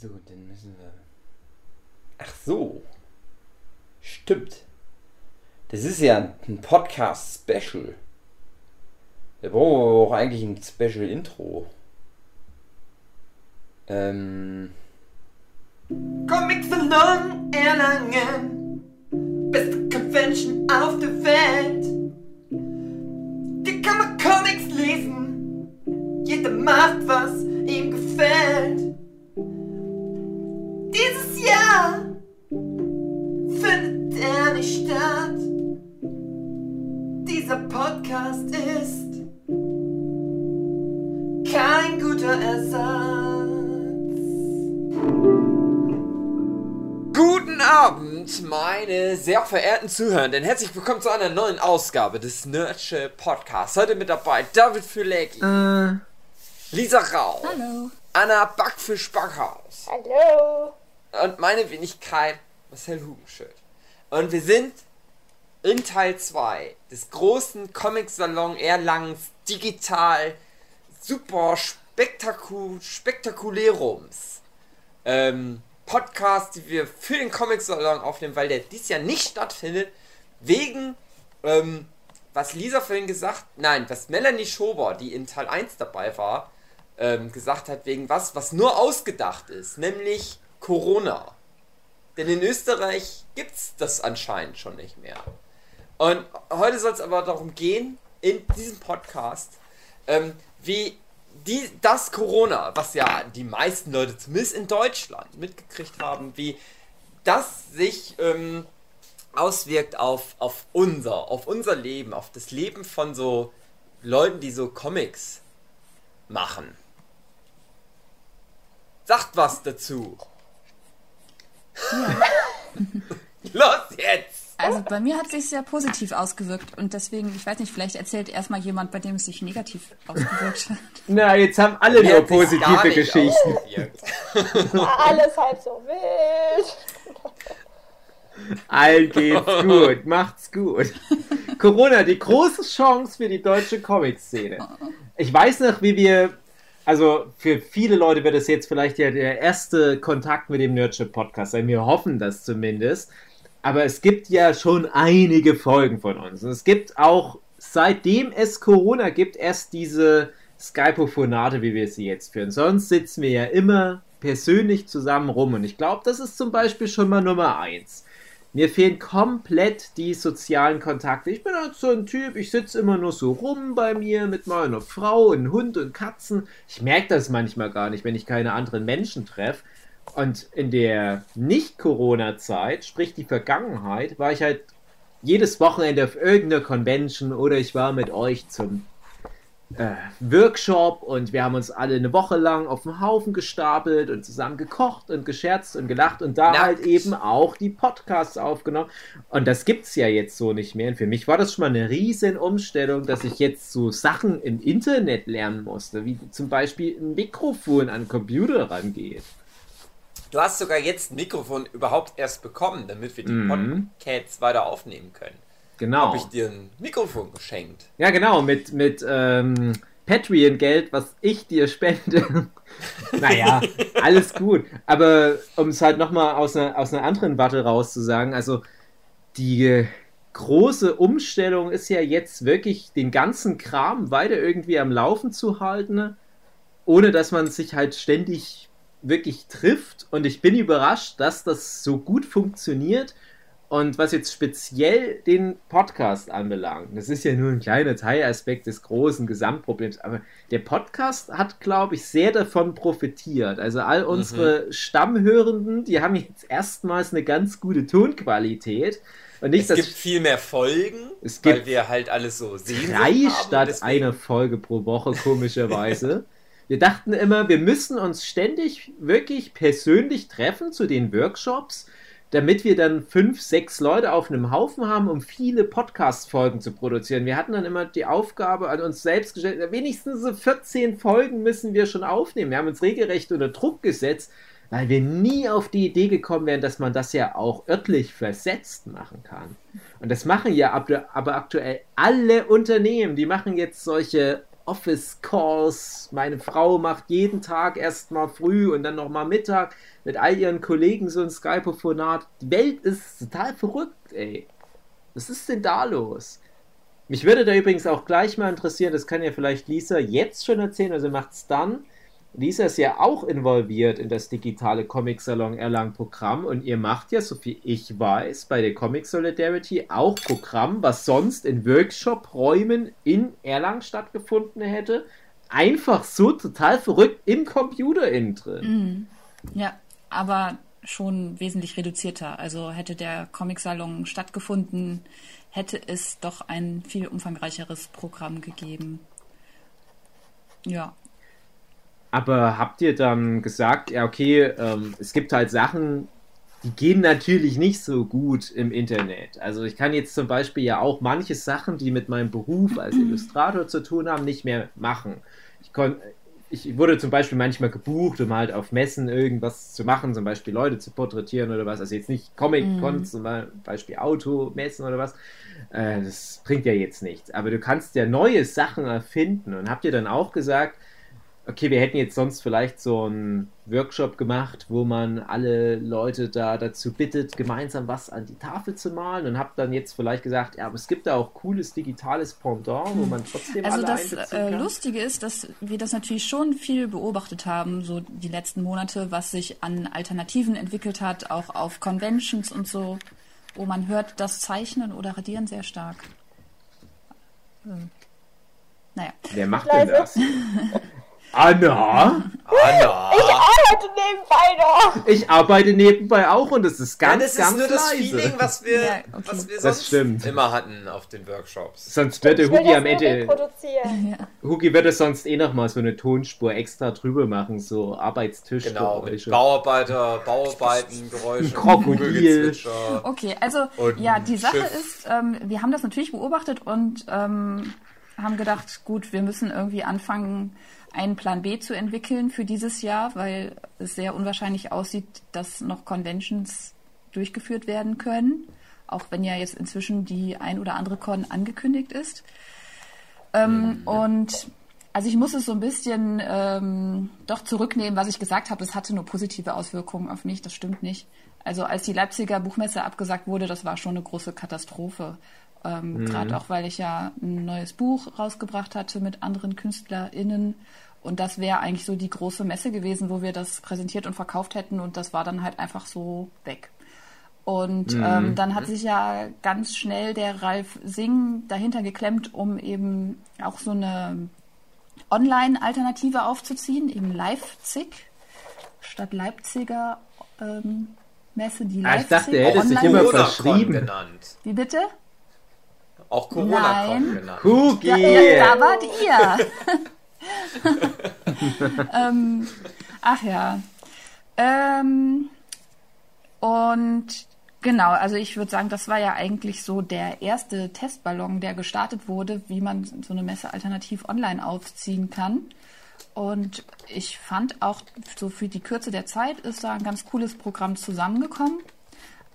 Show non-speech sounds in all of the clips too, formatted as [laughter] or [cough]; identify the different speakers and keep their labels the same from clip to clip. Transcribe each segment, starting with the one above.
Speaker 1: So, dann müssen wir. Ach so. Stimmt. Das ist ja ein Podcast-Special. Da brauchen wir auch eigentlich ein Special-Intro. Ähm.
Speaker 2: Comics Salon Erlangen. Beste Convention auf der Welt. Hier kann man Comics lesen. Jeder macht, was
Speaker 1: Abend, meine sehr verehrten Zuhörenden. Herzlich willkommen zu einer neuen Ausgabe des Nerdsche Podcasts. Heute mit dabei David Fülecki,
Speaker 3: Äh,
Speaker 1: Lisa Rau,
Speaker 3: hallo.
Speaker 1: Anna Backfisch Backhaus
Speaker 4: Hallo.
Speaker 1: und meine Wenigkeit Marcel Hugenschild. Und wir sind in Teil 2 des großen Comic-Salon Erlangens digital super spektaku spektakulärums. Ähm, Podcast, die wir für den Comic-Salon aufnehmen, weil der dies Jahr nicht stattfindet, wegen, ähm, was Lisa vorhin gesagt, nein, was Melanie Schober, die in Teil 1 dabei war, ähm, gesagt hat, wegen was, was nur ausgedacht ist, nämlich Corona. Denn in Österreich gibt's das anscheinend schon nicht mehr. Und heute soll es aber darum gehen, in diesem Podcast, ähm, wie die, das Corona, was ja die meisten Leute zumindest in Deutschland mitgekriegt haben, wie das sich ähm, auswirkt auf, auf unser, auf unser Leben, auf das Leben von so Leuten, die so Comics machen. Sagt was dazu. [laughs] Los jetzt!
Speaker 3: Also bei mir hat es sich sehr positiv ausgewirkt und deswegen, ich weiß nicht, vielleicht erzählt erstmal jemand, bei dem es sich negativ ausgewirkt hat.
Speaker 5: Na, jetzt haben alle nur positive Geschichten.
Speaker 4: alles halb so wild.
Speaker 5: Allen geht's gut, macht's gut. Corona, die große Chance für die deutsche Comic-Szene. Ich weiß noch, wie wir, also für viele Leute wird es jetzt vielleicht ja der erste Kontakt mit dem Nerdship Podcast sein. Wir hoffen das zumindest. Aber es gibt ja schon einige Folgen von uns. Und es gibt auch, seitdem es Corona gibt, erst diese Skype-Phonate, wie wir sie jetzt führen. Sonst sitzen wir ja immer persönlich zusammen rum. Und ich glaube, das ist zum Beispiel schon mal Nummer eins. Mir fehlen komplett die sozialen Kontakte. Ich bin halt so ein Typ, ich sitze immer nur so rum bei mir mit meiner Frau und Hund und Katzen. Ich merke das manchmal gar nicht, wenn ich keine anderen Menschen treffe. Und in der Nicht-Corona-Zeit, sprich die Vergangenheit, war ich halt jedes Wochenende auf irgendeiner Convention oder ich war mit euch zum äh, Workshop und wir haben uns alle eine Woche lang auf dem Haufen gestapelt und zusammen gekocht und gescherzt und gelacht und da
Speaker 1: Nackt.
Speaker 5: halt eben auch die Podcasts aufgenommen. Und das gibt's ja jetzt so nicht mehr. Und für mich war das schon mal eine riesen Umstellung, dass ich jetzt so Sachen im Internet lernen musste, wie zum Beispiel ein Mikrofon an Computer rangeht.
Speaker 1: Du hast sogar jetzt ein Mikrofon überhaupt erst bekommen, damit wir die
Speaker 5: Mhm.
Speaker 1: Podcasts weiter aufnehmen können.
Speaker 5: Genau.
Speaker 1: Habe ich dir ein Mikrofon geschenkt.
Speaker 5: Ja, genau, mit, mit ähm, Patreon-Geld, was ich dir spende. [laughs] naja, alles gut. Aber um es halt nochmal aus einer, aus einer anderen Warte rauszusagen, also die große Umstellung ist ja jetzt wirklich den ganzen Kram weiter irgendwie am Laufen zu halten, ohne dass man sich halt ständig wirklich trifft. Und ich bin überrascht, dass das so gut funktioniert. Und was jetzt speziell den Podcast anbelangt, das ist ja nur ein kleiner Teilaspekt des großen Gesamtproblems, aber der Podcast hat, glaube ich, sehr davon profitiert. Also all unsere Stammhörenden, die haben jetzt erstmals eine ganz gute Tonqualität. Und nicht,
Speaker 1: Es gibt viel mehr Folgen,
Speaker 5: Es
Speaker 1: weil
Speaker 5: gibt
Speaker 1: wir halt alles so sehen.
Speaker 5: drei statt einer Folge pro Woche, komischerweise. [laughs] wir dachten immer, wir müssen uns ständig wirklich persönlich treffen zu den Workshops, damit wir dann fünf, sechs Leute auf einem Haufen haben, um viele Podcast-Folgen zu produzieren. Wir hatten dann immer die Aufgabe an uns selbst gestellt, wenigstens so 14 Folgen müssen wir schon aufnehmen. Wir haben uns regelrecht unter Druck gesetzt, weil wir nie auf die Idee gekommen wären, dass man das ja auch örtlich versetzt machen kann. Und das machen ja ab- aber aktuell alle Unternehmen. Die machen jetzt solche Office-Calls. Meine Frau macht jeden Tag erstmal früh und dann nochmal Mittag mit all ihren Kollegen so ein Skype-Phonat. Die Welt ist total verrückt, ey. Was ist denn da los? Mich würde da übrigens auch gleich mal interessieren, das kann ja vielleicht Lisa jetzt schon erzählen, also macht's dann. Lisa ist ja auch involviert in das digitale Comic Salon Erlang Programm und ihr macht ja, so viel ich weiß, bei der Comic Solidarity auch Programm, was sonst in Workshop-Räumen in Erlang stattgefunden hätte. Einfach so total verrückt im Computer innen drin.
Speaker 3: Ja, aber schon wesentlich reduzierter. Also hätte der Comic-Salon stattgefunden, hätte es doch ein viel umfangreicheres Programm gegeben. Ja.
Speaker 5: Aber habt ihr dann gesagt, ja, okay, ähm, es gibt halt Sachen, die gehen natürlich nicht so gut im Internet. Also ich kann jetzt zum Beispiel ja auch manche Sachen, die mit meinem Beruf als Illustrator zu tun haben, nicht mehr machen. Ich, kon ich wurde zum Beispiel manchmal gebucht, um halt auf Messen irgendwas zu machen, zum Beispiel Leute zu porträtieren oder was. Also jetzt nicht Comic-Cons, zum Beispiel Automessen oder was. Äh, das bringt ja jetzt nichts. Aber du kannst ja neue Sachen erfinden. Und habt ihr dann auch gesagt, okay, wir hätten jetzt sonst vielleicht so einen Workshop gemacht, wo man alle Leute da dazu bittet, gemeinsam was an die Tafel zu malen und habt dann jetzt vielleicht gesagt, ja, aber es gibt da auch cooles digitales Pendant, wo man trotzdem
Speaker 3: Also
Speaker 5: alle
Speaker 3: das äh,
Speaker 5: kann.
Speaker 3: Lustige ist, dass wir das natürlich schon viel beobachtet haben, so die letzten Monate, was sich an Alternativen entwickelt hat, auch auf Conventions und so, wo man hört, das Zeichnen oder Radieren sehr stark. Hm. Naja,
Speaker 5: Wer macht denn das? Anna,
Speaker 1: Anna!
Speaker 4: Ich arbeite nebenbei noch.
Speaker 5: ich arbeite nebenbei auch und es ist
Speaker 1: Ja,
Speaker 5: ganz,
Speaker 1: das ist nur das
Speaker 5: leise.
Speaker 1: Feeling, was wir,
Speaker 3: Ja, okay.
Speaker 1: was wir
Speaker 5: Das
Speaker 1: sonst
Speaker 5: stimmt.
Speaker 1: immer hatten auf den Workshops.
Speaker 5: Sonst würde Hugi
Speaker 4: das
Speaker 5: am Ende. Hugi würde sonst eh nochmal so eine Tonspur extra drüber machen, so Arbeitstisch.
Speaker 1: Genau, mit Bauarbeiter, Bauarbeiten, Geräusche,
Speaker 5: Krokodil.
Speaker 3: Okay, also ja, die Sache
Speaker 1: Schiff.
Speaker 3: ist, ähm, wir haben das natürlich beobachtet und ähm, haben gedacht, gut, wir müssen irgendwie anfangen, einen Plan B zu entwickeln für dieses Jahr, weil es sehr unwahrscheinlich aussieht, dass noch Conventions durchgeführt werden können, auch wenn ja jetzt inzwischen die ein oder andere Con angekündigt ist. Ähm, Und also ich muss es so ein bisschen ähm, doch zurücknehmen, was ich gesagt habe. Es hatte nur positive Auswirkungen auf mich. Das stimmt nicht. Also als die Leipziger Buchmesse abgesagt wurde, das war schon eine große Katastrophe. Ähm, Gerade auch, weil ich ja ein neues Buch rausgebracht hatte mit anderen KünstlerInnen. Und das wäre eigentlich so die große Messe gewesen, wo wir das präsentiert und verkauft hätten. Und das war dann halt einfach so weg. Und ähm, dann hat sich ja ganz schnell der Ralf Singh dahinter geklemmt, um eben auch so eine Online-Alternative aufzuziehen, eben Leipzig, statt Leipziger ähm, Messe, die
Speaker 5: Ah, ich
Speaker 3: Leipzig
Speaker 5: dachte, er hätte sich
Speaker 3: Online-
Speaker 5: immer verschrieben.
Speaker 1: genannt.
Speaker 3: Wie bitte?
Speaker 1: Auch Corona-Con
Speaker 3: Nein.
Speaker 1: genannt.
Speaker 5: Hugi!
Speaker 3: Ja, ja, da wart ihr. [laughs] ähm, ach ja. Ähm, und genau, also ich würde sagen, das war ja eigentlich so der erste Testballon, der gestartet wurde, wie man so eine Messe alternativ online aufziehen kann. Und ich fand auch, so für die Kürze der Zeit ist da ein ganz cooles Programm zusammengekommen.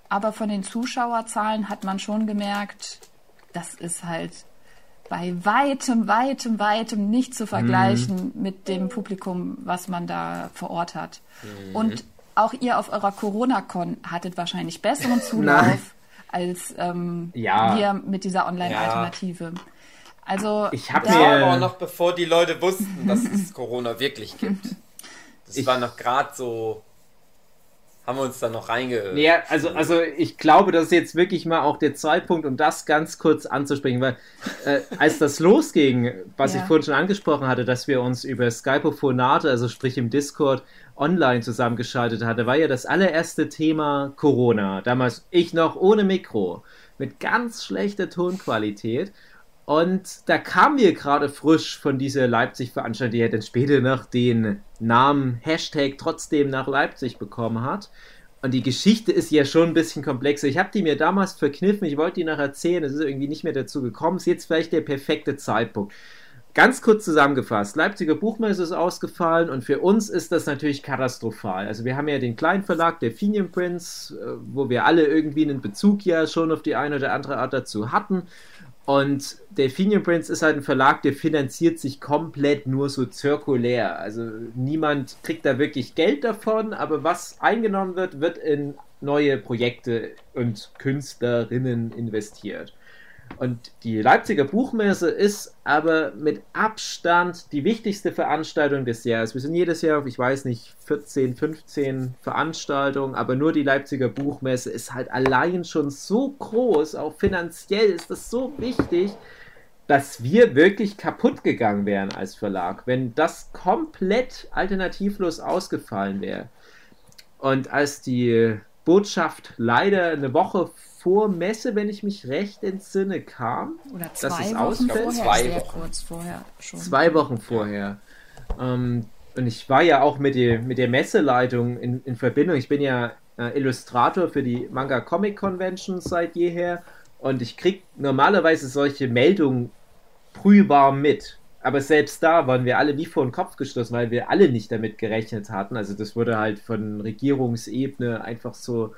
Speaker 3: Aber von den Zuschauerzahlen hat man schon gemerkt, das ist halt bei weitem, weitem, weitem nicht zu vergleichen mit dem Publikum, was man da vor Ort hat. Und auch ihr auf eurer Corona-Con hattet wahrscheinlich besseren [laughs] Zulauf als ähm,
Speaker 5: Ja.
Speaker 3: wir mit dieser Online-Alternative. Also
Speaker 5: Ich hab
Speaker 3: da-
Speaker 1: Das
Speaker 5: mir-
Speaker 1: war aber auch noch bevor die Leute wussten, dass es [laughs] Corona wirklich gibt. Das
Speaker 5: Ich-
Speaker 1: war noch gerade so. Haben wir uns da noch reinge.
Speaker 5: Ja, also, also ich glaube, das ist jetzt wirklich mal auch der Zeitpunkt, um das ganz kurz anzusprechen, weil äh, als das [laughs] losging, was
Speaker 3: Ja.
Speaker 5: ich vorhin schon angesprochen hatte, dass wir uns über Skype-Phonate, also sprich im Discord, online zusammengeschaltet hatte, war ja das allererste Thema Corona. Damals ich noch ohne Mikro, mit ganz schlechter Tonqualität. Und da kamen wir gerade frisch von dieser Leipzig-Veranstaltung, die ja dann später noch den Namen Hashtag trotzdem nach Leipzig bekommen hat. Und die Geschichte ist ja schon ein bisschen komplexer. Ich habe die mir damals verkniffen, ich wollte die noch erzählen, es ist irgendwie nicht mehr dazu gekommen. Ist jetzt vielleicht der perfekte Zeitpunkt. Ganz kurz zusammengefasst, Leipziger Buchmesse ist ausgefallen und für uns ist das natürlich katastrophal. Also wir haben ja den kleinen Verlag, der Fenian Prince, äh, wo wir alle irgendwie einen Bezug ja schon auf die eine oder andere Art dazu hatten. Und Delphinium Prince ist halt ein Verlag, der finanziert sich komplett nur so zirkulär. Also niemand kriegt da wirklich Geld davon, aber was eingenommen wird, wird in neue Projekte und Künstlerinnen investiert. Und die Leipziger Buchmesse ist aber mit Abstand die wichtigste Veranstaltung des Jahres. Wir sind jedes Jahr auf, ich weiß nicht, 14, 15 Veranstaltungen, aber nur die Leipziger Buchmesse ist halt allein schon so groß, auch finanziell ist das so wichtig, dass wir wirklich kaputt gegangen wären als Verlag, wenn das komplett alternativlos ausgefallen wäre. Und als die Botschaft leider eine Woche vor Messe, wenn ich mich recht entsinne, kam.
Speaker 3: Oder
Speaker 5: dass
Speaker 3: zwei
Speaker 5: es
Speaker 3: Wochen
Speaker 5: ausfällt.
Speaker 3: vorher,
Speaker 1: Zwei Wochen.
Speaker 3: kurz vorher schon.
Speaker 5: Zwei Wochen vorher. Ähm, und ich war ja auch mit, die, mit der Messeleitung in, in Verbindung. Ich bin ja äh, Illustrator für die Manga Comic Convention seit jeher. Und ich krieg normalerweise solche Meldungen prühbar mit. Aber selbst da waren wir alle wie vor den Kopf gestoßen, weil wir alle nicht damit gerechnet hatten. Also das wurde halt von Regierungsebene einfach so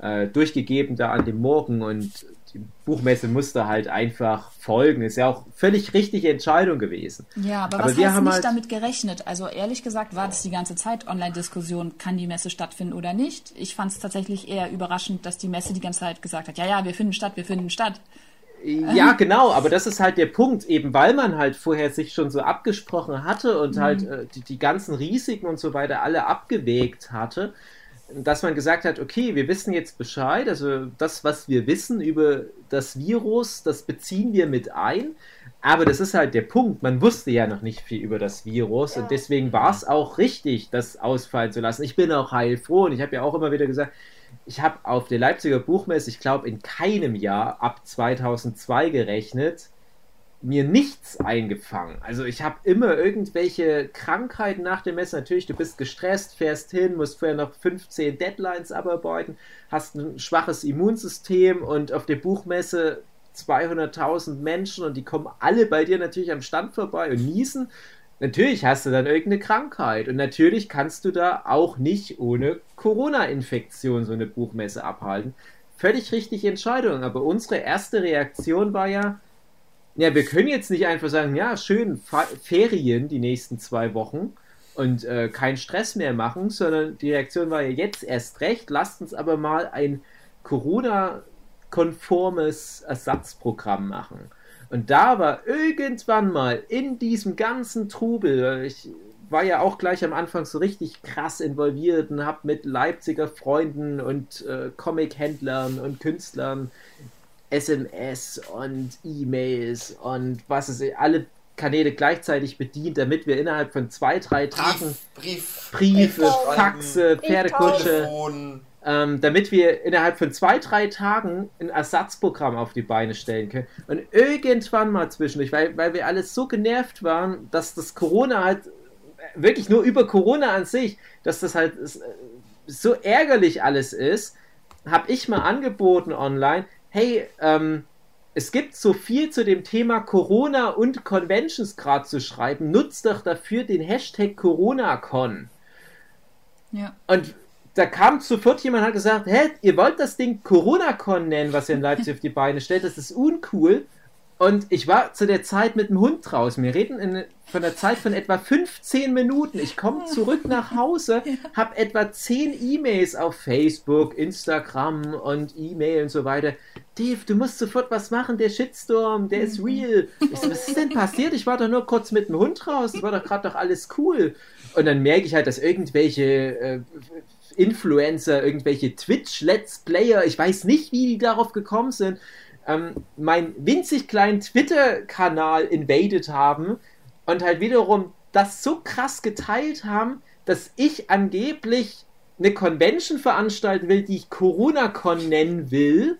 Speaker 5: äh, durchgegeben da an dem Morgen und die Buchmesse musste halt einfach folgen. Ist ja auch völlig richtige Entscheidung gewesen.
Speaker 3: Ja, aber,
Speaker 5: Aber
Speaker 3: was
Speaker 5: wir haben
Speaker 3: nicht
Speaker 5: halt-
Speaker 3: damit gerechnet? Also ehrlich gesagt war das die ganze Zeit Online-Diskussion, kann die Messe stattfinden oder nicht. Ich fand es tatsächlich eher überraschend, dass die Messe die ganze Zeit gesagt hat, ja, ja, wir finden statt, wir finden statt.
Speaker 5: Ja, genau, aber das ist halt der Punkt, eben weil man halt vorher sich schon so abgesprochen hatte und halt äh, die, die ganzen Risiken und so weiter alle abgewägt hatte, dass man gesagt hat, okay, wir wissen jetzt Bescheid, also das, was wir wissen über das Virus, das beziehen wir mit ein. Aber das ist halt der Punkt, man wusste ja noch nicht viel über das Virus
Speaker 4: Ja.
Speaker 5: und deswegen war es auch richtig, das ausfallen zu lassen. Ich bin auch heilfroh und ich habe ja auch immer wieder gesagt, ich habe auf der Leipziger Buchmesse, ich glaube, in keinem Jahr ab 2002 gerechnet, mir nichts eingefangen. Also ich habe immer irgendwelche Krankheiten nach der Messe. Natürlich, du bist gestresst, fährst hin, musst vorher noch 15 Deadlines abarbeiten, hast ein schwaches Immunsystem und auf der Buchmesse 200.000 Menschen und die kommen alle bei dir natürlich am Stand vorbei und niesen. Natürlich hast du dann irgendeine Krankheit und natürlich kannst du da auch nicht ohne Corona-Infektion so eine Buchmesse abhalten. Völlig richtige Entscheidung, aber unsere erste Reaktion war ja, ja, wir können jetzt nicht einfach sagen, ja, schön, Fa Ferien die nächsten zwei Wochen und äh, keinen Stress mehr machen, sondern die Reaktion war ja jetzt erst recht, lasst uns aber mal ein Corona-konformes Ersatzprogramm machen. Und da war irgendwann mal in diesem ganzen Trubel, ich war ja auch gleich am Anfang so richtig krass involviert und habe mit Leipziger Freunden und äh, Comic-Händlern und Künstlern SMS und E-Mails und was es alle Kanäle gleichzeitig bedient, damit wir innerhalb von zwei, drei Tagen
Speaker 1: Brief, Brief,
Speaker 5: Briefe. Faxe, Pferdekutsche, ähm, damit wir innerhalb von zwei, drei Tagen ein Ersatzprogramm auf die Beine stellen können. Und irgendwann mal zwischendurch, weil, weil wir alle so genervt waren, dass das Corona halt wirklich nur über Corona an sich, dass das halt äh, so ärgerlich alles ist, habe ich mal angeboten online, hey, ähm, es gibt so viel zu dem Thema Corona und Conventions gerade zu schreiben, nutzt doch dafür den Hashtag CoronaCon.
Speaker 3: Ja.
Speaker 5: Und da kam sofort jemand und hat gesagt, hä, ihr wollt das Ding Corona-Con nennen, was ihr in Leipzig auf die Beine stellt, das ist uncool. Und ich war zu der Zeit mit dem Hund draußen. Wir reden in, von der Zeit von etwa 15 Minuten. Ich komme zurück nach Hause, [laughs] habe etwa 10 E-Mails auf Facebook, Instagram und E-Mail und so weiter. Dave, du musst sofort was machen, der Shitstorm, der ist real. Ich so, was ist denn passiert? Ich war doch nur kurz mit dem Hund raus, es war doch gerade doch alles cool. Und dann merke ich halt, dass irgendwelche äh, Influencer, irgendwelche Twitch-Let's Player, ich weiß nicht, wie die darauf gekommen sind, ähm, meinen winzig kleinen Twitter-Kanal invaded haben und halt wiederum das so krass geteilt haben, dass ich angeblich eine Convention veranstalten will, die ich Corona-Con nennen will.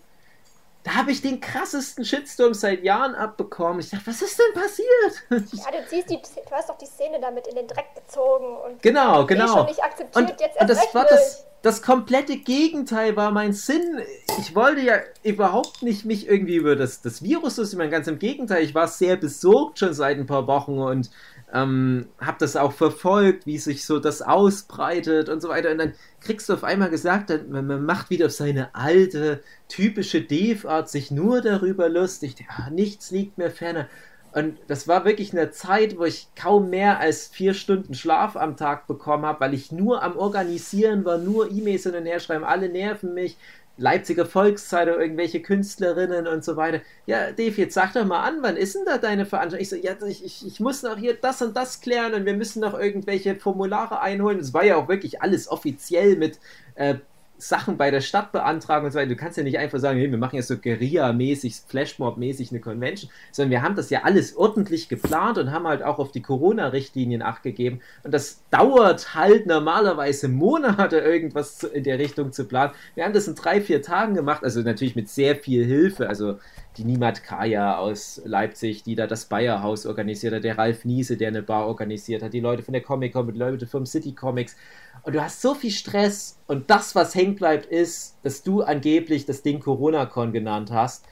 Speaker 5: Da habe ich den krassesten Shitstorm seit Jahren abbekommen. Ich dachte, was ist denn passiert? [laughs]
Speaker 4: Ja, du siehst die, du hast doch die Szene damit in den Dreck gezogen und
Speaker 5: Genau, genau.
Speaker 4: schon nicht akzeptiert,
Speaker 5: Und,
Speaker 4: jetzt
Speaker 5: und
Speaker 4: erst
Speaker 5: das
Speaker 4: recht
Speaker 5: war das, das komplette Gegenteil war mein Sinn. Ich wollte ja überhaupt nicht mich irgendwie über das, das Virus lustig. Ganz im Gegenteil, ich war sehr besorgt schon seit ein paar Wochen und ähm, habe das auch verfolgt, wie sich so das ausbreitet und so weiter. Und dann kriegst du auf einmal gesagt, dann, man macht wieder seine alte, typische Dave-Art sich nur darüber lustig. Ja, nichts liegt mir ferner. Und das war wirklich eine Zeit, wo ich kaum mehr als vier Stunden Schlaf am Tag bekommen habe, weil ich nur am Organisieren war, nur E-Mails hin und her schreiben, alle nerven mich, Leipziger Volkszeitung, irgendwelche Künstlerinnen und so weiter. Ja, Dave, jetzt sag doch mal an, wann ist denn da deine Veranstaltung? Ich so, ja, ich, ich, ich muss noch hier das und das klären und wir müssen noch irgendwelche Formulare einholen. Es war ja auch wirklich alles offiziell mit äh, Sachen bei der Stadt beantragen und so weiter. Du kannst ja nicht einfach sagen, hey, wir machen jetzt so Guerilla-mäßig, Flashmob-mäßig eine Convention, sondern wir haben das ja alles ordentlich geplant und haben halt auch auf die Corona-Richtlinien Acht gegeben. Und das dauert halt normalerweise Monate, irgendwas in der Richtung zu planen. Wir haben das in drei, vier Tagen gemacht, also natürlich mit sehr viel Hilfe. Also die Nimat Kaya aus Leipzig, die da das Bayerhaus organisiert hat, der Ralf Niese, der eine Bar organisiert hat, die Leute von der Comic-Con, die Leute vom City Comics. Und du hast so viel Stress und das, was hängen bleibt, ist, dass du angeblich das Ding Corona-Con genannt hast.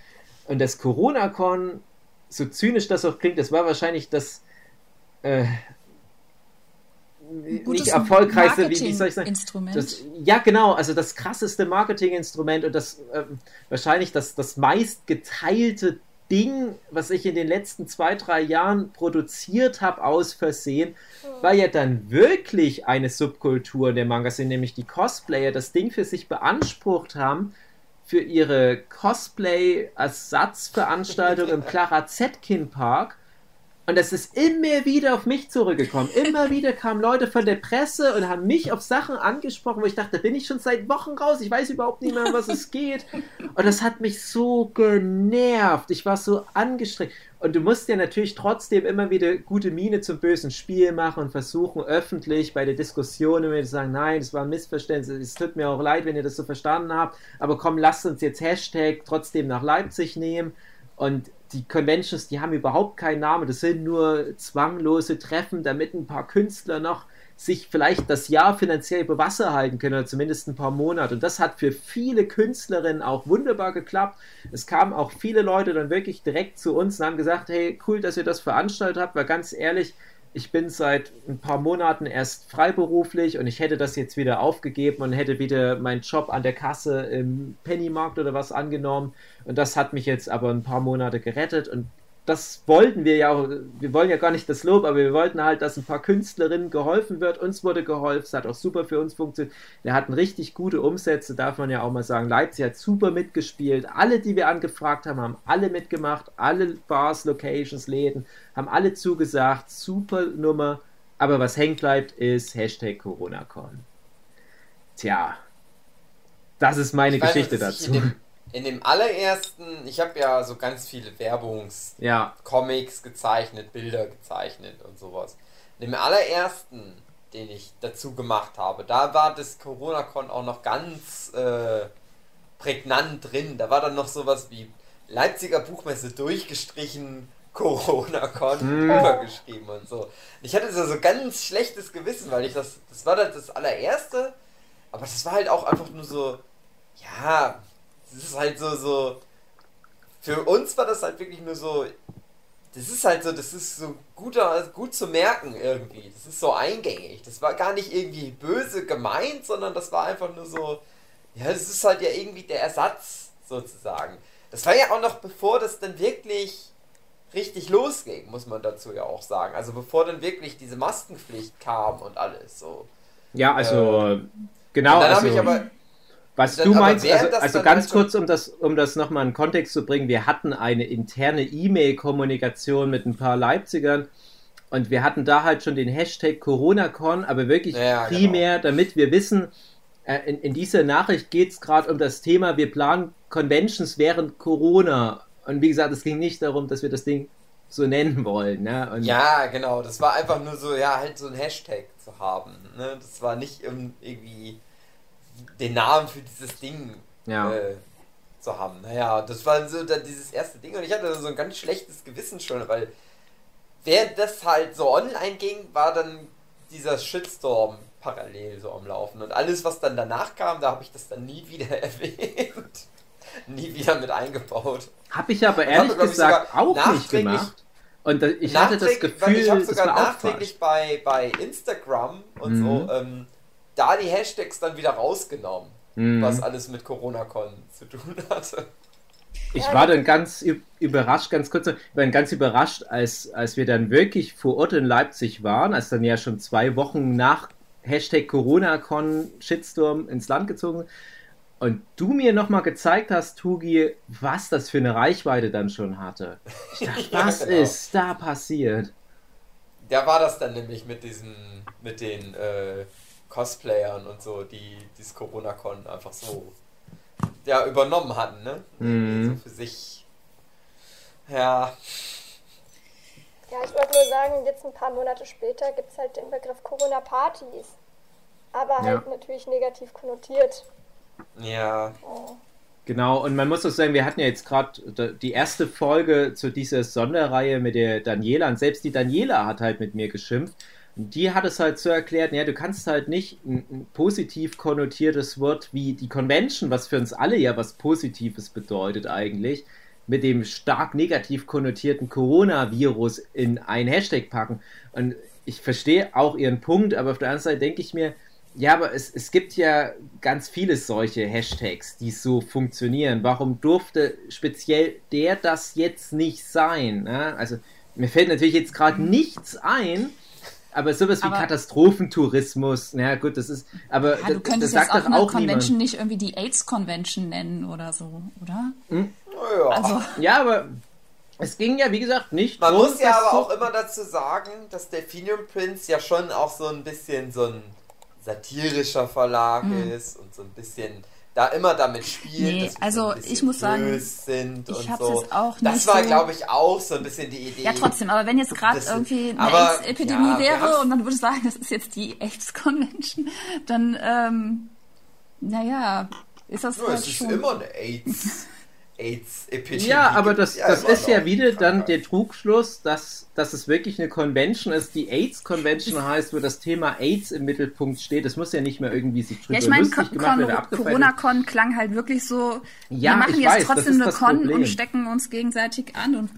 Speaker 5: Und das Corona-Con, so zynisch das auch klingt, das war wahrscheinlich das äh, nicht erfolgreichste, wie, wie, soll ich sagen?
Speaker 3: Instrument.
Speaker 5: Das, ja, genau, also das krasseste Marketinginstrument und das äh, wahrscheinlich das, das meistgeteilte Ding, was ich in den letzten zwei, drei Jahren produziert habe, aus Versehen, weil ja dann wirklich eine Subkultur der Manga sind, nämlich die Cosplayer, das Ding für sich beansprucht haben, für ihre Cosplay-Ersatzveranstaltung im [laughs] Clara Zetkin Park und das ist immer wieder auf mich zurückgekommen. Immer [laughs] wieder kamen Leute von der Presse und haben mich auf Sachen angesprochen, wo ich dachte, da bin ich schon seit Wochen raus. Ich weiß überhaupt nicht mehr, um was es [laughs] geht. Und das hat mich so genervt. Ich war so angestrengt. Und du musst ja natürlich trotzdem immer wieder gute Miene zum bösen Spiel machen und versuchen, öffentlich bei der Diskussion immer zu sagen, nein, das war ein Missverständnis. Es tut mir auch leid, wenn ihr das so verstanden habt. Aber komm, lasst uns jetzt Hashtag trotzdem nach Leipzig nehmen. Und die Conventions, die haben überhaupt keinen Namen, das sind nur zwanglose Treffen, damit ein paar Künstler noch sich vielleicht das Jahr finanziell über Wasser halten können oder zumindest ein paar Monate. Und das hat für viele Künstlerinnen auch wunderbar geklappt. Es kamen auch viele Leute dann wirklich direkt zu uns und haben gesagt, hey, cool, dass ihr das veranstaltet habt, weil ganz ehrlich, ich bin seit ein paar Monaten erst freiberuflich und ich hätte das jetzt wieder aufgegeben und hätte wieder meinen Job an der Kasse im Pennymarkt oder was angenommen. Und das hat mich jetzt aber ein paar Monate gerettet und das wollten wir ja auch, wir wollen ja gar nicht das Lob, aber wir wollten halt, dass ein paar Künstlerinnen geholfen wird. Uns wurde geholfen, es hat auch super für uns funktioniert. Wir hatten richtig gute Umsätze, darf man ja auch mal sagen. Leipzig hat super mitgespielt. Alle, die wir angefragt haben, haben alle mitgemacht. Alle Bars, Locations, Läden haben alle zugesagt. Super Nummer. Aber was hängen bleibt, ist Hashtag CoronaCon. Tja, das ist meine Geschichte dazu
Speaker 1: in dem allerersten, ich habe ja so ganz viele Werbungs,
Speaker 5: ja.
Speaker 1: Comics gezeichnet, Bilder gezeichnet und sowas. In dem allerersten, den ich dazu gemacht habe, da war das Corona-Con auch noch ganz äh, prägnant drin. Da war dann noch sowas wie Leipziger Buchmesse durchgestrichen, [laughs] Corona-Con mm. übergeschrieben und so. Ich hatte so, so ganz schlechtes Gewissen, weil ich das, das war das allererste, aber das war halt auch einfach nur so, ja, das ist halt so, so. Für uns war das halt wirklich nur so. Das ist halt so, das ist so guter, gut zu merken irgendwie. Das ist so eingängig. Das war gar nicht irgendwie böse gemeint, sondern das war einfach nur so. Ja, das ist halt ja irgendwie der Ersatz sozusagen. Das war ja auch noch bevor das dann wirklich richtig losging, muss man dazu ja auch sagen. Also bevor dann wirklich diese Maskenpflicht kam und alles so.
Speaker 5: Ja, also äh, genau.
Speaker 1: dann
Speaker 5: also,
Speaker 1: habe ich aber
Speaker 5: was du meinst, also, also ganz kurz, um das, um das nochmal in Kontext zu bringen, wir hatten eine interne E-Mail-Kommunikation mit ein paar Leipzigern und wir hatten da halt schon den Hashtag CoronaCon, aber wirklich ja, primär, genau. damit wir wissen, äh, in, in dieser Nachricht geht es gerade um das Thema, wir planen Conventions während Corona. Und wie gesagt, es ging nicht darum, dass wir das Ding so nennen wollen. Ne? Und
Speaker 1: ja, genau, das war einfach nur so, ja, halt so ein Hashtag zu haben. Ne? Das war nicht irgendwie den Namen für dieses Ding
Speaker 5: ja.
Speaker 1: äh, zu haben. Naja, das war so dann dieses erste Ding und ich hatte so ein ganz schlechtes Gewissen schon, weil während das halt so online ging, war dann dieser Shitstorm parallel so am Laufen und alles, was dann danach kam, da habe ich das dann nie wieder [laughs] erwähnt. nie wieder mit eingebaut.
Speaker 5: Habe ich aber ehrlich habe, gesagt auch nicht gemacht. Und ich hatte das Gefühl,
Speaker 1: ich habe sogar nachträglich bei, bei Instagram und
Speaker 5: Mhm.
Speaker 1: so ähm, da die Hashtags dann wieder rausgenommen,
Speaker 5: Mhm.
Speaker 1: was alles mit Corona-Con zu tun hatte.
Speaker 5: Ich war dann ganz überrascht, ganz kurz, ich war dann ganz überrascht, als, als wir dann wirklich vor Ort in Leipzig waren, als dann ja schon zwei Wochen nach Hashtag CoronaCon Shitstorm ins Land gezogen sind, und du mir nochmal gezeigt hast, Tugi, was das für eine Reichweite dann schon hatte. Ich [laughs] dachte,
Speaker 1: Ja,
Speaker 5: was
Speaker 1: genau.
Speaker 5: ist da passiert?
Speaker 1: Da war das dann nämlich mit diesen, mit den äh, Cosplayern und so, die dieses Corona-Con einfach so ja, übernommen hatten, ne?
Speaker 5: Mhm.
Speaker 1: So für sich. Ja,
Speaker 4: Ja, ich wollte nur sagen, jetzt ein paar Monate später gibt es halt den Begriff Corona-Partys. Aber halt
Speaker 5: Ja.
Speaker 4: natürlich negativ konnotiert.
Speaker 1: ja.
Speaker 5: Genau, und man muss auch sagen, wir hatten ja jetzt gerade die erste Folge zu dieser Sonderreihe mit der Daniela und selbst die Daniela hat halt mit mir geschimpft. Die hat es halt so erklärt, ja, du kannst halt nicht ein, ein positiv konnotiertes Wort wie die Convention, was für uns alle ja was Positives bedeutet eigentlich, mit dem stark negativ konnotierten Coronavirus in ein Hashtag packen. Und ich verstehe auch ihren Punkt, aber auf der anderen Seite denke ich mir, ja, aber es, es gibt ja ganz viele solche Hashtags, die so funktionieren. Warum durfte speziell der das jetzt nicht sein? Ne? Also mir fällt natürlich jetzt gerade nichts ein, aber sowas wie
Speaker 3: Aber-
Speaker 5: Katastrophentourismus, na gut, das ist, aber
Speaker 3: Ja, du
Speaker 5: das, das
Speaker 3: könntest
Speaker 5: sagt
Speaker 3: jetzt auch
Speaker 5: doch
Speaker 3: eine
Speaker 5: auch
Speaker 3: Convention
Speaker 5: niemand.
Speaker 3: nicht irgendwie die AIDS-Convention nennen oder so, oder?
Speaker 1: Naja.
Speaker 3: Also,
Speaker 5: Ja, aber es ging ja, wie gesagt, nicht
Speaker 1: Man muss ja aber
Speaker 5: so-
Speaker 1: auch immer dazu sagen, dass Delphinium Prince ja schon auch so ein bisschen so ein satirischer Verlag ist und so ein bisschen da immer damit spielt.
Speaker 3: Nee, also ich muss sagen, ich
Speaker 1: und
Speaker 3: hab's
Speaker 1: so.
Speaker 3: jetzt auch
Speaker 1: das
Speaker 3: nicht
Speaker 1: war,
Speaker 3: so-
Speaker 1: glaube ich, auch so ein bisschen die Idee.
Speaker 3: ja, trotzdem, aber wenn jetzt gerade
Speaker 1: Das-
Speaker 3: irgendwie eine
Speaker 1: aber,
Speaker 3: AIDS-Epidemie
Speaker 1: ja,
Speaker 3: wäre und man würde sagen, [laughs] das ist jetzt die AIDS-Convention, dann, ähm, naja, ist das
Speaker 1: Ja,
Speaker 3: halt
Speaker 1: es ist
Speaker 3: schon...
Speaker 1: immer eine AIDS. [laughs] AIDS-Epidemie.
Speaker 5: Ja, aber das, das
Speaker 1: immer
Speaker 5: ist ja wieder dann der Trugschluss, dass, dass es wirklich eine Convention ist, die AIDS-Convention heißt, wo das Thema AIDS im Mittelpunkt steht. Das muss ja nicht mehr irgendwie sich drüber
Speaker 3: Ja, ich meine,
Speaker 5: lustig gemacht werden.
Speaker 3: Corona-Con klang halt wirklich so,
Speaker 5: Ja,
Speaker 3: wir machen
Speaker 5: ich
Speaker 3: jetzt
Speaker 5: weiß, das
Speaker 3: trotzdem eine
Speaker 5: das
Speaker 3: Con
Speaker 5: Problem.
Speaker 3: und stecken uns gegenseitig an und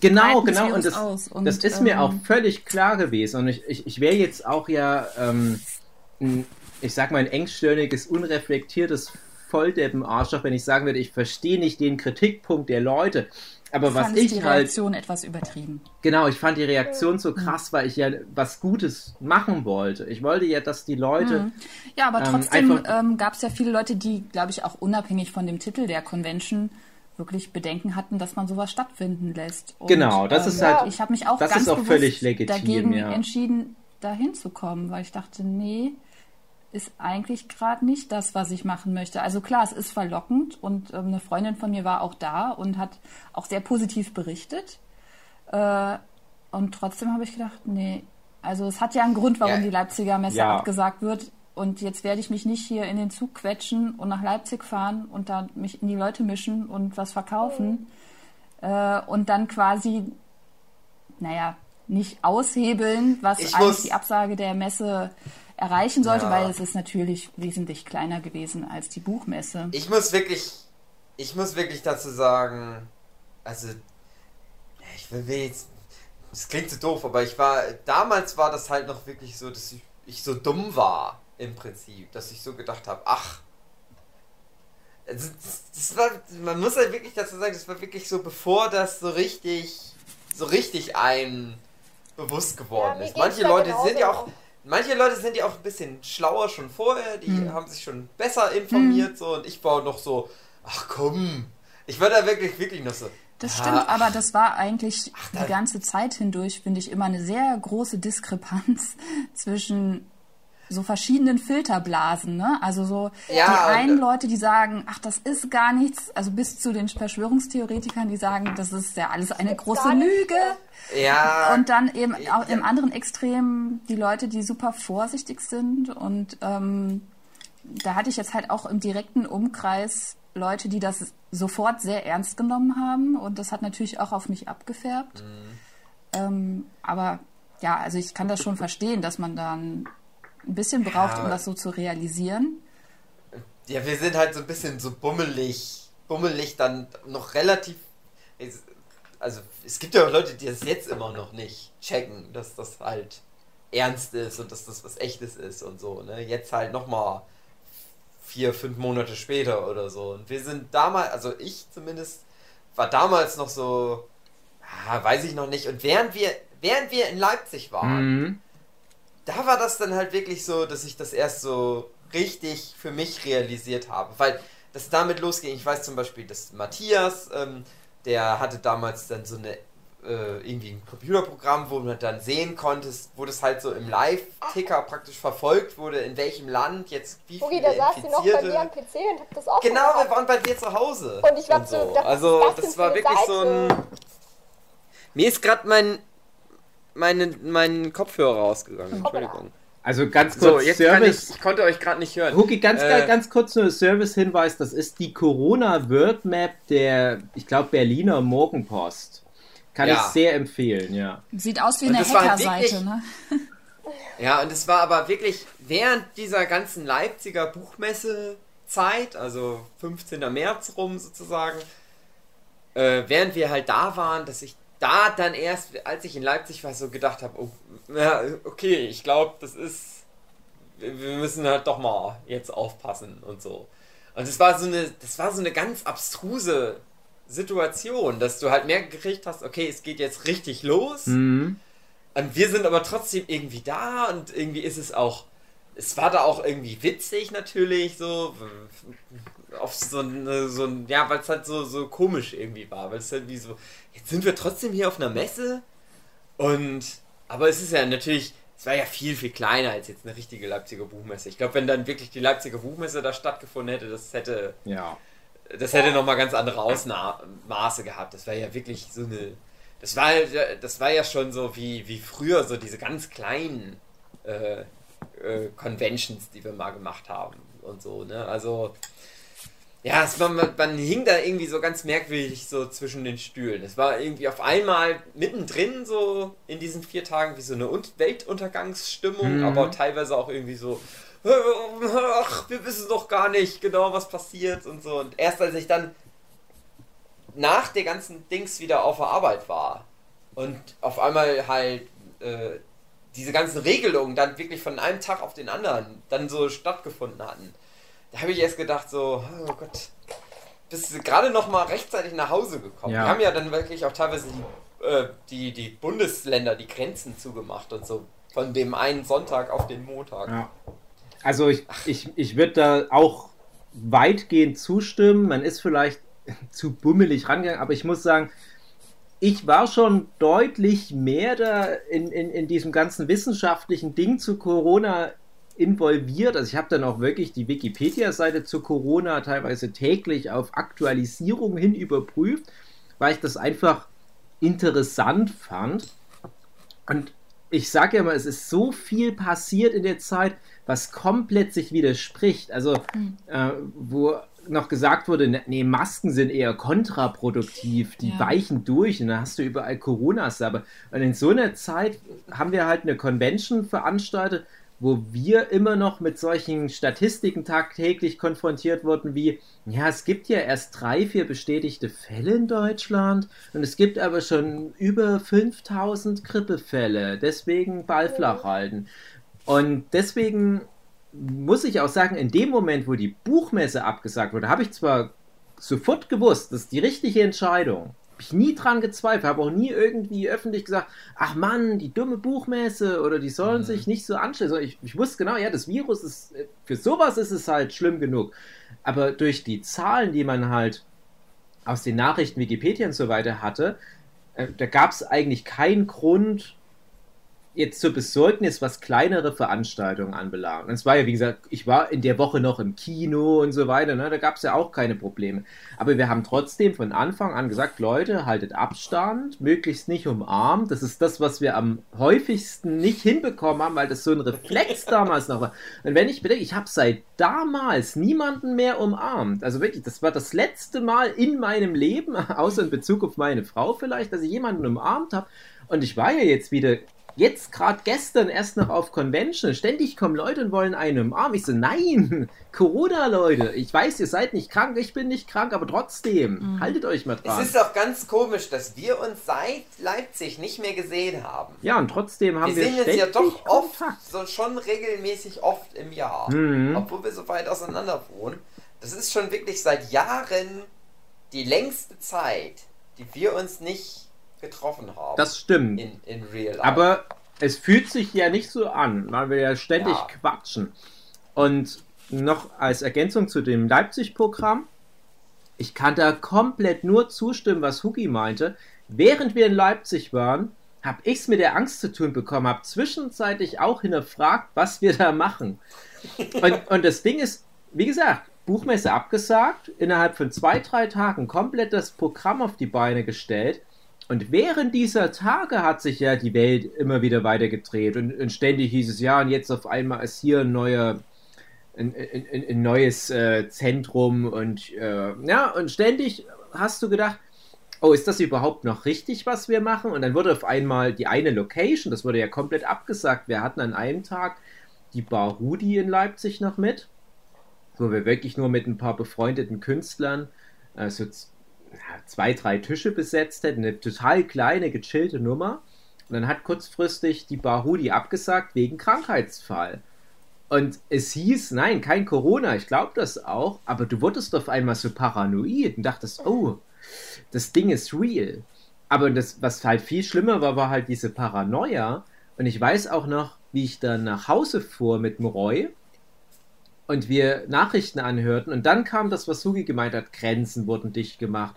Speaker 5: Genau,
Speaker 3: das
Speaker 5: genau. Und das,
Speaker 3: aus. Und,
Speaker 5: das ist mir
Speaker 3: ähm,
Speaker 5: auch völlig klar gewesen. Und ich, ich, ich wäre jetzt auch ja, ähm, ein, ich sag mal, ein engstirniges, unreflektiertes Volldeppen-Arschloch, wenn ich sagen würde, ich verstehe nicht den Kritikpunkt der Leute. Aber was
Speaker 3: fand ich die
Speaker 5: halt
Speaker 3: Reaktion etwas übertrieben.
Speaker 5: Genau, ich fand die Reaktion so krass, weil ich ja was Gutes machen wollte. Ich wollte ja, dass die Leute.
Speaker 3: Ja, aber
Speaker 5: Ähm,
Speaker 3: trotzdem
Speaker 5: einfach-
Speaker 3: ähm, gab es ja viele Leute, die, glaube ich, auch unabhängig von dem Titel der Convention wirklich Bedenken hatten, dass man sowas stattfinden lässt. Und,
Speaker 5: Genau, das ist halt-
Speaker 3: Ich habe mich auch
Speaker 5: das
Speaker 3: ganz
Speaker 5: ist auch
Speaker 3: bewusst
Speaker 5: völlig legitim,
Speaker 3: dagegen
Speaker 5: ja.
Speaker 3: entschieden, da hinzukommen, weil ich dachte, nee, ist eigentlich gerade nicht das, was ich machen möchte. Also klar, es ist verlockend und ähm, eine Freundin von mir war auch da und hat auch sehr positiv berichtet. Äh, und trotzdem habe ich gedacht, nee, also es hat ja einen Grund, warum
Speaker 1: Ja.
Speaker 3: die Leipziger Messe
Speaker 5: Ja.
Speaker 3: abgesagt wird. Und jetzt werde ich mich nicht hier in den Zug quetschen und nach Leipzig fahren und da mich in die Leute mischen und was verkaufen. Äh, und dann quasi, naja, nicht aushebeln, was
Speaker 1: Ich
Speaker 3: eigentlich
Speaker 1: muss-
Speaker 3: die Absage der Messe erreichen sollte,
Speaker 1: Ja.
Speaker 3: weil es ist natürlich wesentlich kleiner gewesen als die Buchmesse.
Speaker 1: Ich muss wirklich, ich muss wirklich dazu sagen, also, ich will jetzt, das klingt so doof, aber ich war, damals war das halt noch wirklich so, dass ich, ich so dumm war, im Prinzip, dass ich so gedacht habe, ach, also, das, das war, man muss halt wirklich dazu sagen, das war wirklich so, bevor das so richtig, so richtig ein bewusst geworden
Speaker 4: Ja,
Speaker 1: ist. Manche Leute sind ja auch, manche Leute sind ja auch ein bisschen schlauer schon vorher, die
Speaker 3: Hm.
Speaker 1: haben sich schon besser informiert so und ich war noch so, ach komm, ich war da wirklich, wirklich noch so.
Speaker 3: Das
Speaker 1: ja,
Speaker 3: stimmt, aber das war eigentlich
Speaker 1: da-
Speaker 3: die ganze Zeit hindurch, finde ich, immer eine sehr große Diskrepanz [laughs] zwischen so verschiedenen Filterblasen, ne? Also so
Speaker 1: Ja,
Speaker 3: die
Speaker 1: und-
Speaker 3: einen Leute, die sagen, ach, das ist gar nichts, also bis zu den Verschwörungstheoretikern, die sagen, das ist ja alles eine große Lüge.
Speaker 1: Ja,
Speaker 3: Und dann eben auch
Speaker 1: Ja.
Speaker 3: im anderen Extrem die Leute, die super vorsichtig sind. Und ähm, da hatte ich jetzt halt auch im direkten Umkreis Leute, die das sofort sehr ernst genommen haben. Und das hat natürlich auch auf mich abgefärbt. Ähm, aber ja, also ich kann das schon verstehen, dass man dann ein bisschen braucht,
Speaker 1: Ja.
Speaker 3: um das so zu realisieren.
Speaker 1: ja, wir sind halt so ein bisschen so bummelig, bummelig dann noch relativ, also es gibt ja auch Leute, die das jetzt immer noch nicht checken, dass das halt ernst ist und dass das was echtes ist und so, ne? Jetzt halt nochmal vier, fünf Monate später oder so. Und wir sind damals, also ich zumindest, war damals noch so, ah, weiß ich noch nicht. Und während wir, während wir in Leipzig waren,
Speaker 5: Mhm.
Speaker 1: Da war das dann halt wirklich so, dass ich das erst so richtig für mich realisiert habe. Weil das damit losging. Ich weiß zum Beispiel, dass Matthias, ähm, der hatte damals dann so eine äh, irgendwie ein Computerprogramm, wo man dann sehen konnte, wo das halt so im Live-Ticker praktisch verfolgt wurde, in welchem Land jetzt wie
Speaker 4: Hugi,
Speaker 1: viele
Speaker 4: da saß sie noch bei mir am PC und hab das auch
Speaker 1: Genau,
Speaker 4: gemacht.
Speaker 1: wir waren bei dir zu Hause.
Speaker 4: Und ich hab so gedacht, was
Speaker 1: also,
Speaker 4: das
Speaker 1: das war wirklich so ein.
Speaker 4: Seite?
Speaker 1: Mir ist gerade mein, meine, mein Kopfhörer rausgegangen. Entschuldigung.
Speaker 5: Also ganz kurz
Speaker 1: So, jetzt kann ich,
Speaker 5: Service.
Speaker 1: ich konnte euch gerade nicht hören.
Speaker 5: Huki, ganz,
Speaker 1: Äh,
Speaker 5: ganz kurz nur Service-Hinweis, das ist die Corona-Word-Map der, ich glaube, Berliner Morgenpost. Kann
Speaker 1: Ja.
Speaker 5: ich sehr empfehlen, ja.
Speaker 3: Sieht aus wie
Speaker 1: Und
Speaker 3: eine Hackerseite, ne?
Speaker 1: Ja, und es war aber wirklich während dieser ganzen Leipziger Buchmesse-Zeit, also 15. März rum sozusagen, äh, während wir halt da waren, dass ich da dann erst, als ich in Leipzig war, so gedacht habe, oh, ja, okay, ich glaube, das ist, wir müssen halt doch mal jetzt aufpassen und so. Und es war so eine, das war so eine ganz abstruse Situation, dass du halt mehr gekriegt hast, okay, es geht jetzt richtig los.
Speaker 5: Mhm.
Speaker 1: Und wir sind aber trotzdem irgendwie da und irgendwie ist es auch. Es war da auch irgendwie witzig natürlich, so. Auf so ein, so ein ja, weil es halt so, so komisch irgendwie war. Weil es halt wie so. Jetzt sind wir trotzdem hier auf einer Messe und. Aber es ist ja natürlich. Es war ja viel, viel kleiner als jetzt eine richtige Leipziger Buchmesse. Ich glaube, wenn dann wirklich die Leipziger Buchmesse da stattgefunden hätte, das hätte
Speaker 5: Ja.
Speaker 1: das hätte nochmal ganz andere Ausmaße gehabt. Das war ja wirklich so eine. Das war, ja- das war ja schon so wie, wie früher, so diese ganz kleinen äh, äh, Conventions, die wir mal gemacht haben und so, ne? Also. Ja, es war, man, man hing da irgendwie so ganz merkwürdig so zwischen den Stühlen. Es war irgendwie auf einmal mittendrin so in diesen vier Tagen wie so eine Un Weltuntergangsstimmung,
Speaker 5: Mhm.
Speaker 1: aber teilweise auch irgendwie so, ach, wir wissen doch gar nicht genau, was passiert und so. Und erst als ich dann nach der ganzen Dings wieder auf der Arbeit war und auf einmal halt äh, diese ganzen Regelungen dann wirklich von einem Tag auf den anderen dann so stattgefunden hatten, da habe ich erst gedacht so, oh Gott, bist du gerade noch mal rechtzeitig nach Hause gekommen.
Speaker 5: Ja.
Speaker 1: Wir haben ja dann wirklich auch teilweise die, äh, die, die Bundesländer die Grenzen zugemacht und so. Von dem einen Sonntag auf den Montag.
Speaker 5: ja. Also ich, ich, ich würde da auch weitgehend zustimmen. Man ist vielleicht [laughs] zu bummelig rangegangen, aber ich muss sagen, ich war schon deutlich mehr da in, in, in diesem ganzen wissenschaftlichen Ding zu Corona involviert. Also ich habe dann auch wirklich die Wikipedia-Seite zu Corona teilweise täglich auf Aktualisierung hin überprüft, weil ich das einfach interessant fand. Und ich sage ja mal, es ist so viel passiert in der Zeit, was komplett sich widerspricht. Also, äh, wo noch gesagt wurde, ne- nee, Masken sind eher kontraproduktiv, die
Speaker 3: Ja.
Speaker 5: weichen durch und dann hast du überall Corona-Sabbe. Und in so einer Zeit haben wir halt eine Convention veranstaltet, wo wir immer noch mit solchen Statistiken tagtäglich konfrontiert wurden, wie, ja, es gibt ja erst drei, vier bestätigte Fälle in Deutschland und es gibt aber schon über 5000 Grippefälle, deswegen Ball flach halten. Und deswegen muss ich auch sagen, in dem Moment, wo die Buchmesse abgesagt wurde, habe ich zwar sofort gewusst, das ist die richtige Entscheidung. Habe ich nie dran gezweifelt, habe auch nie irgendwie öffentlich gesagt, ach Mann, die dumme Buchmesse oder die sollen sich nicht so anstellen. Ich, ich wusste genau, ja, das Virus ist, für sowas ist es halt schlimm genug. Aber durch die Zahlen, die man halt aus den Nachrichten, Wikipedia und so weiter hatte, äh, da gab es eigentlich keinen Grund, jetzt zur Besorgnis, was kleinere Veranstaltungen anbelangt. Und es war ja, wie gesagt, ich war in der Woche noch im Kino und so weiter, ne? da gab es ja auch keine Probleme. Aber wir haben trotzdem von Anfang an gesagt, Leute, haltet Abstand, möglichst nicht umarmt. Das ist das, was wir am häufigsten nicht hinbekommen haben, weil das so ein Reflex [laughs] damals noch war. Und wenn ich bedenke, ich habe seit damals niemanden mehr umarmt. Also wirklich, das war das letzte Mal in meinem Leben, [laughs] außer in Bezug auf meine Frau vielleicht, dass ich jemanden umarmt habe. Und ich war ja jetzt wieder Jetzt gerade gestern erst noch auf Convention. Ständig kommen Leute und wollen einen umarmen. Ich so, nein, [laughs] Corona, Leute. Ich weiß, ihr seid nicht krank, ich bin nicht krank, aber trotzdem, haltet euch mal
Speaker 1: Es
Speaker 5: dran.
Speaker 1: ist doch ganz komisch, dass wir uns seit Leipzig nicht mehr gesehen haben.
Speaker 5: Ja, und trotzdem haben
Speaker 1: Wir
Speaker 5: wir,
Speaker 1: sehen uns ja doch oft,
Speaker 5: Kontakt.
Speaker 1: so schon regelmäßig oft im Jahr.
Speaker 5: Mhm.
Speaker 1: Obwohl wir so weit auseinander wohnen. Das ist schon wirklich seit Jahren die längste Zeit, die wir uns nicht getroffen haben.
Speaker 5: Das stimmt.
Speaker 1: in, in real life.
Speaker 5: Aber es fühlt sich ja nicht so an, weil wir ja ständig
Speaker 1: Ja.
Speaker 5: quatschen. Und noch als Ergänzung zu dem Leipzig-Programm, ich kann da komplett nur zustimmen, was Hugi meinte. Während wir in Leipzig waren, habe ich es mit der Angst zu tun bekommen, habe zwischenzeitlich auch hinterfragt, was wir da machen. Und, [laughs] und das Ding ist, wie gesagt, Buchmesse abgesagt, innerhalb von zwei, drei Tagen komplett das Programm auf die Beine gestellt. Und während dieser Tage hat sich ja die Welt immer wieder weiter gedreht und, und ständig hieß es, ja, und jetzt auf einmal ist hier ein neuer, ein, ein, ein, neues äh, Zentrum und äh, ja, und ständig hast du gedacht, oh, ist das überhaupt noch richtig, was wir machen? Und dann wurde auf einmal die eine Location, das wurde ja komplett abgesagt. Wir hatten an einem Tag die Bar Rudi in Leipzig noch mit, wo wir wirklich nur mit ein paar befreundeten Künstlern so z- ja, zwei, drei Tische besetzt hätten. Eine total kleine, gechillte Nummer. Und dann hat kurzfristig die Bar Rudi abgesagt wegen Krankheitsfall. Und es hieß, nein, kein Corona, ich glaube das auch, aber du wurdest auf einmal so paranoid und dachtest, oh, das Ding ist real. Aber das, was halt viel schlimmer war, war halt diese Paranoia. Und ich weiß auch noch, wie ich dann nach Hause fuhr mit dem Roy und wir Nachrichten anhörten. Und dann kam das, was Sugi gemeint hat, Grenzen wurden dicht gemacht.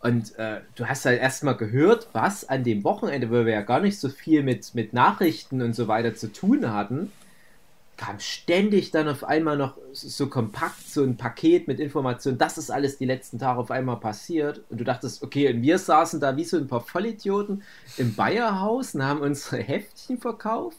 Speaker 5: Und äh, du hast halt erstmal gehört, was an dem Wochenende, wo wir ja gar nicht so viel mit, mit Nachrichten und so weiter zu tun hatten, kam ständig dann auf einmal noch so kompakt so ein Paket mit Informationen, das ist alles die letzten Tage auf einmal passiert. Und du dachtest, okay, und wir saßen da wie so ein paar Vollidioten im Bayerhaus und haben unsere Heftchen verkauft.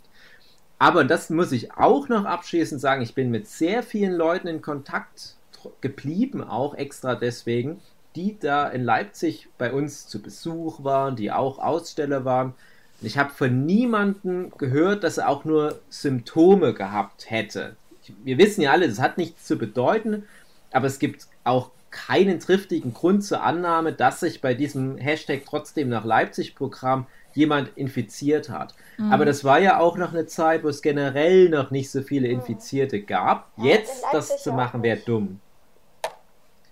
Speaker 5: Aber das muss ich auch noch abschließend sagen, ich bin mit sehr vielen Leuten in Kontakt geblieben, auch extra deswegen, die da in Leipzig bei uns zu Besuch waren, die auch Aussteller waren. Und Ich habe von niemandem gehört, dass er auch nur Symptome gehabt hätte. Wir wissen ja alle, das hat nichts zu bedeuten, aber es gibt auch keinen triftigen Grund zur Annahme, dass sich bei diesem Hashtag trotzdem nach Leipzig-Programm jemand infiziert hat. Aber das war ja auch noch eine Zeit, wo es generell noch nicht so viele Infizierte gab.
Speaker 4: Ja,
Speaker 5: Jetzt das zu machen, wäre dumm.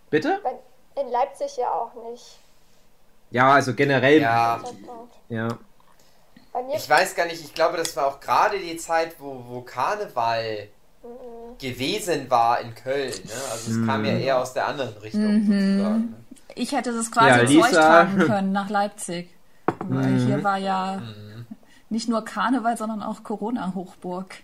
Speaker 5: Bitte?
Speaker 4: In Leipzig ja auch nicht.
Speaker 5: Ja, also generell.
Speaker 1: Ja.
Speaker 5: Ja.
Speaker 1: Ich weiß gar nicht, ich glaube, das war auch gerade die Zeit, wo, wo Karneval gewesen war in Köln. Ne? Also es kam ja eher aus der anderen Richtung sozusagen.
Speaker 3: Ich hätte es quasi
Speaker 5: Ja,
Speaker 3: zu
Speaker 5: Lisa.
Speaker 3: euch tragen können nach Leipzig. Weil hier war ja nicht nur Karneval, sondern auch Corona-Hochburg.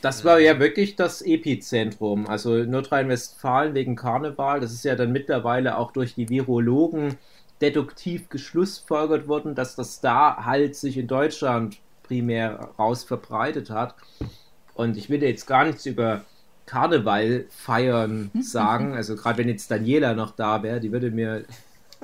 Speaker 5: Das war ja wirklich das Epizentrum. Also Nordrhein-Westfalen wegen Karneval, das ist ja dann mittlerweile auch durch die Virologen deduktiv geschlussfolgert worden, dass das da halt sich in Deutschland primär raus verbreitet hat. Und ich will jetzt gar nichts über Karneval feiern [laughs] sagen. Also gerade wenn jetzt Daniela noch da wäre, die würde mir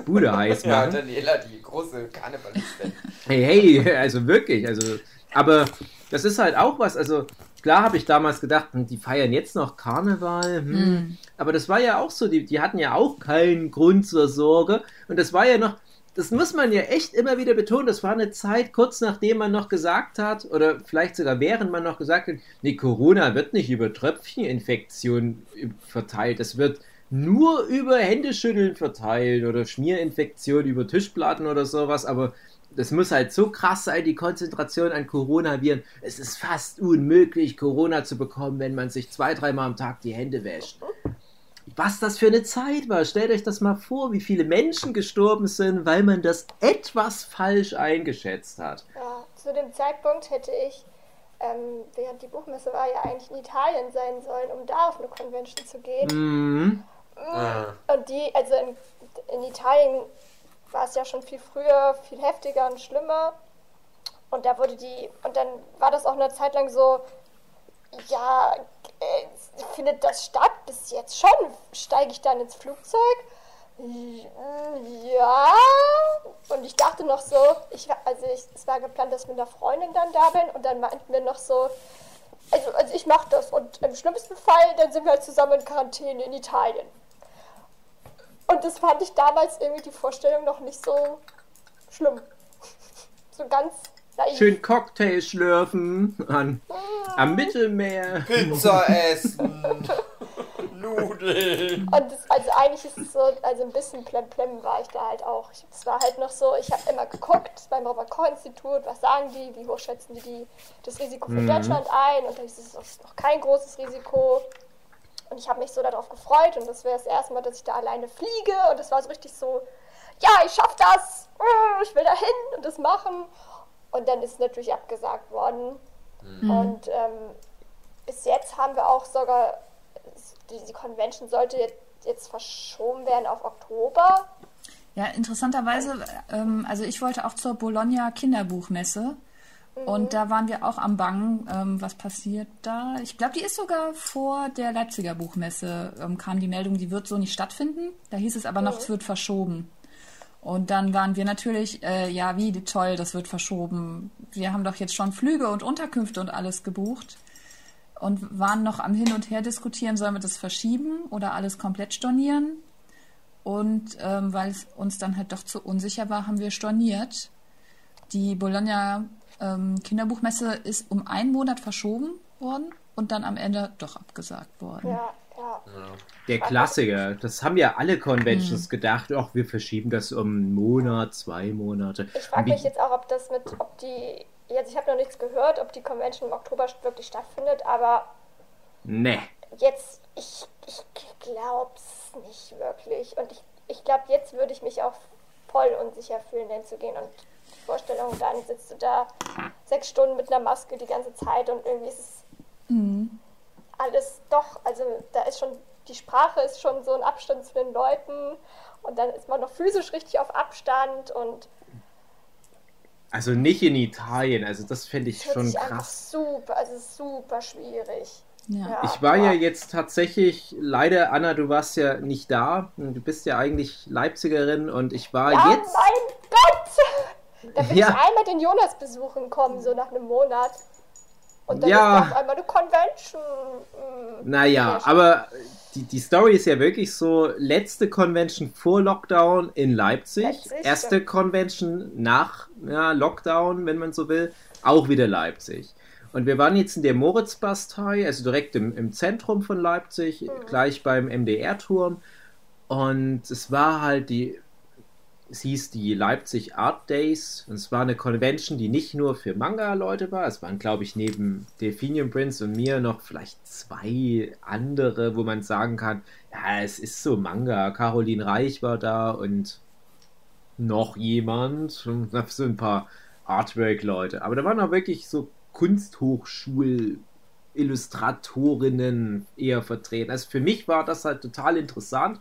Speaker 5: Bude [laughs] heiß
Speaker 1: Ja,
Speaker 5: machen.
Speaker 1: Daniela, die große Karnevalistin.
Speaker 5: Hey, hey, also wirklich, also, aber das ist halt auch was, also klar habe ich damals gedacht, hm, die feiern jetzt noch Karneval, hm. aber das war ja auch so, die, die hatten ja auch keinen Grund zur Sorge und das war ja noch, das muss man ja echt immer wieder betonen, das war eine Zeit kurz nachdem man noch gesagt hat, oder vielleicht sogar während man noch gesagt hat, nee, Corona wird nicht über Tröpfcheninfektion verteilt, das wird nur über Händeschütteln verteilt oder Schmierinfektion über Tischplatten oder sowas, aber das muss halt so krass sein, die Konzentration an Coronaviren. Es ist fast unmöglich, Corona zu bekommen, wenn man sich zwei, dreimal am Tag die Hände wäscht. Was das für eine Zeit war. Stellt euch das mal vor, wie viele Menschen gestorben sind, weil man das etwas falsch eingeschätzt hat.
Speaker 4: Ja, zu dem Zeitpunkt hätte ich, ähm, während die Buchmesse war, ja eigentlich in Italien sein sollen, um da auf eine Convention zu gehen.
Speaker 5: Mhm.
Speaker 1: Ah.
Speaker 4: Und die, also in, in Italien war es ja schon viel früher, viel heftiger und schlimmer. Und da wurde die, und dann war das auch eine Zeit lang so, ja, äh, findet das statt? Bis jetzt schon. Steige ich dann ins Flugzeug? Ja, und ich dachte noch so, ich, also ich, es war geplant, dass ich mit einer Freundin dann da bin und dann meinten wir noch so, also, also ich mach das und im schlimmsten Fall, dann sind wir halt zusammen in Quarantäne in Italien. Und das fand ich damals irgendwie die Vorstellung noch nicht so schlimm. [laughs] So ganz naiv.
Speaker 5: Schön Cocktail schlürfen an, am Mittelmeer.
Speaker 1: Pizza [laughs] essen. Nudeln.
Speaker 4: Und das, also eigentlich ist es so, also ein bisschen plemplem war ich da halt auch. Es war halt noch so, ich habe immer geguckt beim Robert-Koch-Institut, was sagen die, wie hoch schätzen die, die das Risiko für Deutschland ein und da hieß es, das ist noch kein großes Risiko. Und ich habe mich so darauf gefreut und das wäre das erste Mal, dass ich da alleine fliege und das war so richtig so, ja, ich schaff das, äh, ich will da hin und das machen. Und dann ist es natürlich abgesagt worden. Und ähm, bis jetzt haben wir auch sogar, die, die Convention sollte jetzt, jetzt verschoben werden auf Oktober.
Speaker 3: Ja, interessanterweise, ähm, also ich wollte auch zur Bologna Kinderbuchmesse. Und da waren wir auch am Bangen, ähm, was passiert da. Ich glaube, die ist sogar vor der Leipziger Buchmesse, ähm, kam die Meldung, die wird so nicht stattfinden. Da hieß es aber noch, es wird verschoben. Und dann waren wir natürlich, äh, ja, wie toll, das wird verschoben. Wir haben doch jetzt schon Flüge und Unterkünfte und alles gebucht. Und waren noch am Hin und Her diskutieren, sollen wir das verschieben oder alles komplett stornieren? Und ähm, weil es uns dann halt doch zu unsicher war, haben wir storniert. Die Bologna ähm, Kinderbuchmesse ist um einen Monat verschoben worden und dann am Ende doch abgesagt worden.
Speaker 4: Ja, ja.
Speaker 5: Der Klassiker. Das haben ja alle Conventions gedacht. Ach, wir verschieben das um einen Monat, zwei Monate.
Speaker 4: Ich frage mich jetzt auch, ob das mit, ob die, jetzt ich habe noch nichts gehört, ob die Convention im Oktober wirklich stattfindet, aber
Speaker 5: Nee.
Speaker 4: jetzt, ich, ich glaub's nicht wirklich. Und ich, ich glaube, jetzt würde ich mich auch voll unsicher fühlen, hinzugehen. Und Vorstellung, dann sitzt du da sechs Stunden mit einer Maske die ganze Zeit und irgendwie ist es alles doch, also da ist schon, die Sprache ist schon so ein Abstand zu den Leuten und dann ist man noch physisch richtig auf Abstand und
Speaker 5: Also nicht in Italien. Also das fände ich schon krass.
Speaker 4: super, also super schwierig.
Speaker 3: Ja.
Speaker 5: Ich war ja
Speaker 4: aber-
Speaker 5: jetzt tatsächlich, leider, Anna, du warst ja nicht da. Du bist ja eigentlich Leipzigerin und ich war
Speaker 4: Ja,
Speaker 5: jetzt.
Speaker 4: mein Gott! Da will
Speaker 5: Ja.
Speaker 4: ich einmal den Jonas besuchen kommen, so nach einem Monat. Und dann
Speaker 5: Ja.
Speaker 4: ist auf einmal eine Convention. Mm.
Speaker 5: Naja, aber die, die Story ist ja wirklich so: letzte Convention vor Lockdown in Leipzig,
Speaker 4: Leipzig,
Speaker 5: erste
Speaker 4: ja.
Speaker 5: Convention nach ja, Lockdown, wenn man so will, auch wieder Leipzig. Und wir waren jetzt in der Moritzbastei, also direkt im, im Zentrum von Leipzig, gleich beim MDR-Turm. Und es war halt die, es hieß die Leipzig Art Days. Und es war eine Convention, die nicht nur für Manga-Leute war. Es waren, glaube ich, neben Delphinium Prince und mir noch vielleicht zwei andere, wo man sagen kann, ja, es ist so Manga. Caroline Reich war da und noch jemand. So ein paar Artwork-Leute. Aber da waren auch wirklich so Kunsthochschul- Illustratorinnen eher vertreten. Also für mich war das halt total interessant.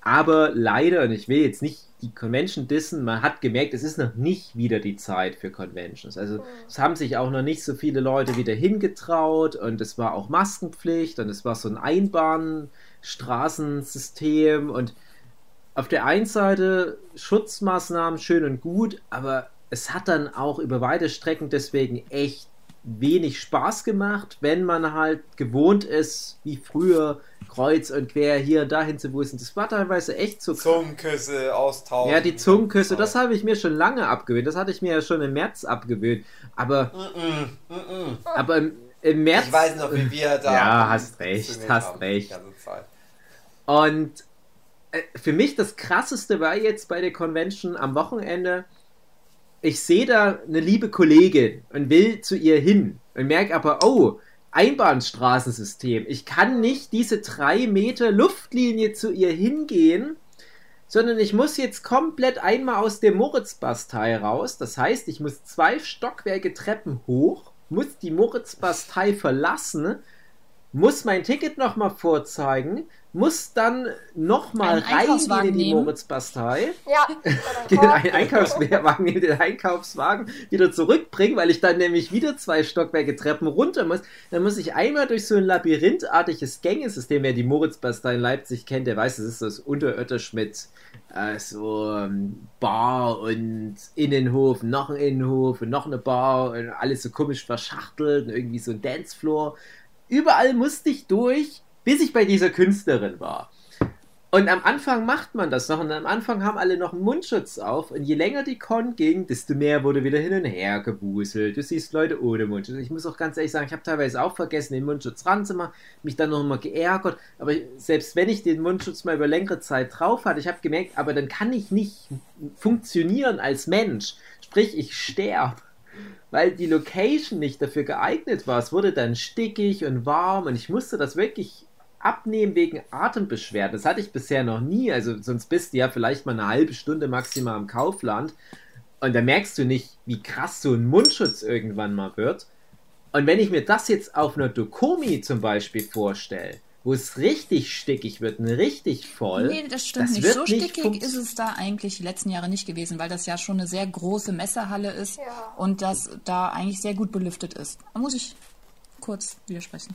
Speaker 5: Aber leider, und ich will jetzt nicht die Convention dissen, man hat gemerkt, es ist noch nicht wieder die Zeit für Conventions. Also es haben sich auch noch nicht so viele Leute wieder hingetraut und es war auch Maskenpflicht und es war so ein Einbahnstraßensystem und auf der einen Seite Schutzmaßnahmen schön und gut, aber es hat dann auch über weite Strecken deswegen echt wenig Spaß gemacht, wenn man halt gewohnt ist, wie früher kreuz und quer hier dahin zu wusten. Das war teilweise echt so
Speaker 1: Zungenküsse austauschen.
Speaker 5: ja, die Zungenküsse, das habe ich mir schon lange abgewöhnt. Das hatte ich mir ja schon im März abgewöhnt. Aber, aber im, im März.
Speaker 1: Ich weiß noch, wie wir da.
Speaker 5: Ja, hast recht, hast recht. Und äh, für mich das krasseste war jetzt bei der Convention am Wochenende, ich sehe da eine liebe Kollegin und will zu ihr hin und merke aber, oh, Einbahnstraßensystem. Ich kann nicht diese drei Meter Luftlinie zu ihr hingehen, sondern ich muss jetzt komplett einmal aus der Moritzbastei raus. Das heißt, ich muss zwei Stockwerke Treppen hoch, muss die Moritzbastei verlassen, muss mein Ticket nochmal vorzeigen, muss dann nochmal reingehen in die
Speaker 3: nehmen.
Speaker 5: Moritzbastei,
Speaker 4: Ja, [laughs]
Speaker 5: den Einkaufswagen, den Einkaufswagen wieder zurückbringen, weil ich dann nämlich wieder zwei Stockwerke Treppen runter muss. Dann muss ich einmal durch so ein labyrinthartiges Gängesystem. Wer die Moritzbastei in Leipzig kennt, der weiß, das ist das Unterirdisch mit äh, so ähm, Bar und Innenhof, noch ein Innenhof und noch eine Bar und alles so komisch verschachtelt und irgendwie so ein Dancefloor. Überall musste ich durch, bis ich bei dieser Künstlerin war. Und am Anfang macht man das noch und am Anfang haben alle noch einen Mundschutz auf und je länger die Con ging, desto mehr wurde wieder hin und her gewuselt. Du siehst Leute ohne Mundschutz. Ich muss auch ganz ehrlich sagen, ich habe teilweise auch vergessen, den Mundschutz ranzumachen, mich dann noch mal geärgert. Aber selbst wenn ich den Mundschutz mal über längere Zeit drauf hatte, ich habe gemerkt, aber dann kann ich nicht funktionieren als Mensch. Sprich, ich sterbe weil die Location nicht dafür geeignet war. Es wurde dann stickig und warm und ich musste das wirklich abnehmen wegen Atembeschwerden. Das hatte ich bisher noch nie. Also sonst bist du ja vielleicht mal eine halbe Stunde maximal im Kaufland und da merkst du nicht, wie krass so ein Mundschutz irgendwann mal wird. Und wenn ich mir das jetzt auf einer Dokomi zum Beispiel vorstelle, wo es richtig stickig wird richtig voll.
Speaker 3: Nee, das stimmt
Speaker 5: das
Speaker 3: nicht.
Speaker 5: wird
Speaker 3: So
Speaker 5: nicht
Speaker 3: stickig
Speaker 5: funkt-
Speaker 3: ist es da eigentlich die letzten Jahre nicht gewesen, weil das ja schon eine sehr große Messehalle ist
Speaker 4: Ja.
Speaker 3: und das da eigentlich sehr gut belüftet ist. Da muss ich kurz widersprechen.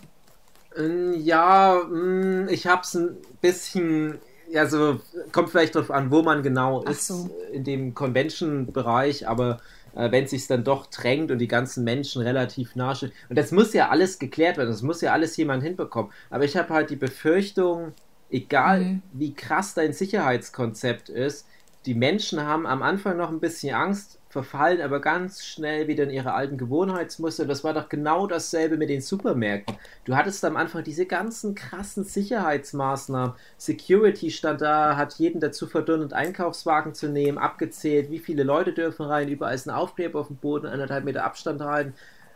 Speaker 5: Ähm, Ja, mh, ich hab's ein bisschen, ja, so, kommt vielleicht drauf an, wo man genau
Speaker 3: Ach
Speaker 5: ist
Speaker 3: so.
Speaker 5: in dem Convention-Bereich, aber äh, wenn es sich dann doch drängt und die ganzen Menschen relativ nah stehen, und das muss ja alles geklärt werden, das muss ja alles jemand hinbekommen, aber ich habe halt die Befürchtung, egal
Speaker 3: Mhm.
Speaker 5: wie krass dein Sicherheitskonzept ist, die Menschen haben am Anfang noch ein bisschen Angst, verfallen aber ganz schnell wieder in ihre alten Gewohnheitsmuster. Das war doch genau dasselbe mit den Supermärkten. Du hattest am Anfang diese ganzen krassen Sicherheitsmaßnahmen. Security stand da, hat jeden dazu verdonnert, Einkaufswagen zu nehmen, abgezählt, wie viele Leute dürfen rein, überall ist ein Aufkleber auf dem Boden, anderthalb Meter Abstand halten.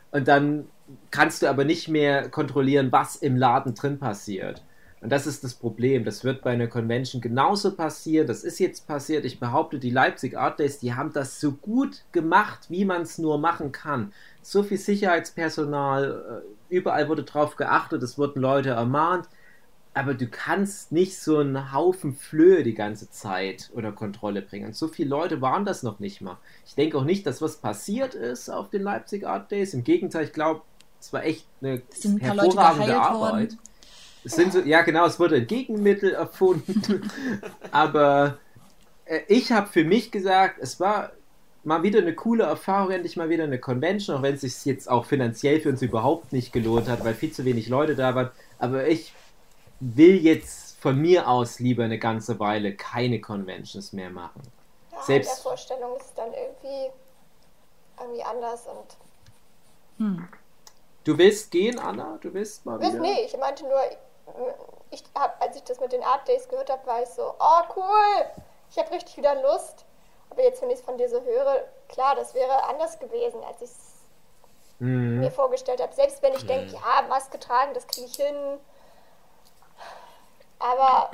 Speaker 5: Und dann kannst du aber nicht mehr kontrollieren, was im Laden drin passiert. Und das ist das Problem. Das wird bei einer Convention genauso passieren. Das ist jetzt passiert. Ich behaupte, die Leipzig Art Days, die haben das so gut gemacht, wie man es nur machen kann. So viel Sicherheitspersonal, äh, überall wurde drauf geachtet, es wurden Leute ermahnt. Aber du kannst nicht so einen Haufen Flöhe die ganze Zeit unter Kontrolle bringen. Und so viele Leute waren das noch nicht mal. Ich denke auch nicht, dass was passiert ist auf den Leipzig Art Days. Im Gegenteil, ich glaube, es war echt eine hervorragende Arbeit.
Speaker 3: worden.
Speaker 5: Es sind so, ja genau, es wurde ein Gegenmittel erfunden, [laughs] aber äh, ich habe für mich gesagt, es war mal wieder eine coole Erfahrung, endlich mal wieder eine Convention, auch wenn es sich jetzt auch finanziell für uns überhaupt nicht gelohnt hat, weil viel zu wenig Leute da waren, aber ich will jetzt von mir aus lieber eine ganze Weile keine Conventions mehr machen.
Speaker 4: Ja,
Speaker 5: Selbst-
Speaker 4: der Vorstellung ist dann irgendwie, irgendwie anders und
Speaker 5: Du willst gehen, Anna? Du willst mal
Speaker 4: Wisst,
Speaker 5: wieder?
Speaker 4: nee, ich meinte nur, ich hab, als ich das mit den Art Days gehört habe, war ich so, oh cool, ich habe richtig wieder Lust. Aber jetzt, wenn ich es von dir so höre, klar, das wäre anders gewesen, als ich es
Speaker 5: Mhm.
Speaker 4: mir vorgestellt habe. Selbst wenn ich denke, ja, Maske tragen, das kriege ich hin. Aber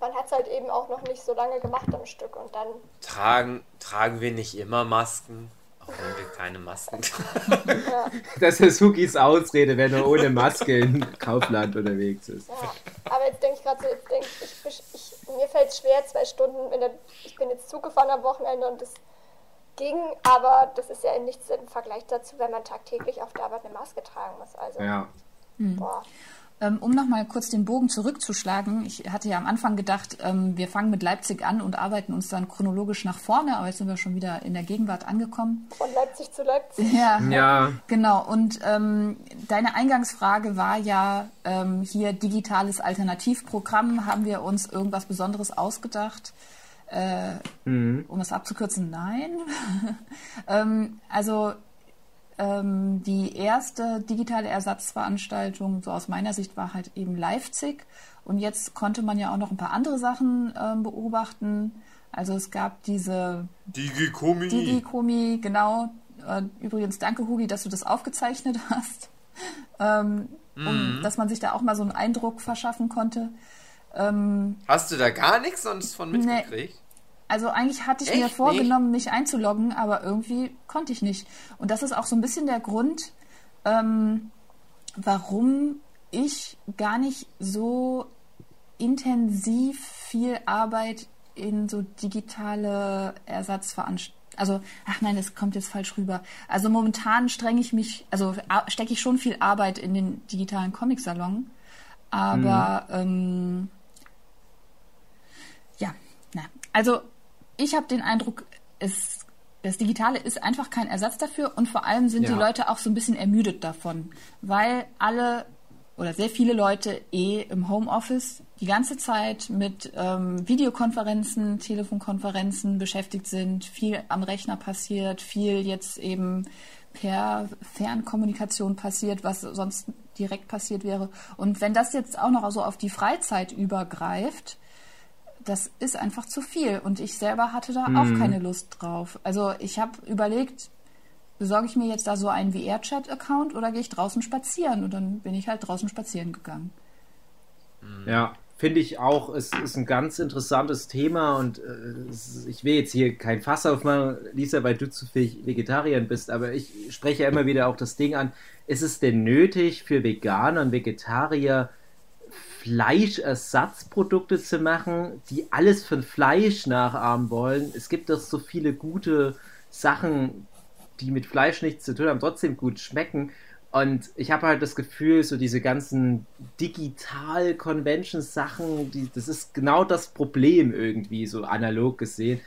Speaker 4: man hat es halt eben auch noch nicht so lange gemacht am Stück und dann,
Speaker 1: Tragen, tragen wir nicht immer Masken? Auch wenn wir keine Masken tragen.
Speaker 5: Das ist Hukis Ausrede, wenn er ohne Maske in Kaufland unterwegs ist.
Speaker 4: ja. Aber jetzt denke ich gerade so, jetzt denk ich, ich, ich, mir fällt es schwer, zwei Stunden, der, ich bin jetzt Zug gefahren am Wochenende und das ging, aber das ist ja nichts im Vergleich dazu, wenn man tagtäglich auf der Arbeit eine Maske tragen muss. Also,
Speaker 5: Ja.
Speaker 4: boah.
Speaker 3: Ähm, um nochmal kurz den Bogen zurückzuschlagen, ich hatte ja am Anfang gedacht, ähm, wir fangen mit Leipzig an und arbeiten uns dann chronologisch nach vorne, aber jetzt sind wir schon wieder in der Gegenwart angekommen.
Speaker 4: Von Leipzig zu Leipzig.
Speaker 3: Ja,
Speaker 5: Ja.
Speaker 3: genau. Und ähm, deine Eingangsfrage war ja ähm, hier digitales Alternativprogramm. Haben wir uns irgendwas Besonderes ausgedacht? Äh, Um es abzukürzen, nein. [laughs] ähm, also ähm, die erste digitale Ersatzveranstaltung, so aus meiner Sicht, war halt eben Leipzig. Und jetzt konnte man ja auch noch ein paar andere Sachen ähm, beobachten. Also es gab diese
Speaker 1: Digikomi.
Speaker 3: Digi-Komi, genau. Äh, Übrigens, danke, Hugi, dass du das aufgezeichnet [laughs] hast, ähm, um, dass man sich da auch mal so einen Eindruck verschaffen konnte. Ähm,
Speaker 1: Hast du da gar nichts sonst von mitgekriegt?
Speaker 3: Also eigentlich hatte ich
Speaker 1: Echt
Speaker 3: mir vorgenommen, mich einzuloggen, aber irgendwie konnte ich nicht. Und das ist auch so ein bisschen der Grund, ähm, warum ich gar nicht so intensiv viel Arbeit in so digitale Ersatzveranstaltungen. Also, ach nein, das kommt jetzt falsch rüber. Also momentan strenge ich mich, also stecke ich schon viel Arbeit in den digitalen Comic-Salon. Aber ähm, ja, na. Also ich habe den Eindruck, es, das Digitale ist einfach kein Ersatz dafür und vor allem sind die
Speaker 5: Ja.
Speaker 3: Leute auch so ein bisschen ermüdet davon, weil alle oder sehr viele Leute eh im Homeoffice die ganze Zeit mit ähm, Videokonferenzen, Telefonkonferenzen beschäftigt sind, viel am Rechner passiert, viel jetzt eben per Fernkommunikation passiert, was sonst direkt passiert wäre. Und wenn das jetzt auch noch so auf die Freizeit übergreift, das ist einfach zu viel. Und ich selber hatte da auch keine Lust drauf. Also ich habe überlegt, besorge ich mir jetzt da so einen VR-Chat-Account oder gehe ich draußen spazieren? Und dann bin ich halt draußen spazieren gegangen.
Speaker 5: Ja, finde ich auch. Es ist ein ganz interessantes Thema und äh, ich will jetzt hier kein Fass aufmachen, Lisa, weil du zu viel Vegetarierin bist, aber ich spreche ja immer wieder auch das Ding an. Ist es denn nötig für Veganer und Vegetarier Fleischersatzprodukte zu machen, die alles von Fleisch nachahmen wollen? Es gibt doch so viele gute Sachen, die mit Fleisch nichts zu tun haben, trotzdem gut schmecken. Und ich habe halt das Gefühl, so diese ganzen Digital-Convention-Sachen, das ist genau das Problem irgendwie, so analog gesehen.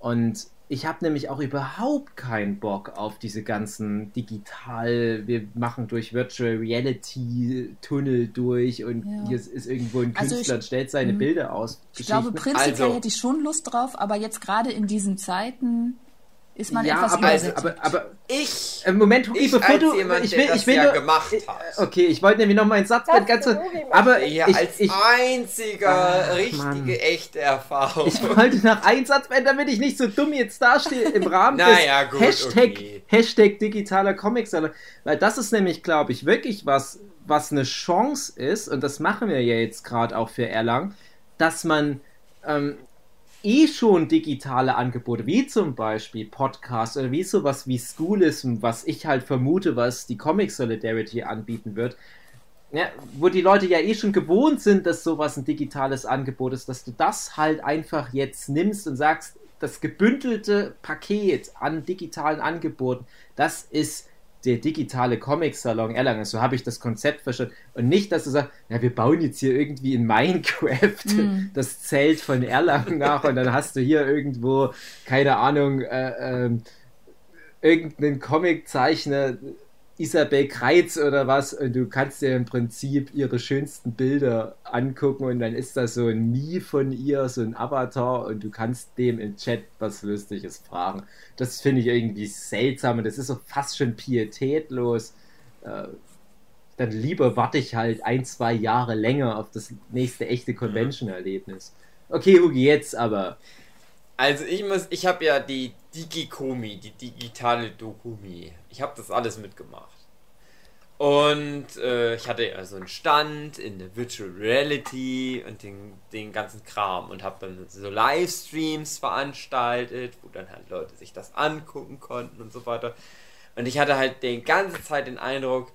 Speaker 5: Und ich habe nämlich auch überhaupt keinen Bock auf diese ganzen digital, wir machen durch Virtual Reality Tunnel durch und
Speaker 3: Ja.
Speaker 5: hier ist irgendwo ein
Speaker 3: Also
Speaker 5: Künstler
Speaker 3: ich-
Speaker 5: und stellt seine
Speaker 3: Mhm.
Speaker 5: Bilder aus.
Speaker 3: Ich glaube, prinzipiell
Speaker 1: Also-
Speaker 3: hätte ich schon Lust drauf, aber jetzt gerade in diesen Zeiten ist man
Speaker 5: ja,
Speaker 3: etwas
Speaker 5: aber,
Speaker 3: übersättigt.
Speaker 5: aber, aber
Speaker 1: Ich,
Speaker 5: Äh, Moment, Hugi,
Speaker 1: Ich
Speaker 5: bevor
Speaker 1: als
Speaker 5: du.
Speaker 1: jemand,
Speaker 5: ich will,
Speaker 1: das
Speaker 5: ich will
Speaker 1: ja
Speaker 5: nur,
Speaker 1: gemacht
Speaker 5: äh,
Speaker 1: hat.
Speaker 5: Okay, ich wollte nämlich noch mal einen Satz
Speaker 4: Das
Speaker 5: mit ganz. Aber
Speaker 1: ja,
Speaker 5: ich,
Speaker 1: als
Speaker 5: ich,
Speaker 1: einziger
Speaker 5: Ach,
Speaker 1: richtige,
Speaker 5: Mann.
Speaker 1: echte Erfahrung.
Speaker 5: ich wollte noch einen Satz beenden, damit ich nicht so dumm jetzt dastehe im Rahmen [laughs]
Speaker 1: Naja,
Speaker 5: des
Speaker 1: gut,
Speaker 5: Hashtag,
Speaker 1: okay.
Speaker 5: Hashtag digitaler Comics. Weil das ist nämlich, glaube ich, wirklich was, was eine Chance ist, und das machen wir ja jetzt gerade auch für Erlangen, dass man ähm, eh schon digitale Angebote, wie zum Beispiel Podcasts oder wie sowas wie Schoolism, was ich halt vermute, was die Comic Solidarity anbieten wird, ja, wo die Leute ja eh schon gewohnt sind, dass sowas ein digitales Angebot ist, dass du das halt einfach jetzt nimmst und sagst, das gebündelte Paket an digitalen Angeboten, das ist der digitale Comic-Salon Erlangen. So habe ich das Konzept verstanden. Und nicht, dass du sagst, ja, wir bauen jetzt hier irgendwie in Minecraft [laughs] das Zelt von Erlangen nach und dann hast du hier irgendwo, keine Ahnung, äh, ähm, irgendeinen Comiczeichner, Isabel Kreitz oder was, und du kannst dir im Prinzip ihre schönsten Bilder angucken und dann ist da so ein Mii von ihr, so ein Avatar und du kannst dem im Chat was Lustiges fragen. Das finde ich irgendwie seltsam und das ist auch fast schon pietätlos. Äh, dann lieber warte ich halt ein, zwei Jahre länger auf das nächste echte Convention-Erlebnis. Okay, Hugi, jetzt aber.
Speaker 1: Also ich muss, ich habe ja die Digikomi, die digitale Dokumi. Ich habe das alles mitgemacht. Und äh, ich hatte ja so einen Stand in der Virtual Reality und den, den ganzen Kram und habe dann so Livestreams veranstaltet, wo dann halt Leute sich das angucken konnten und so weiter. Und ich hatte halt die ganze Zeit den Eindruck,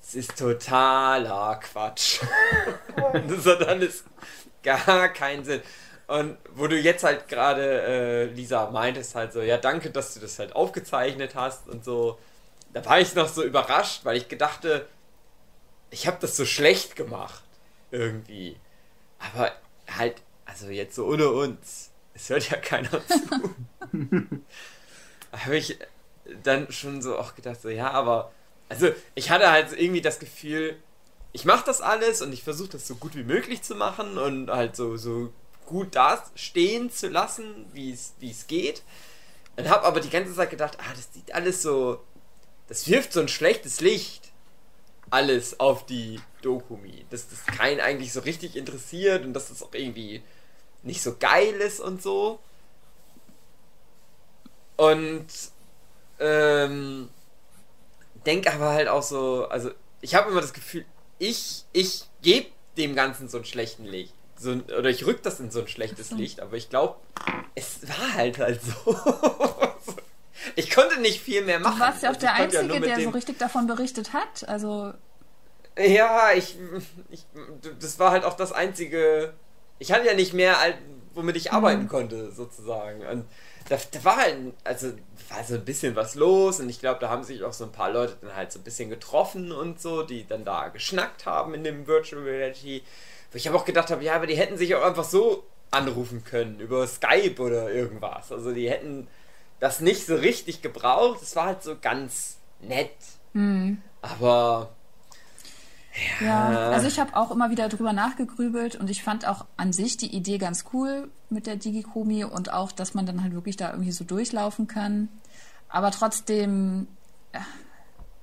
Speaker 1: es ist totaler Quatsch. [laughs] das hat alles gar keinen Sinn. Und wo du jetzt halt gerade, äh, Lisa, meintest halt so, ja, danke, dass du das halt aufgezeichnet hast und so. Da war ich noch so überrascht, weil ich gedachte, ich habe das so schlecht gemacht. Irgendwie. Aber halt, also jetzt so ohne uns. Es hört ja keiner zu. [laughs] habe ich dann schon so auch gedacht, so, ja, aber. Also, ich hatte halt irgendwie das Gefühl, ich mache das alles und ich versuche das so gut wie möglich zu machen und halt so, so gut da stehen zu lassen, wie es wie es geht. Und habe aber die ganze Zeit gedacht, ah, das sieht alles so, das wirft so ein schlechtes Licht alles auf die Dokumi, dass das keinen eigentlich so richtig interessiert und dass das auch irgendwie nicht so geil ist und so. Und ähm, denke aber halt auch so, also ich habe immer das Gefühl, ich, ich gebe dem Ganzen so ein schlechten Licht. So, ein- oder ich rück das in so ein schlechtes Licht, aber ich glaube, es war halt halt so. [laughs] ich konnte nicht viel mehr machen.
Speaker 3: Du warst ja auch
Speaker 1: Also
Speaker 3: der
Speaker 1: ja
Speaker 3: Einzige,
Speaker 1: mit
Speaker 3: der so richtig davon berichtet hat. Also
Speaker 1: Ja, ich, ich. Das war halt auch das einzige. Ich hatte ja nicht mehr, womit ich arbeiten konnte, sozusagen. Und da, da war halt. Also, war so ein bisschen was los und ich glaube, da haben sich auch so ein paar Leute dann halt so ein bisschen getroffen und so, die dann da geschnackt haben in dem Virtual Reality. Wo ich aber auch gedacht habe, ja, aber die hätten sich auch einfach so anrufen können, über Skype oder irgendwas. Also, die hätten das nicht so richtig gebraucht. Es war halt so ganz nett. Aber.
Speaker 3: Ja, also ich habe auch immer wieder drüber nachgegrübelt und ich fand auch an sich die Idee ganz cool mit der Digikomi und auch, dass man dann halt wirklich da irgendwie so durchlaufen kann. Aber trotzdem, ja,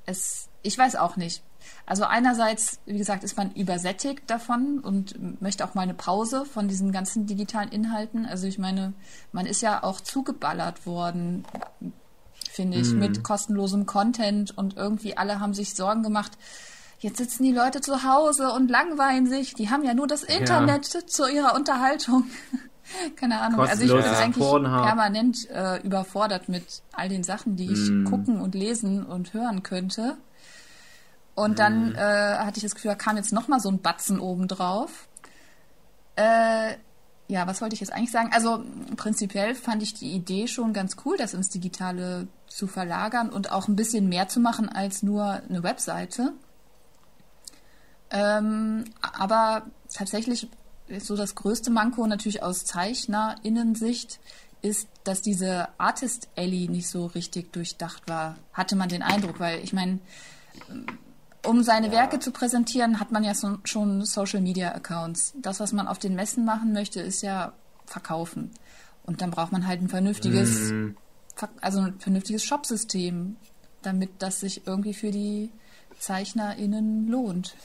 Speaker 3: es, ich weiß auch nicht. Also einerseits, wie gesagt, ist man übersättigt davon und möchte auch mal eine Pause von diesen ganzen digitalen Inhalten. Also ich meine, man ist ja auch zugeballert worden, finde ich, mit kostenlosem Content und irgendwie alle haben sich Sorgen gemacht. Jetzt sitzen die Leute zu Hause und langweilen sich. Die haben ja nur das Internet zu ihrer Unterhaltung. [laughs] Keine Ahnung. Also ich bin
Speaker 5: Kostenloses
Speaker 3: eigentlich
Speaker 5: Pornhub.
Speaker 3: permanent äh, überfordert mit all den Sachen, die ich gucken und lesen und hören könnte. Und dann äh, hatte ich das Gefühl, da kam jetzt noch mal so ein Batzen obendrauf. Äh, ja, was wollte ich jetzt eigentlich sagen? Also prinzipiell fand ich die Idee schon ganz cool, das ins Digitale zu verlagern und auch ein bisschen mehr zu machen als nur eine Webseite. Ähm, aber tatsächlich ist so das größte Manko natürlich aus ZeichnerInnen-Sicht ist, dass diese Artist Alley nicht so richtig durchdacht war, hatte man den Eindruck, weil ich meine, um seine Werke zu präsentieren, hat man ja so, schon Social Media Accounts. Das, was man auf den Messen machen möchte, ist ja verkaufen. Und dann braucht man halt ein vernünftiges, Ver- also ein vernünftiges Shopsystem, damit das sich irgendwie für die ZeichnerInnen lohnt.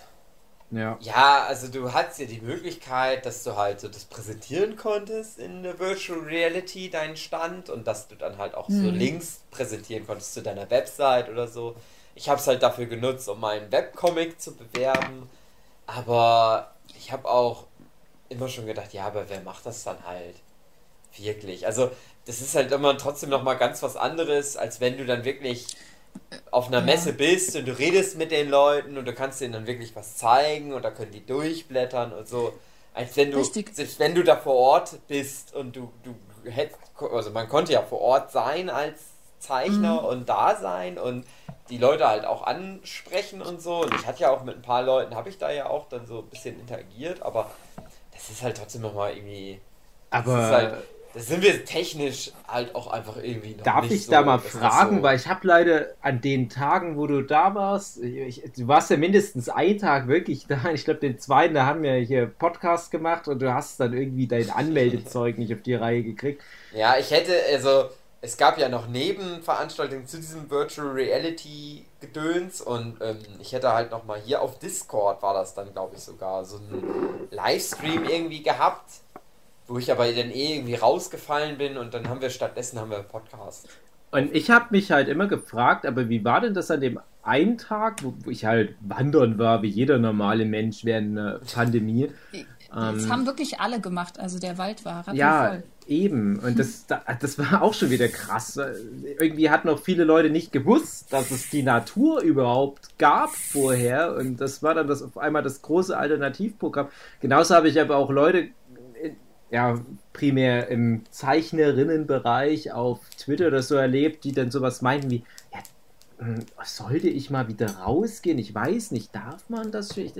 Speaker 5: Ja.
Speaker 1: Ja, also du hattest ja die Möglichkeit, dass du halt so das präsentieren konntest in der Virtual Reality, deinen Stand, und dass du dann halt auch so Links präsentieren konntest zu deiner Website oder so. Ich habe es halt dafür genutzt, um meinen Webcomic zu bewerben, aber ich habe auch immer schon gedacht, ja, aber wer macht das dann halt wirklich? Also das ist halt immer trotzdem noch mal ganz was anderes, als wenn du dann wirklich auf einer Messe bist und du redest mit den Leuten und du kannst denen dann wirklich was zeigen und da können die durchblättern und so. Als wenn du,
Speaker 3: Richtig.
Speaker 1: selbst wenn du da vor Ort bist und du, du hättest, also man konnte ja vor Ort sein als Zeichner und da sein und die Leute halt auch ansprechen und so. Und ich hatte ja auch mit ein paar Leuten, habe ich da ja auch dann so ein bisschen interagiert, aber das ist halt trotzdem nochmal irgendwie, das
Speaker 5: Aber
Speaker 1: ist halt, da sind wir technisch halt auch einfach irgendwie noch
Speaker 5: Darf ich
Speaker 1: so,
Speaker 5: da mal
Speaker 1: das
Speaker 5: fragen,
Speaker 1: so-
Speaker 5: weil ich habe leider an den Tagen, wo du da warst, ich, du warst ja mindestens einen Tag wirklich da. Ich glaube, den zweiten, da haben wir hier Podcast gemacht und du hast dann irgendwie dein Anmeldezeug nicht auf die Reihe gekriegt.
Speaker 1: Ja, ich hätte, also, es gab ja noch Nebenveranstaltungen zu diesem Virtual Reality Gedöns und ähm, ich hätte halt nochmal hier auf Discord war das dann, glaube ich, sogar so ein Livestream irgendwie gehabt, wo ich aber dann eh irgendwie rausgefallen bin und dann haben wir stattdessen haben wir einen Podcast.
Speaker 5: Und ich habe mich halt immer gefragt, aber wie war denn das an dem einen Tag, wo, wo ich halt wandern war, wie jeder normale Mensch während einer Pandemie?
Speaker 3: Das haben wirklich alle gemacht. Also der Wald war
Speaker 5: Ähm, Ja, eben. Und das, da- das war auch schon wieder krass. Irgendwie hatten auch viele Leute nicht gewusst, dass es die Natur überhaupt gab vorher. Und das war dann das auf einmal das große Alternativprogramm. Genauso habe ich aber auch Leute, in- ja, primär im Zeichnerinnenbereich auf Twitter oder so erlebt, die dann sowas meinten wie, sollte ich mal wieder rausgehen? Ich weiß nicht, darf man das? Ich,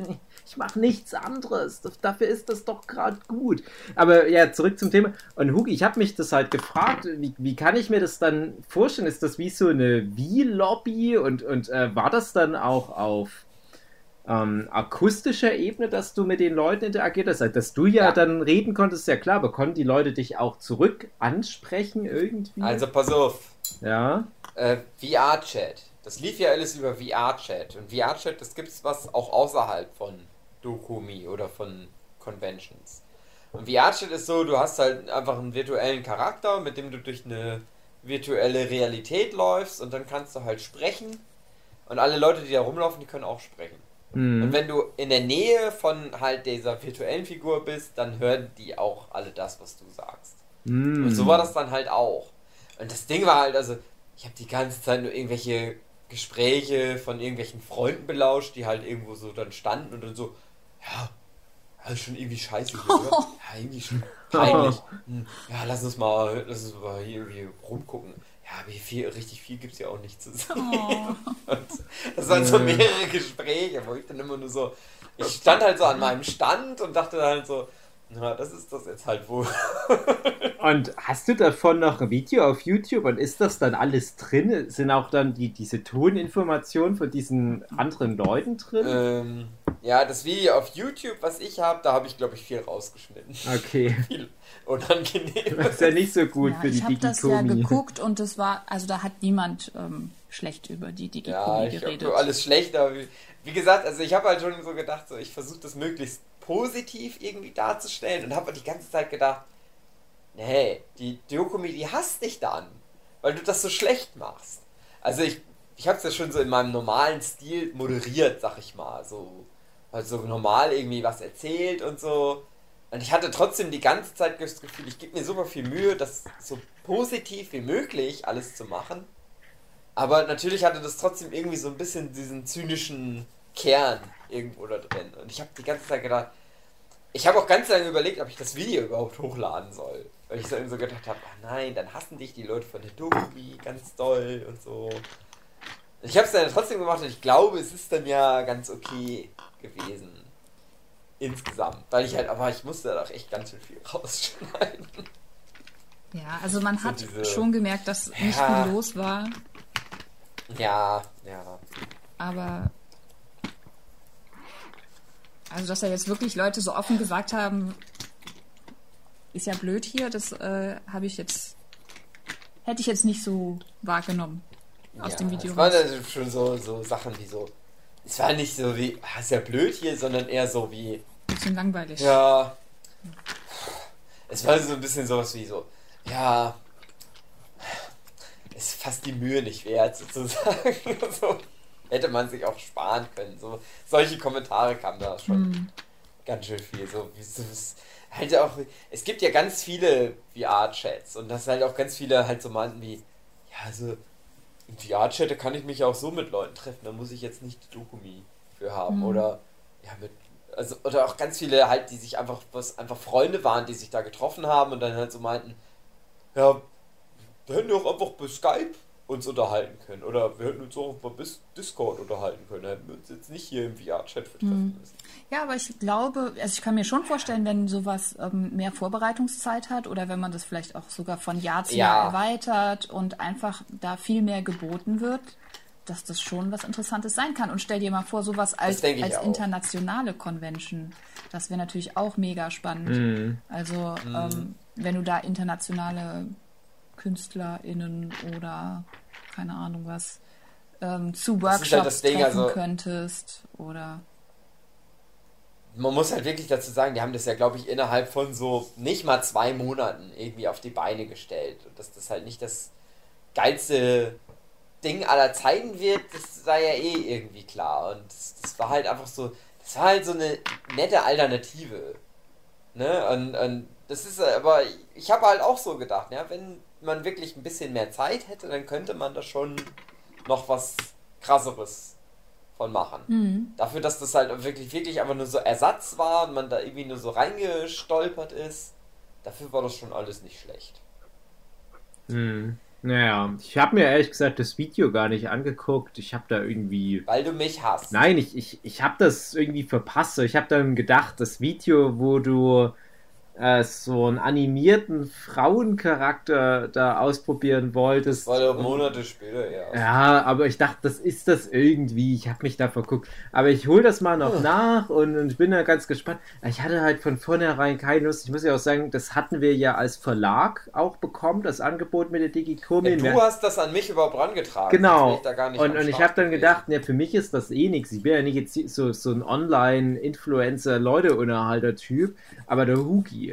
Speaker 5: ich mache nichts anderes. Dafür ist das doch gerade gut. Aber ja, zurück zum Thema. Und Hugi, ich habe mich das halt gefragt, wie, wie kann ich mir das dann vorstellen? Ist das wie so eine Wie-Lobby? Und, und äh, war das dann auch auf ähm, akustischer Ebene, dass du mit den Leuten interagiert hast? Dass du ja,
Speaker 1: Ja.
Speaker 5: dann reden konntest, ja klar, aber konnten die Leute dich auch zurück ansprechen irgendwie?
Speaker 1: Also pass auf,
Speaker 5: ja.
Speaker 1: äh, VR-Chat. Das lief ja alles über VR-Chat. Und VR-Chat, das gibt's was auch außerhalb von Dokumi oder von Conventions. Und VR-Chat ist so, du hast halt einfach einen virtuellen Charakter, mit dem du durch eine virtuelle Realität läufst und dann kannst du halt sprechen. Und alle Leute, die da rumlaufen, die können auch sprechen.
Speaker 5: Hm.
Speaker 1: Und wenn du in der Nähe von halt dieser virtuellen Figur bist, dann hören die auch alle das, was du sagst.
Speaker 5: Hm.
Speaker 1: Und so war das dann halt auch. Und das Ding war halt, also, ich habe die ganze Zeit nur irgendwelche Gespräche von irgendwelchen Freunden belauscht, die halt irgendwo so dann standen und dann so, ja, das ist schon irgendwie scheiße hier, oder? [laughs] Ja, irgendwie schon peinlich. Hm, Ja, lass uns mal, lass uns mal hier irgendwie rumgucken. Ja, aber hier viel, richtig viel gibt es ja auch nicht zu sehen. [laughs] Und das waren so mehrere Gespräche, wo ich dann immer nur so, ich stand halt so an meinem Stand und dachte dann halt so, na, das ist das jetzt halt wohl. [laughs]
Speaker 5: Und hast du davon noch ein Video auf YouTube und ist das dann alles drin? Sind auch dann die, diese Toninformationen von diesen anderen Leuten drin?
Speaker 1: ähm, ja, das Video auf YouTube, was ich habe, da habe ich, glaube ich, viel rausgeschnitten.
Speaker 5: Okay. [laughs]
Speaker 1: Viel unangenehm.
Speaker 5: Das ist ja nicht so gut
Speaker 3: Ja,
Speaker 5: für die
Speaker 3: ich habe das ja geguckt und das war, also da hat niemand ähm, schlecht über die
Speaker 1: Ja,
Speaker 3: Digikomi
Speaker 1: ich
Speaker 3: geredet.
Speaker 1: habe alles schlecht, aber wie, wie gesagt, also ich habe halt schon so gedacht, so ich versuche das möglichst positiv irgendwie darzustellen und habe die ganze Zeit gedacht, nee, die Dokumi, die hasst dich dann, weil du das so schlecht machst. Also ich, ich habe es ja schon so in meinem normalen Stil moderiert, sag ich mal, so, also normal irgendwie was erzählt und so. Und ich hatte trotzdem die ganze Zeit das Gefühl, ich gebe mir super viel Mühe, das so positiv wie möglich alles zu machen. Aber natürlich hatte das trotzdem irgendwie so ein bisschen diesen zynischen Kern irgendwo da drin. Und ich habe die ganze Zeit gedacht, ich habe auch ganz lange überlegt, ob ich das Video überhaupt hochladen soll. Weil ich so gedacht habe, ah nein, dann hassen dich die Leute von der Domi ganz doll und so. Ich habe es dann trotzdem gemacht und ich glaube, es ist dann ja ganz okay gewesen. Insgesamt. Weil ich halt, aber ich musste da doch echt ganz schön viel [laughs] rausschneiden.
Speaker 3: Ja, also man
Speaker 1: So
Speaker 3: hat
Speaker 1: diese-
Speaker 3: schon gemerkt, dass nicht
Speaker 1: Ja.
Speaker 3: viel los war,
Speaker 1: Ja, ja.
Speaker 3: aber also dass ja jetzt wirklich Leute so offen gesagt haben, ist ja blöd hier, das äh, habe ich jetzt hätte ich jetzt nicht so wahrgenommen aus
Speaker 1: ja,
Speaker 3: dem Video.
Speaker 1: Es waren also schon so, so Sachen wie so. Es war nicht so wie, ah, ist ja blöd hier, sondern eher so wie,
Speaker 3: bisschen langweilig.
Speaker 1: ja. Es war so ein bisschen sowas wie so, ja. Ist fast die Mühe nicht wert, sozusagen. [laughs] so, hätte man sich auch sparen können. So, solche Kommentare kamen da schon ganz schön viel. So, so, es, halt auch, es gibt ja ganz viele VR-Chats und das halt auch ganz viele halt so meinten wie, ja, also im VR-Chat da kann ich mich auch so mit Leuten treffen, da muss ich jetzt nicht die Dokumi für haben. Oder ja, mit. Also, oder auch ganz viele halt, die sich einfach, was einfach Freunde waren, die sich da getroffen haben und dann halt so meinten, ja, hätten doch einfach bei Skype uns unterhalten können. Oder wir hätten uns auch Bis- Discord unterhalten können. Da hätten wir uns jetzt nicht hier im VR-Chat für treffen müssen.
Speaker 3: Ja, aber ich glaube, also ich kann mir schon vorstellen, wenn sowas ähm, mehr Vorbereitungszeit hat oder wenn man das vielleicht auch sogar von Jahr zu
Speaker 1: Ja.
Speaker 3: Jahr erweitert und einfach da viel mehr geboten wird, dass das schon was Interessantes sein kann. Und stell dir mal vor, sowas als, als internationale Convention, das wäre natürlich auch mega spannend. Also
Speaker 1: Mhm.
Speaker 3: ähm, wenn du da internationale KünstlerInnen oder keine Ahnung was ähm, zu Workshops
Speaker 1: halt das Ding,
Speaker 3: treffen
Speaker 1: also-
Speaker 3: könntest oder
Speaker 1: Man muss halt wirklich dazu sagen, die haben das ja, glaube ich, innerhalb von so nicht mal zwei Monaten irgendwie auf die Beine gestellt. Und dass das halt nicht das geilste Ding aller Zeiten wird, das sei ja eh irgendwie klar. Und das, das war halt einfach so, das war halt so eine nette Alternative. Ne? Und, und das ist aber, ich habe halt auch so gedacht, ja, wenn man wirklich ein bisschen mehr Zeit hätte, dann könnte man da schon noch was krasseres von machen. Dafür, dass das halt wirklich, wirklich einfach nur so Ersatz war und man da irgendwie nur so reingestolpert ist, dafür war das schon alles nicht schlecht.
Speaker 5: Hm. Naja, ich habe mir ehrlich gesagt das Video gar nicht angeguckt. Ich habe da irgendwie.
Speaker 1: Weil du mich hast.
Speaker 5: Nein, ich, ich, ich habe das irgendwie verpasst. Ich habe dann gedacht, das Video, wo du äh, so einen animierten Frauencharakter da ausprobieren wolltest.
Speaker 1: War doch Monate später, ja.
Speaker 5: Ja, aber ich dachte, das ist das irgendwie. Ich habe mich da verguckt. Aber ich hole das mal noch nach und, und ich bin da ganz gespannt. Ich hatte halt von vornherein keine Lust. Ich muss ja auch sagen, das hatten wir ja als Verlag auch bekommen, das Angebot mit der Digikomi.
Speaker 1: Ja, du hast das an mich überhaupt rangetragen.
Speaker 5: Genau.
Speaker 1: wär ich da gar nicht
Speaker 5: Und, und ich habe dann gedacht, ja, für mich ist das eh nichts. Ich bin ja nicht jetzt so, so ein Online-Influencer-Leute-Unterhalter-Typ, aber der Hugi.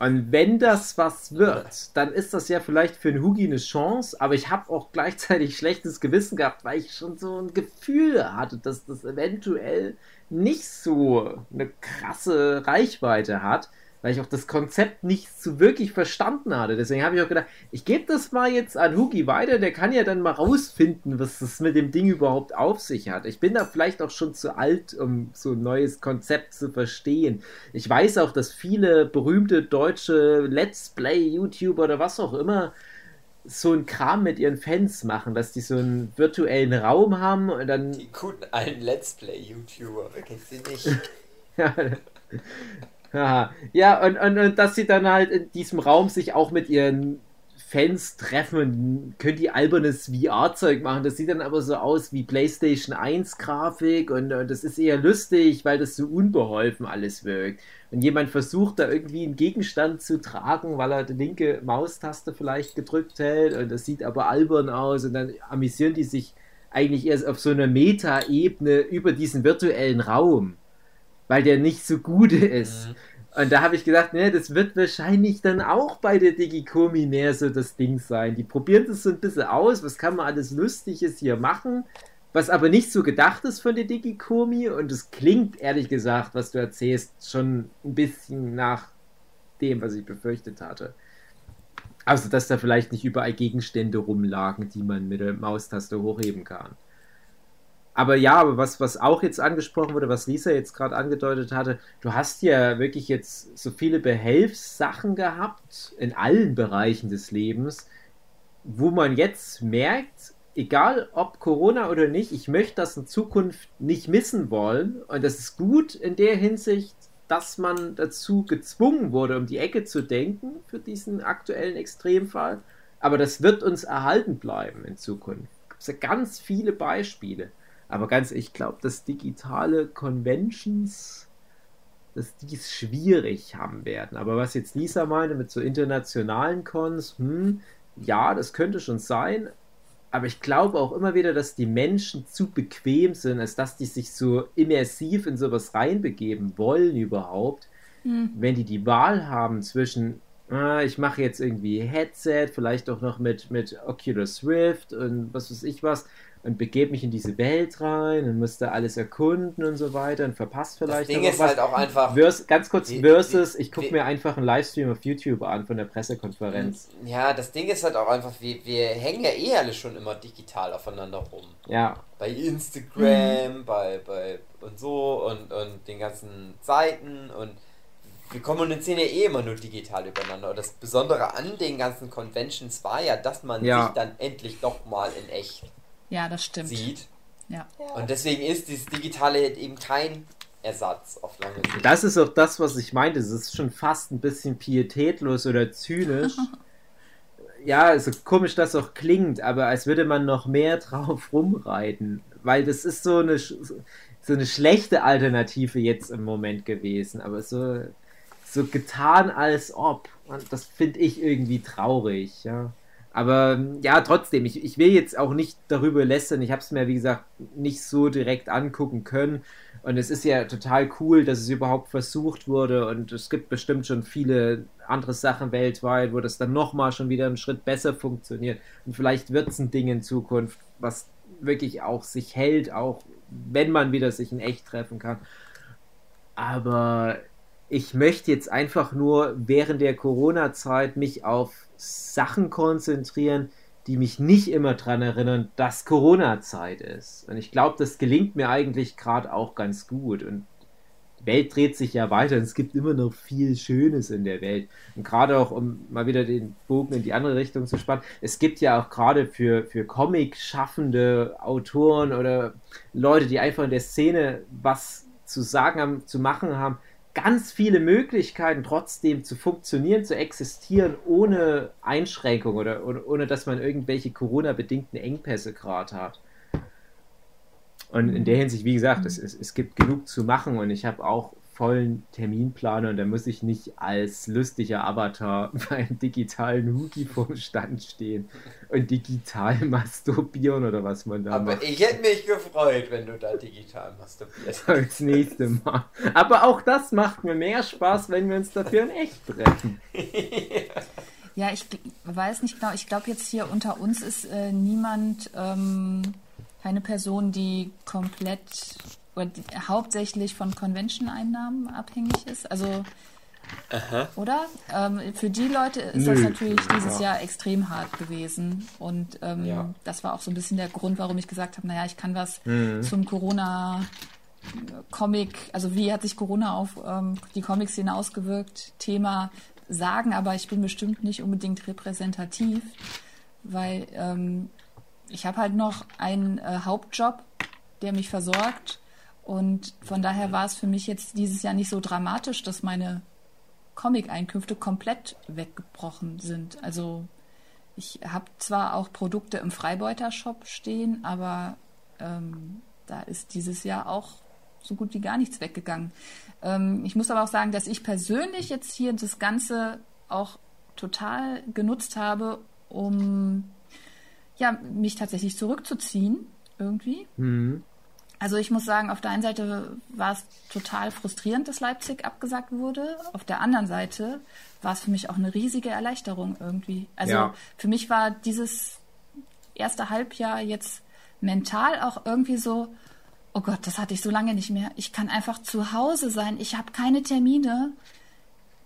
Speaker 5: Und wenn das was wird, dann ist das ja vielleicht für einen Hugi eine Chance, aber ich habe auch gleichzeitig [laughs] schlechtes Gewissen gehabt, weil ich schon so ein Gefühl hatte, dass das eventuell nicht so eine krasse Reichweite hat. Weil ich auch das Konzept nicht so wirklich verstanden hatte. Deswegen habe ich auch gedacht, ich gebe das mal jetzt an Hugi weiter, der kann ja dann mal rausfinden, was das mit dem Ding überhaupt auf sich hat. Ich bin da vielleicht auch schon zu alt, um so ein neues Konzept zu verstehen. Ich weiß auch, dass viele berühmte deutsche Let's Play-YouTuber oder was auch immer so ein Kram mit ihren Fans machen, dass die so einen virtuellen Raum haben und dann.
Speaker 1: Die guten alten Let's Play-YouTuber, wer kennt sie nicht? [laughs] [laughs]
Speaker 5: ja, ja, und, und, und dass sie dann halt in diesem Raum sich auch mit ihren Fans treffen und können die albernes VR-Zeug machen. Das sieht dann aber so aus wie PlayStation 1 Grafik und, und das ist eher lustig, weil das so unbeholfen alles wirkt. Und jemand versucht da irgendwie einen Gegenstand zu tragen, weil er die linke Maustaste vielleicht gedrückt hält und das sieht aber albern aus und dann amüsieren die sich eigentlich erst auf so einer Meta-Ebene über diesen virtuellen Raum, weil der nicht so gut ist. Mhm. Und da habe ich gedacht, ne, das wird wahrscheinlich dann auch bei der Digikomi mehr so das Ding sein. Die probieren das so ein bisschen aus, was kann man alles Lustiges hier machen, was aber nicht so gedacht ist von der Digikomi. Und es klingt, ehrlich gesagt, was du erzählst, schon ein bisschen nach dem, was ich befürchtet hatte. Also, dass da vielleicht nicht überall Gegenstände rumlagen, die man mit der Maustaste hochheben kann aber ja, aber was, was auch jetzt angesprochen wurde, was Lisa jetzt gerade angedeutet hatte, du hast ja wirklich jetzt so viele Behelfssachen gehabt in allen Bereichen des Lebens, wo man jetzt merkt, egal ob Corona oder nicht, ich möchte das in Zukunft nicht missen wollen. Und das ist gut in der Hinsicht, dass man dazu gezwungen wurde, um die Ecke zu denken für diesen aktuellen Extremfall. Aber das wird uns erhalten bleiben in Zukunft. Es gibt ja ganz viele Beispiele. Aber ganz, ich glaube, dass digitale Conventions, dass die es schwierig haben werden. Aber was jetzt Lisa meinte mit so internationalen Cons, hm, ja, das könnte schon sein. Aber ich glaube auch immer wieder, dass die Menschen zu bequem sind, als dass die sich so immersiv in sowas reinbegeben wollen überhaupt. Mhm. Wenn die die Wahl haben zwischen, ah, ich mache jetzt irgendwie Headset, vielleicht auch noch mit, mit Oculus Rift und was weiß ich was, und begebe mich in diese Welt rein und muss da alles erkunden und so weiter und verpasst vielleicht
Speaker 1: das Ding ist was. halt auch einfach
Speaker 5: Vers, ganz kurz wie, versus ich gucke mir einfach einen Livestream auf YouTube an von der Pressekonferenz
Speaker 1: ja das Ding ist halt auch einfach wir, wir hängen ja eh alle schon immer digital aufeinander rum
Speaker 5: ja
Speaker 1: bei Instagram mhm. bei bei und so und und den ganzen Seiten und wir kommunizieren ja eh immer nur digital übereinander. Und das Besondere an den ganzen Conventions war ja, dass man ja. sich dann endlich doch mal in echt
Speaker 3: ja, das stimmt.
Speaker 1: sieht.
Speaker 3: Ja.
Speaker 1: Und deswegen ist dieses Digitale eben kein Ersatz auf lange Sicht.
Speaker 5: Das ist auch das, was ich meinte. Es ist schon fast ein bisschen pietätlos oder zynisch. [laughs] ja, so komisch das auch klingt, aber als würde man noch mehr drauf rumreiten. Weil das ist so eine, so eine schlechte Alternative jetzt im Moment gewesen. Aber so, so getan als ob. Und das finde ich irgendwie traurig, ja. Aber ja, trotzdem, ich, ich will jetzt auch nicht darüber lästern. Ich habe es mir, wie gesagt, nicht so direkt angucken können. Und es ist ja total cool, dass es überhaupt versucht wurde. Und es gibt bestimmt schon viele andere Sachen weltweit, wo das dann nochmal schon wieder einen Schritt besser funktioniert. Und vielleicht wird es ein Ding in Zukunft, was wirklich auch sich hält, auch wenn man wieder sich in echt treffen kann. Aber ich möchte jetzt einfach nur während der Corona-Zeit mich auf Sachen konzentrieren, die mich nicht immer daran erinnern, dass Corona-Zeit ist. Und ich glaube, das gelingt mir eigentlich gerade auch ganz gut. Und die Welt dreht sich ja weiter und es gibt immer noch viel Schönes in der Welt. Und gerade auch, um mal wieder den Bogen in die andere Richtung zu spannen, es gibt ja auch gerade für, für Comic-schaffende Autoren oder Leute, die einfach in der Szene was zu sagen haben, zu machen haben, ganz viele Möglichkeiten, trotzdem zu funktionieren, zu existieren, ohne Einschränkung oder, oder ohne dass man irgendwelche Corona-bedingten Engpässe gerade hat. Und in der Hinsicht, wie gesagt, es, es, es gibt genug zu machen und ich habe auch vollen Terminplaner und da muss ich nicht als lustiger Avatar [laughs] beim digitalen Hugi vorm Stand stehen und digital [laughs] masturbieren oder was man da
Speaker 1: Aber
Speaker 5: macht.
Speaker 1: ich hätte mich gefreut, wenn du da digital masturbierst. [laughs]
Speaker 5: Als nächste Mal. Aber auch das macht mir mehr Spaß, wenn wir uns dafür in echt treffen.
Speaker 3: ja, ich weiß nicht genau. Ich glaube, jetzt hier unter uns ist äh, niemand, ähm, keine Person, die komplett hauptsächlich von Convention-Einnahmen abhängig ist. Also Oder? Ähm, für die Leute ist das
Speaker 5: Nö.
Speaker 3: natürlich dieses Jahr extrem hart gewesen. Und ähm,
Speaker 1: Ja.
Speaker 3: das war auch so ein bisschen der Grund, warum ich gesagt habe, naja, ich kann was
Speaker 5: Mhm.
Speaker 3: zum Corona Comic, also wie hat sich Corona auf ähm, die Comic-Szene ausgewirkt, Thema sagen, aber ich bin bestimmt nicht unbedingt repräsentativ, weil ähm, ich habe halt noch einen äh, Hauptjob, der mich versorgt und von daher war es für mich jetzt dieses Jahr nicht so dramatisch, dass meine Comic-Einkünfte komplett weggebrochen sind. Also ich habe zwar auch Produkte im Freibeuter-Shop stehen, aber ähm, da ist dieses Jahr auch so gut wie gar nichts weggegangen. Ähm, ich muss aber auch sagen, dass ich persönlich jetzt hier das Ganze auch total genutzt habe, um ja, mich tatsächlich zurückzuziehen irgendwie.
Speaker 5: Mhm.
Speaker 3: Also ich muss sagen, auf der einen Seite war es total frustrierend, dass Leipzig abgesagt wurde. Auf der anderen Seite war es für mich auch eine riesige Erleichterung irgendwie. Also
Speaker 5: Ja.
Speaker 3: für mich war dieses erste Halbjahr jetzt mental auch irgendwie so, oh Gott, das hatte ich so lange nicht mehr. Ich kann einfach zu Hause sein. Ich habe keine Termine.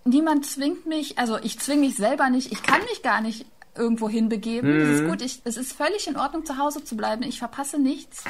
Speaker 3: Niemand zwingt mich, also ich zwinge mich selber nicht. Ich kann mich gar nicht irgendwo hinbegeben. Das ist gut. Ich, es ist völlig in Ordnung, zu Hause zu bleiben. Ich verpasse nichts.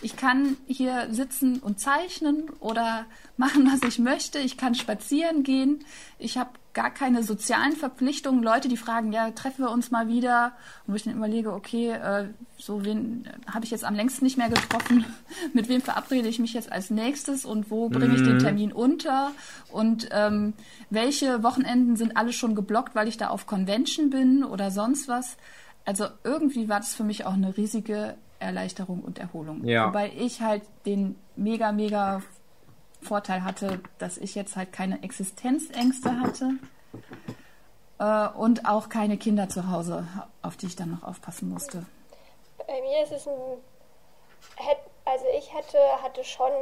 Speaker 3: Ich kann hier sitzen und zeichnen oder machen, was ich möchte. Ich kann spazieren gehen. Ich habe gar keine sozialen Verpflichtungen. Leute, die fragen, ja, treffen wir uns mal wieder. Und wo ich dann überlege, okay, äh, so wen habe ich jetzt am längsten nicht mehr getroffen? [laughs] Mit wem verabrede ich mich jetzt als nächstes und wo bringe ich den Termin unter? Und ähm, welche Wochenenden sind alle schon geblockt, weil ich da auf Convention bin oder sonst was? Also irgendwie war das für mich auch eine riesige Erleichterung und Erholung.
Speaker 5: Ja.
Speaker 3: Wobei ich halt den mega, mega Vorteil hatte, dass ich jetzt halt keine Existenzängste hatte äh, und auch keine Kinder zu Hause, auf die ich dann noch aufpassen musste.
Speaker 4: Bei mir ist es ein. Also ich hätte, hatte schon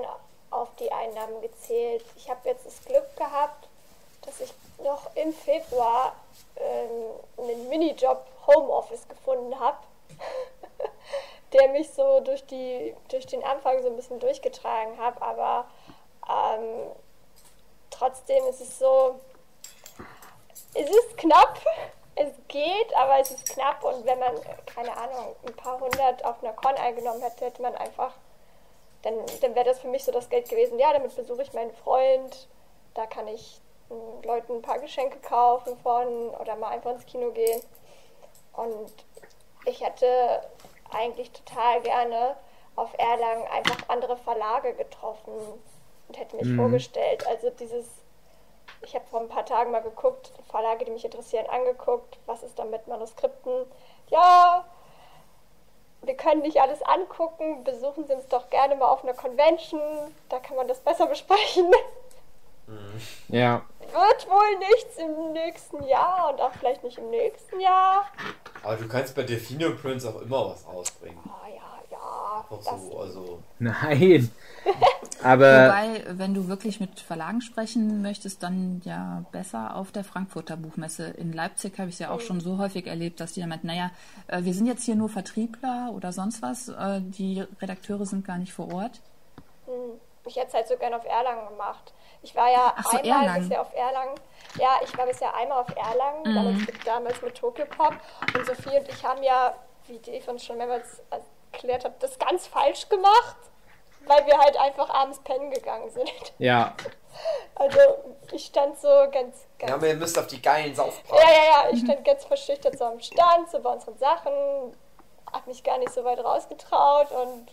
Speaker 4: auf die Einnahmen gezählt. Ich habe jetzt das Glück gehabt, dass ich noch im Februar ähm, einen Minijob Homeoffice gefunden habe, [laughs] der mich so durch, die, durch den Anfang so ein bisschen durchgetragen hat. Aber ähm, trotzdem ist es so, es ist knapp, es geht, aber es ist knapp und wenn man, keine Ahnung, ein paar hundert auf einer Con eingenommen hätte, hätte man einfach, dann, dann wäre das für mich so das Geld gewesen, ja, damit besuche ich meinen Freund, da kann ich mm, Leuten ein paar Geschenke kaufen von oder mal einfach ins Kino gehen. Und ich hätte eigentlich total gerne auf Erlangen einfach andere Verlage getroffen und hätte mich vorgestellt. Also dieses ich habe vor ein paar Tagen mal geguckt, Verlage, die mich interessieren, angeguckt, was ist da mit Manuskripten. Ja, wir können nicht alles angucken, besuchen Sie uns doch gerne mal auf einer Convention, da kann man das besser [laughs] besprechen.
Speaker 5: Ja.
Speaker 4: Wird wohl nichts im nächsten Jahr und auch vielleicht nicht im nächsten Jahr.
Speaker 1: Aber du kannst bei Delfino Prince auch immer was rausbringen.
Speaker 4: Oh ja, ja, das,
Speaker 1: so, also.
Speaker 5: Nein. [laughs] Aber
Speaker 3: Wobei, wenn du wirklich mit Verlagen sprechen möchtest, dann ja besser auf der Frankfurter Buchmesse. In Leipzig habe ich es ja auch schon so häufig erlebt, dass die dann meinten, naja, äh, wir sind jetzt hier nur Vertriebler oder sonst was, äh, die Redakteure sind gar nicht vor Ort.
Speaker 4: ich hätte es halt so gerne auf Erlangen gemacht. Ich war ja
Speaker 3: Ach so,
Speaker 4: einmal
Speaker 3: Erlangen.
Speaker 4: bisher auf Erlangen. Ja, ich war bisher einmal auf Erlangen,
Speaker 3: Mhm.
Speaker 4: damals, mit, damals mit Tokyo Pop. Und Sophie und ich haben ja, wie Dave uns schon mehrmals erklärt hat, das ganz falsch gemacht, weil wir halt einfach abends pennen gegangen sind.
Speaker 5: ja,
Speaker 4: Also ich stand so ganz, ganz
Speaker 1: Ja, aber ihr müsst auf die geilen
Speaker 4: ja,
Speaker 1: Saufpartys.
Speaker 4: ja, ja, ich stand ganz verschüchtert so am Stand, so bei unseren Sachen, hab mich gar nicht so weit rausgetraut und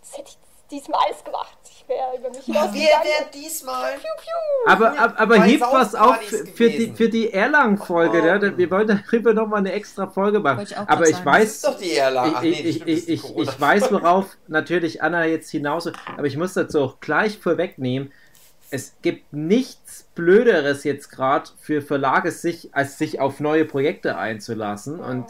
Speaker 4: das hätte ich diesmal alles gemacht. Ich wäre über mich
Speaker 1: Wir
Speaker 4: hinausgegangen.
Speaker 1: werden diesmal.
Speaker 4: Piu, piu.
Speaker 5: aber, aber, aber
Speaker 1: bei
Speaker 5: hebt was auf für, für die, für die Erlangen-Folge.
Speaker 1: Oh.
Speaker 5: ne? Wir wollen darüber nochmal eine extra Folge machen.
Speaker 3: Ich
Speaker 5: Aber ich
Speaker 3: sagen.
Speaker 1: Das
Speaker 5: weiß,
Speaker 1: ist doch die Erlangen. Ach nee,
Speaker 5: ich, ich,
Speaker 1: das
Speaker 5: ich, ich, weiß, [laughs] worauf natürlich Anna jetzt hinaus will, aber ich muss dazu auch gleich vorwegnehmen. Es gibt nichts Blöderes jetzt gerade für Verlage, sich, als sich auf neue Projekte einzulassen. Und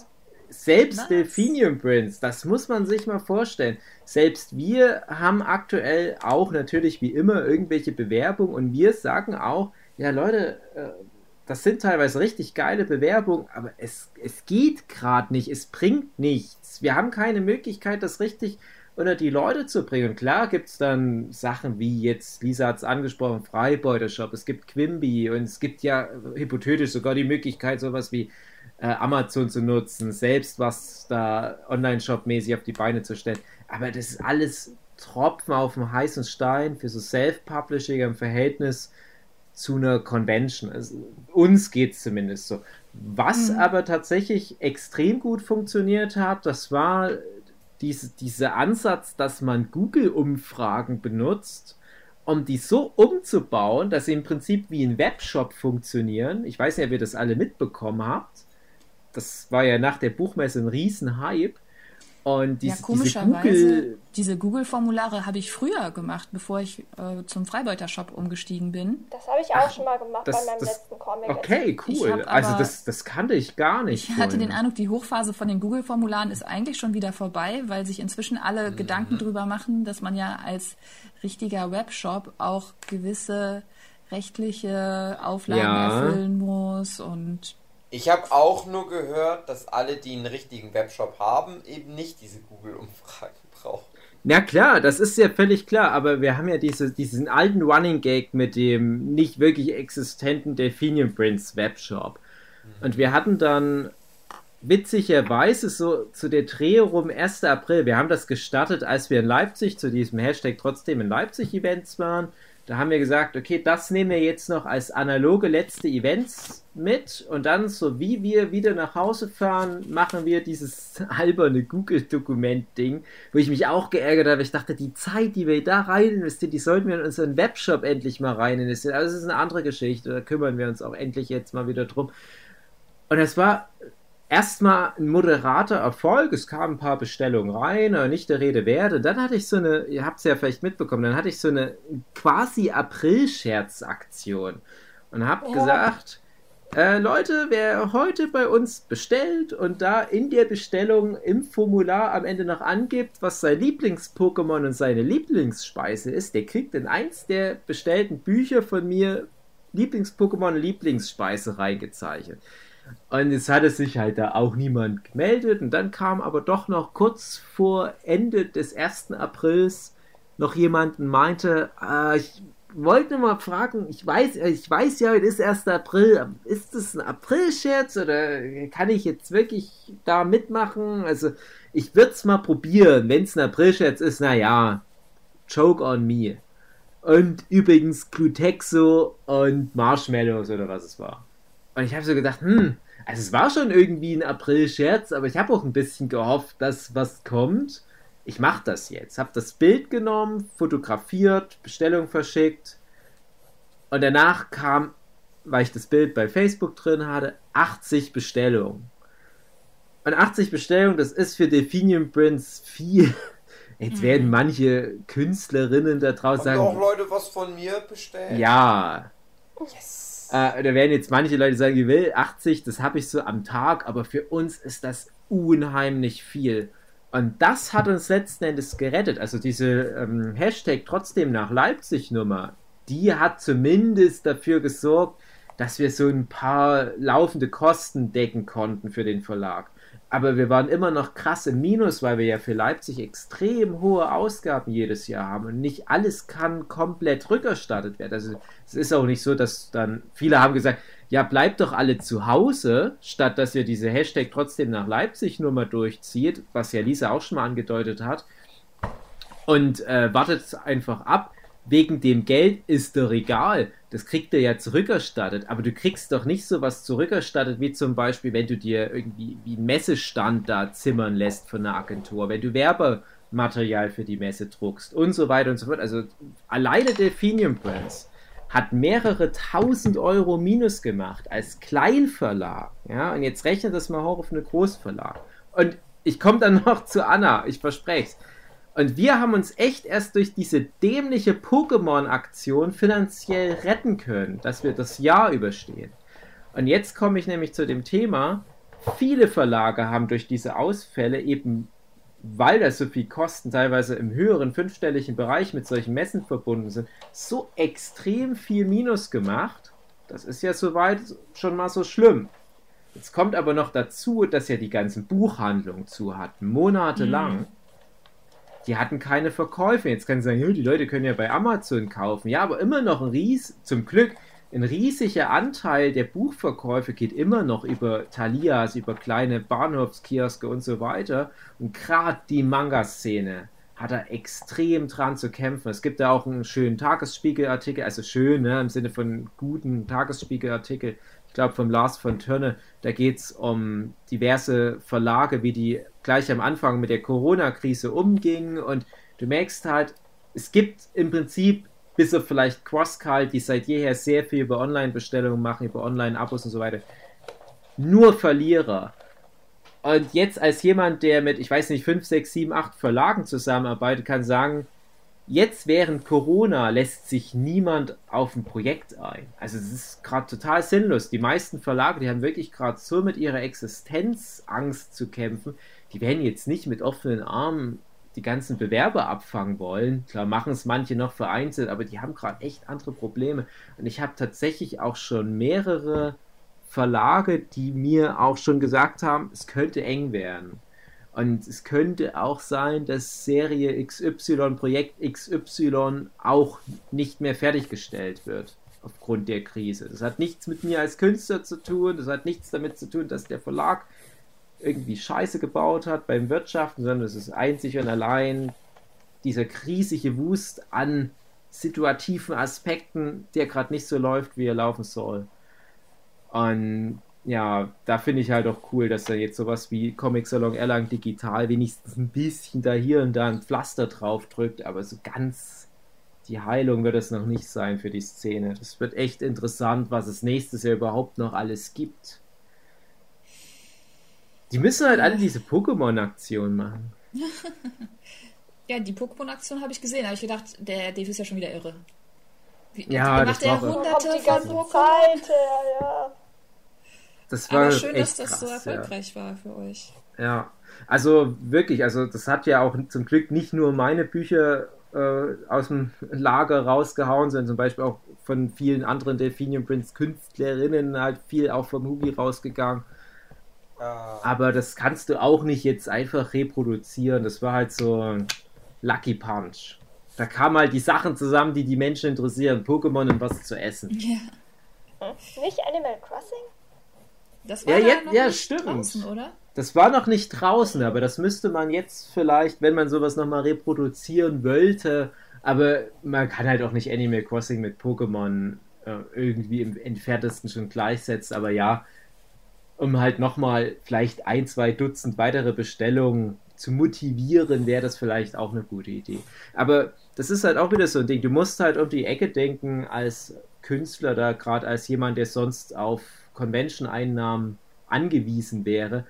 Speaker 5: selbst
Speaker 3: Was?
Speaker 5: Delphinium Prince, das muss man sich mal vorstellen. Selbst wir haben aktuell auch natürlich wie immer irgendwelche Bewerbungen und wir sagen auch, ja Leute, äh, das sind teilweise richtig geile Bewerbungen, aber es, es geht gerade nicht, es bringt nichts. Wir haben keine Möglichkeit, das richtig unter die Leute zu bringen. Und klar gibt es dann Sachen wie jetzt, Lisa hat es angesprochen, Freibeuter-Shop, es gibt Quimby und es gibt ja hypothetisch sogar die Möglichkeit, sowas wie äh, Amazon zu nutzen, selbst was da Online-Shop-mäßig auf die Beine zu stellen. Aber das ist alles Tropfen auf dem heißen Stein für so Self-Publishing im Verhältnis zu einer Convention. Also, uns geht es zumindest so. Was mhm. aber tatsächlich extrem gut funktioniert hat, das war diese, dieser Ansatz, dass man Google-Umfragen benutzt, um die so umzubauen, dass sie im Prinzip wie ein Webshop funktionieren. Ich weiß nicht, ob ihr das alle mitbekommen habt. Das war ja nach der Buchmesse ein Riesenhype. Und
Speaker 3: dies, ja, komischerweise, diese Google diese Google-Formulare habe ich früher gemacht, bevor ich äh, zum Freibeuter-Shop umgestiegen bin.
Speaker 4: Das habe ich auch Ach, schon mal gemacht das, bei meinem das, letzten Comic.
Speaker 5: Okay, cool. Also das, das kannte ich gar nicht.
Speaker 3: Ich hatte den Eindruck, die Hochphase von den Google-Formularen ist eigentlich schon wieder vorbei, weil sich inzwischen alle mhm. Gedanken drüber machen, dass man ja als richtiger Webshop auch gewisse rechtliche Auflagen ja. erfüllen muss und
Speaker 1: ich habe auch nur gehört, dass alle, die einen richtigen Webshop haben, eben nicht diese Google-Umfragen [laughs] brauchen.
Speaker 5: Na klar, das ist ja völlig klar, aber wir haben ja diese, diesen alten Running Gag mit dem nicht wirklich existenten Delphinium Prince Webshop. Mhm. Und wir hatten dann witzigerweise so zu der Dreh rum 1. April, wir haben das gestartet, als wir in Leipzig zu diesem Hashtag trotzdem in Leipzig Events waren. Da haben wir gesagt, okay, das nehmen wir jetzt noch als analoge letzte Events mit und dann, so wie wir wieder nach Hause fahren, machen wir dieses [laughs] alberne Google-Dokument-Ding, wo ich mich auch geärgert habe. Ich dachte, die Zeit, die wir da rein investieren, die sollten wir in unseren Webshop endlich mal rein investieren. Also, das ist eine andere Geschichte, da kümmern wir uns auch endlich jetzt mal wieder drum. Und es war erstmal ein moderater Erfolg. Es kamen ein paar Bestellungen rein, aber nicht der Rede wert. dann hatte ich so eine, ihr habt es ja vielleicht mitbekommen, dann hatte ich so eine quasi April-Scherzaktion und habe ja. gesagt, äh, Leute, wer heute bei uns bestellt und da in der Bestellung im Formular am Ende noch angibt, was sein Lieblings-Pokémon und seine Lieblingsspeise ist, der kriegt in eins der bestellten Bücher von mir Lieblings-Pokémon und Lieblingsspeise reingezeichnet. Und es hatte sich halt da auch niemand gemeldet. Und dann kam aber doch noch kurz vor Ende des 1. Aprils noch jemand und meinte, äh, ich wollte mal fragen, ich weiß, ich weiß ja, es ist 1. April, ist das ein April-Scherz oder kann ich jetzt wirklich da mitmachen? Also ich würde es mal probieren, wenn es ein April-Scherz ist, naja, Joke on me. Und übrigens Glutexo und Marshmallows oder was es war. Und ich habe so gedacht, hm, also es war schon irgendwie ein April-Scherz, aber ich habe auch ein bisschen gehofft, dass was kommt. Ich mache das jetzt. Habe das Bild genommen, fotografiert, Bestellung verschickt. Und danach kam, weil ich das Bild bei Facebook drin hatte, 80 Bestellungen. Und 80 Bestellungen, das ist für Delphinium Prince viel. [laughs] Jetzt mhm. werden manche Künstlerinnen da draußen sagen.
Speaker 1: auch Leute was von mir bestellt?
Speaker 5: Ja. Yes. Äh, da werden jetzt manche Leute sagen, ich will 80, das habe ich so am Tag, aber für uns ist das unheimlich viel. Und das hat uns letzten Endes gerettet. Also diese ähm, Hashtag trotzdem nach Leipzig Nummer, die hat zumindest dafür gesorgt, dass wir so ein paar laufende Kosten decken konnten für den Verlag aber wir waren immer noch krass im Minus, weil wir ja für Leipzig extrem hohe Ausgaben jedes Jahr haben und nicht alles kann komplett rückerstattet werden. Also es ist auch nicht so, dass dann viele haben gesagt, ja, bleibt doch alle zu Hause, statt dass ihr diese Hashtag trotzdem nach Leipzig nur mal durchzieht, was ja Lisa auch schon mal angedeutet hat. Und äh, wartet einfach ab wegen dem Geld ist doch egal. Das kriegt er ja zurückerstattet. Aber du kriegst doch nicht so was zurückerstattet, wie zum Beispiel, wenn du dir irgendwie wie Messestand da zimmern lässt von einer Agentur, wenn du Werbematerial für die Messe druckst und so weiter und so fort. Also alleine Delphinium Prince hat mehrere tausend Euro Minus gemacht als Kleinverlag. Ja, und jetzt rechne das mal hoch auf eine Großverlag. Und ich komme dann noch zu Anna, ich verspreche es. Und wir haben uns echt erst durch diese dämliche Pokémon-Aktion finanziell retten können, dass wir das Jahr überstehen. Und jetzt komme ich nämlich zu dem Thema, viele Verlage haben durch diese Ausfälle eben, weil das so viel Kosten teilweise im höheren fünfstelligen Bereich mit solchen Messen verbunden sind, so extrem viel Minus gemacht. Das ist ja soweit schon mal so schlimm. Jetzt kommt aber noch dazu, dass ja die ganzen Buchhandlungen zu hatten, monatelang. Mhm die hatten keine Verkäufe. Jetzt können sie sagen, "Ja, die Leute können ja bei Amazon kaufen. Ja, aber immer noch ein ries, zum Glück, ein riesiger Anteil der Buchverkäufe geht immer noch über Thalias, über kleine Bahnhofskioske und so weiter. Und gerade die Manga-Szene hat da extrem dran zu kämpfen. Es gibt da auch einen schönen Tagesspiegelartikel, also schön, ne, im Sinne von guten Tagesspiegelartikel, ich glaube vom Lars von Törne, da geht es um diverse Verlage, wie die gleich am Anfang mit der Corona-Krise umgingen und du merkst halt, es gibt im Prinzip, bis auf vielleicht Crosscult, die seit jeher sehr viel über Online-Bestellungen machen, über Online-Abos und so weiter, nur Verlierer. Und jetzt als jemand, der mit, ich weiß nicht, 5, 6, 7, 8 Verlagen zusammenarbeitet, kann sagen, jetzt während Corona lässt sich niemand auf ein Projekt ein. Also es ist gerade total sinnlos. Die meisten Verlage, die haben wirklich gerade so mit ihrer Existenzangst zu kämpfen, die werden jetzt nicht mit offenen Armen die ganzen Bewerber abfangen wollen. Klar machen es manche noch vereinzelt, aber die haben gerade echt andere Probleme. Und ich habe tatsächlich auch schon mehrere Verlage, die mir auch schon gesagt haben, es könnte eng werden. Und es könnte auch sein, dass Serie XY, Projekt XY auch nicht mehr fertiggestellt wird aufgrund der Krise. Das hat nichts mit mir als Künstler zu tun, das hat nichts damit zu tun, dass der Verlag irgendwie Scheiße gebaut hat beim Wirtschaften, sondern es ist einzig und allein dieser riesige Wust an situativen Aspekten, der gerade nicht so läuft, wie er laufen soll. Und ja, da finde ich halt auch cool, dass da jetzt sowas wie Comic Salon Erlang digital wenigstens ein bisschen da hier und da ein Pflaster drauf drückt, aber so ganz die Heilung wird es noch nicht sein für die Szene. Das wird echt interessant, was es nächstes Jahr überhaupt noch alles gibt. Die müssen halt alle diese Pokémon-Aktion machen. [laughs]
Speaker 3: Ja, die Pokémon-Aktion habe ich gesehen, aber ich gedacht, der Dave ist ja schon wieder irre. Wie,
Speaker 5: Ja,
Speaker 3: macht
Speaker 5: das
Speaker 3: er
Speaker 5: auch-
Speaker 4: Kommt
Speaker 3: hunderte
Speaker 4: die
Speaker 3: von
Speaker 4: ganze
Speaker 3: Pokémon.
Speaker 4: Zeit her, ja.
Speaker 5: Das war
Speaker 3: Aber schön, dass das
Speaker 5: krass,
Speaker 3: so
Speaker 5: ja.
Speaker 3: erfolgreich war für euch.
Speaker 5: Ja, also wirklich, also das hat ja auch zum Glück nicht nur meine Bücher äh, aus dem Lager rausgehauen, sondern zum Beispiel auch von vielen anderen Delphinium Prince Künstlerinnen halt viel auch vom Hugi rausgegangen. Aber das kannst du auch nicht jetzt einfach reproduzieren. Das war halt so ein Lucky Punch. Da kamen halt die Sachen zusammen, die die Menschen interessieren. Pokémon und was zu essen.
Speaker 3: Ja,
Speaker 4: Nicht Animal Crossing?
Speaker 3: Das
Speaker 5: Ja,
Speaker 3: war ja,
Speaker 5: jetzt-
Speaker 3: noch
Speaker 5: ja,
Speaker 3: nicht
Speaker 5: stimmt.
Speaker 3: draußen, oder?
Speaker 5: Das war noch nicht draußen, aber das müsste man jetzt vielleicht, wenn man sowas nochmal reproduzieren wollte. Aber man kann halt auch nicht Animal Crossing mit Pokémon äh, irgendwie im entferntesten schon gleichsetzen. Aber ja, um halt nochmal vielleicht ein, zwei Dutzend weitere Bestellungen zu motivieren, wäre das vielleicht auch eine gute Idee. Aber das ist halt auch wieder so ein Ding. Du musst halt um die Ecke denken als Künstler, da gerade als jemand, der sonst auf Convention-Einnahmen angewiesen wäre.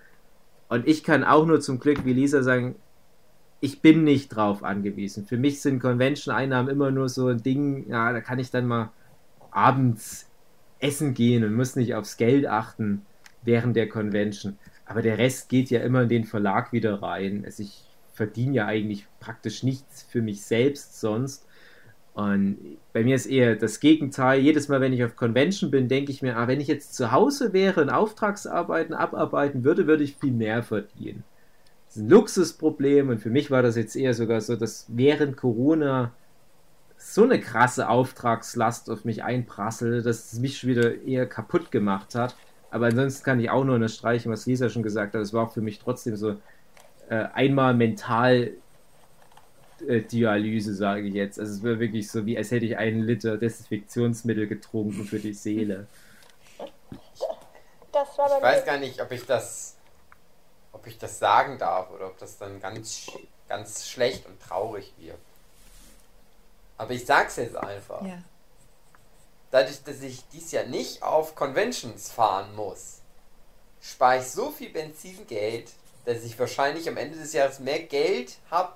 Speaker 5: Und ich kann auch nur zum Glück wie Lisa sagen, ich bin nicht drauf angewiesen. Für mich sind Convention-Einnahmen immer nur so ein Ding, ja, da kann ich dann mal abends essen gehen und muss nicht aufs Geld achten während der Convention. Aber der Rest geht ja immer in den Verlag wieder rein. Also ich verdiene ja eigentlich praktisch nichts für mich selbst sonst. Und bei mir ist eher das Gegenteil. Jedes Mal, wenn ich auf Convention bin, denke ich mir, ah, wenn ich jetzt zu Hause wäre und Auftragsarbeiten abarbeiten würde, würde ich viel mehr verdienen. Das ist ein Luxusproblem und für mich war das jetzt eher sogar so, dass während Corona so eine krasse Auftragslast auf mich einprasselte, dass es mich schon wieder eher kaputt gemacht hat. Aber ansonsten kann ich auch nur unterstreichen, was Lisa schon gesagt hat. Es war auch für mich trotzdem so äh, einmal mental Dialyse, sage ich jetzt. Also es war wirklich so, wie als hätte ich einen Liter Desinfektionsmittel getrunken für die Seele.
Speaker 4: Das war
Speaker 1: Ich weiß
Speaker 4: mir.
Speaker 1: gar nicht, ob ich das, ob ich das sagen darf oder ob das dann ganz, ganz schlecht und traurig wird. Aber ich sag's jetzt einfach.
Speaker 3: Ja.
Speaker 1: Dadurch, dass ich dies Jahr nicht auf Conventions fahren muss, spare ich so viel Benzingeld, dass ich wahrscheinlich am Ende des Jahres mehr Geld habe,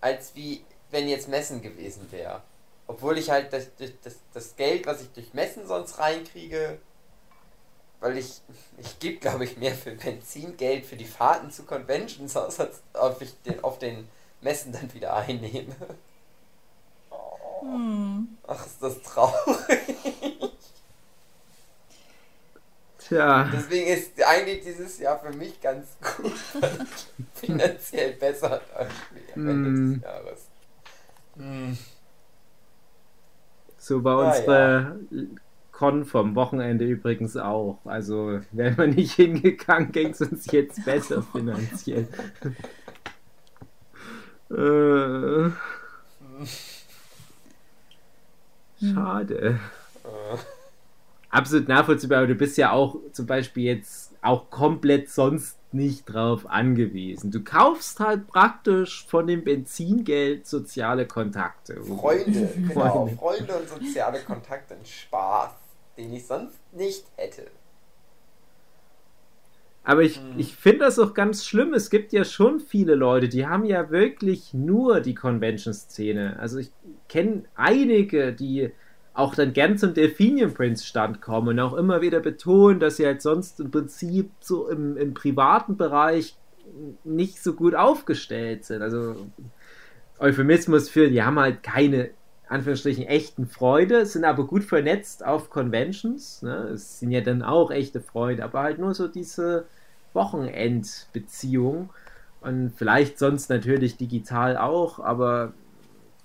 Speaker 1: als wie wenn jetzt Messen gewesen wäre. Obwohl ich halt das, das, das, Geld, was ich durch Messen sonst reinkriege, weil ich, ich gebe, glaube ich, mehr für Benzingeld für die Fahrten zu Conventions aus, als ob ich den, auf den Messen dann wieder einnehme. Ach, ist das traurig.
Speaker 5: Tja.
Speaker 1: Deswegen ist eigentlich dieses Jahr für mich ganz gut, [laughs] finanziell besser dastehe am Ende
Speaker 5: Mm.
Speaker 1: des Jahres. Mm.
Speaker 5: So war
Speaker 1: Ja,
Speaker 5: unsere Con vom Wochenende übrigens auch. Also wären wir nicht hingegangen, ging es uns jetzt besser finanziell. [laughs] äh, schade. Absolut nachvollziehbar, aber du bist ja auch zum Beispiel jetzt auch komplett sonst nicht drauf angewiesen. Du kaufst halt praktisch von dem Benzingeld soziale Kontakte.
Speaker 1: Freunde, [laughs] genau.
Speaker 5: Freunde.
Speaker 1: Freunde und soziale Kontakte und Spaß, den ich sonst nicht hätte.
Speaker 5: Aber ich,
Speaker 1: Hm.
Speaker 5: ich finde das auch ganz schlimm. Es gibt ja schon viele Leute, die haben ja wirklich nur die Convention-Szene. Also ich kenne einige, die auch dann gern zum Delphinium Prince Stand kommen und auch immer wieder betonen, dass sie halt sonst im Prinzip so im, im privaten Bereich nicht so gut aufgestellt sind. Also Euphemismus für, die haben halt keine Anführungsstrichen echten Freunde, sind aber gut vernetzt auf Conventions. Ne? Es sind ja dann auch echte Freunde, aber halt nur so diese Wochenendbeziehung. Und vielleicht sonst natürlich digital auch, aber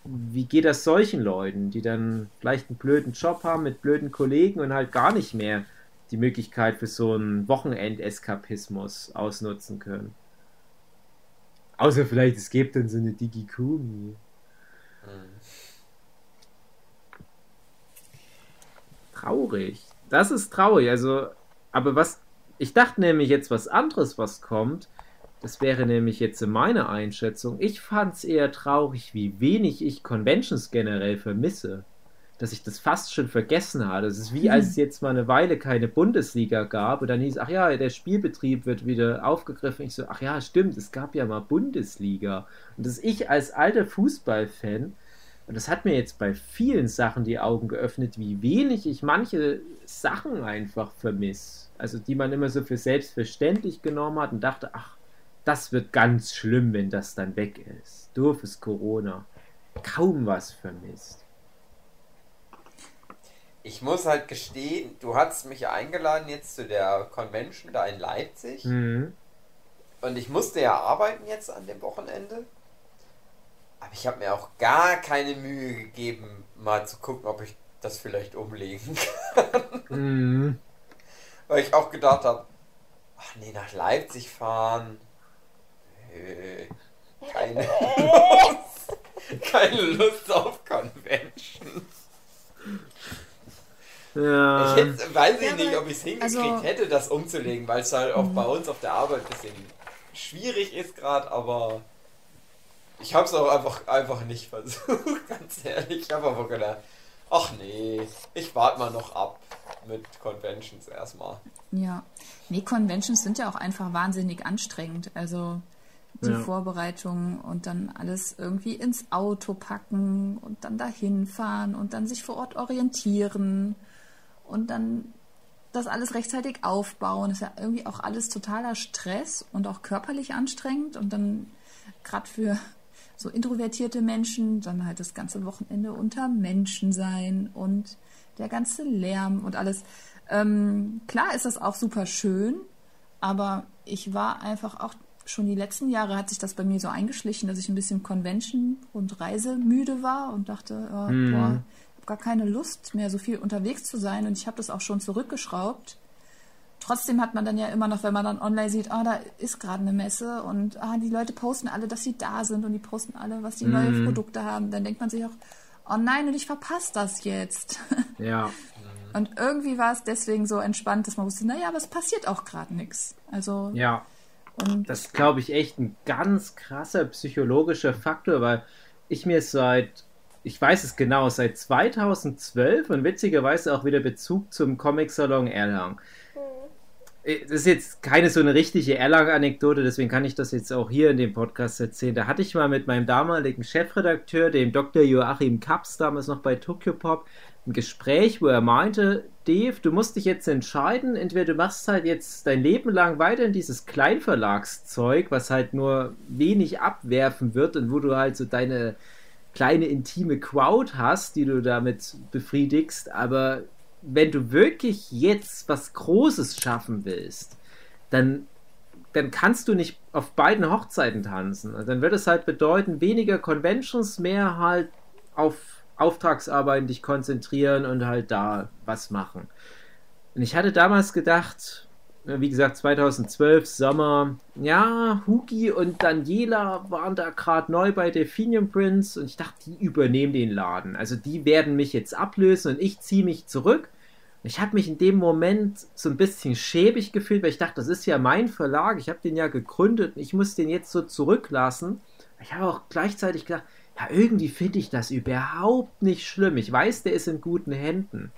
Speaker 5: wie geht das solchen Leuten, die dann vielleicht einen blöden Job haben mit blöden Kollegen und halt gar nicht mehr die Möglichkeit für so einen Wochenendeskapismus ausnutzen können? Außer vielleicht, es gibt dann so eine Digikumi. Traurig. Das ist traurig. Also, aber was, ich dachte nämlich jetzt was anderes, was kommt. Das wäre nämlich jetzt in meiner Einschätzung. Ich fand es eher traurig, wie wenig ich Conventions generell vermisse. Dass ich das fast schon vergessen habe. Es ist wie, als es [laughs] jetzt mal eine Weile keine Bundesliga gab und dann hieß, ach ja, der Spielbetrieb wird wieder aufgegriffen. Ich so, ach ja, stimmt, es gab ja mal Bundesliga. Und dass ich als alter Fußballfan und das hat mir jetzt bei vielen Sachen die Augen geöffnet, wie wenig ich manche Sachen einfach vermisse. Also die man immer so für selbstverständlich genommen hat und dachte, ach, das wird ganz schlimm, wenn das dann weg ist. Doofes Corona. Kaum was vermisst.
Speaker 1: Ich muss halt gestehen, du hast mich ja eingeladen jetzt zu der Convention da in Leipzig.
Speaker 5: Mhm.
Speaker 1: Und ich musste ja arbeiten jetzt an dem Wochenende. Aber ich habe mir auch gar keine Mühe gegeben, mal zu gucken, ob ich das vielleicht umlegen kann.
Speaker 5: Mhm.
Speaker 1: Weil ich auch gedacht habe, ach nee, nach Leipzig fahren. Nö, keine Lust. [laughs] Keine Lust auf Convention.
Speaker 5: Ja.
Speaker 1: Ich hätte, weiß ich
Speaker 3: Ja,
Speaker 1: nicht, ob ich es hingekriegt
Speaker 3: also-
Speaker 1: hätte, das umzulegen, weil es halt auch bei uns auf der Arbeit ein bisschen schwierig ist gerade, aber ich habe es auch einfach, einfach nicht versucht, [laughs] ganz ehrlich. Ich habe einfach gedacht, ach nee, ich warte mal noch ab mit Conventions erstmal.
Speaker 3: Ja. Nee, Conventions sind ja auch einfach wahnsinnig anstrengend. Also die
Speaker 5: Ja.
Speaker 3: Vorbereitungen und dann alles irgendwie ins Auto packen und dann dahin fahren und dann sich vor Ort orientieren und dann das alles rechtzeitig aufbauen. Ist ja irgendwie auch alles totaler Stress und auch körperlich anstrengend und dann gerade für so introvertierte Menschen dann halt das ganze Wochenende unter Menschen sein und der ganze Lärm und alles. Ähm, klar ist das auch super schön, aber ich war einfach auch schon die letzten Jahre hat sich das bei mir so eingeschlichen, dass ich ein bisschen Convention und Reisemüde war und dachte, äh,
Speaker 5: Mhm.
Speaker 3: boah, ich habe gar keine Lust mehr, so viel unterwegs zu sein und ich habe das auch schon zurückgeschraubt. Trotzdem hat man dann ja immer noch, wenn man dann online sieht, ah, da ist gerade eine Messe und ah, die Leute posten alle, dass sie da sind und die posten alle, was die neue
Speaker 5: Mhm.
Speaker 3: Produkte haben. Dann denkt man sich auch, oh nein, und ich verpasse das jetzt. [laughs]
Speaker 5: Ja.
Speaker 3: Und irgendwie war es deswegen so entspannt, dass man wusste, naja, aber es passiert auch gerade nichts. Also,
Speaker 5: Ja.
Speaker 3: Und
Speaker 5: Das ist, glaube ich, echt ein ganz krasser psychologischer Faktor, weil ich mir seit, ich weiß es genau, seit 2012 und witzigerweise auch wieder Bezug zum Comic-Salon Erlangen. Äh, Das ist jetzt keine so eine richtige Erlangen-Anekdote, deswegen kann ich das jetzt auch hier in dem Podcast erzählen. Da hatte ich mal mit meinem damaligen Chefredakteur, dem Dr. Joachim Kaps, damals noch bei Tokyo Pop, ein Gespräch, wo er meinte, Dave, du musst dich jetzt entscheiden, entweder du machst halt jetzt dein Leben lang weiter in dieses Kleinverlagszeug, was halt nur wenig abwerfen wird und wo du halt so deine kleine intime Crowd hast, die du damit befriedigst, aber wenn du wirklich jetzt was Großes schaffen willst, dann, dann kannst du nicht auf beiden Hochzeiten tanzen. Also dann wird es halt bedeuten, weniger Conventions, mehr halt auf Auftragsarbeiten dich konzentrieren und halt da was machen. Und ich hatte damals gedacht, wie gesagt, 2012, Sommer, ja, Hugi und Daniela waren da gerade neu bei Delphinium Prince und ich dachte, die übernehmen den Laden. Also die werden mich jetzt ablösen und ich ziehe mich zurück. Ich habe mich in dem Moment so ein bisschen schäbig gefühlt, weil ich dachte, das ist ja mein Verlag, ich habe den ja gegründet und ich muss den jetzt so zurücklassen. Ich habe auch gleichzeitig gedacht, ja, irgendwie finde ich das überhaupt nicht schlimm. Ich weiß, der ist in guten Händen.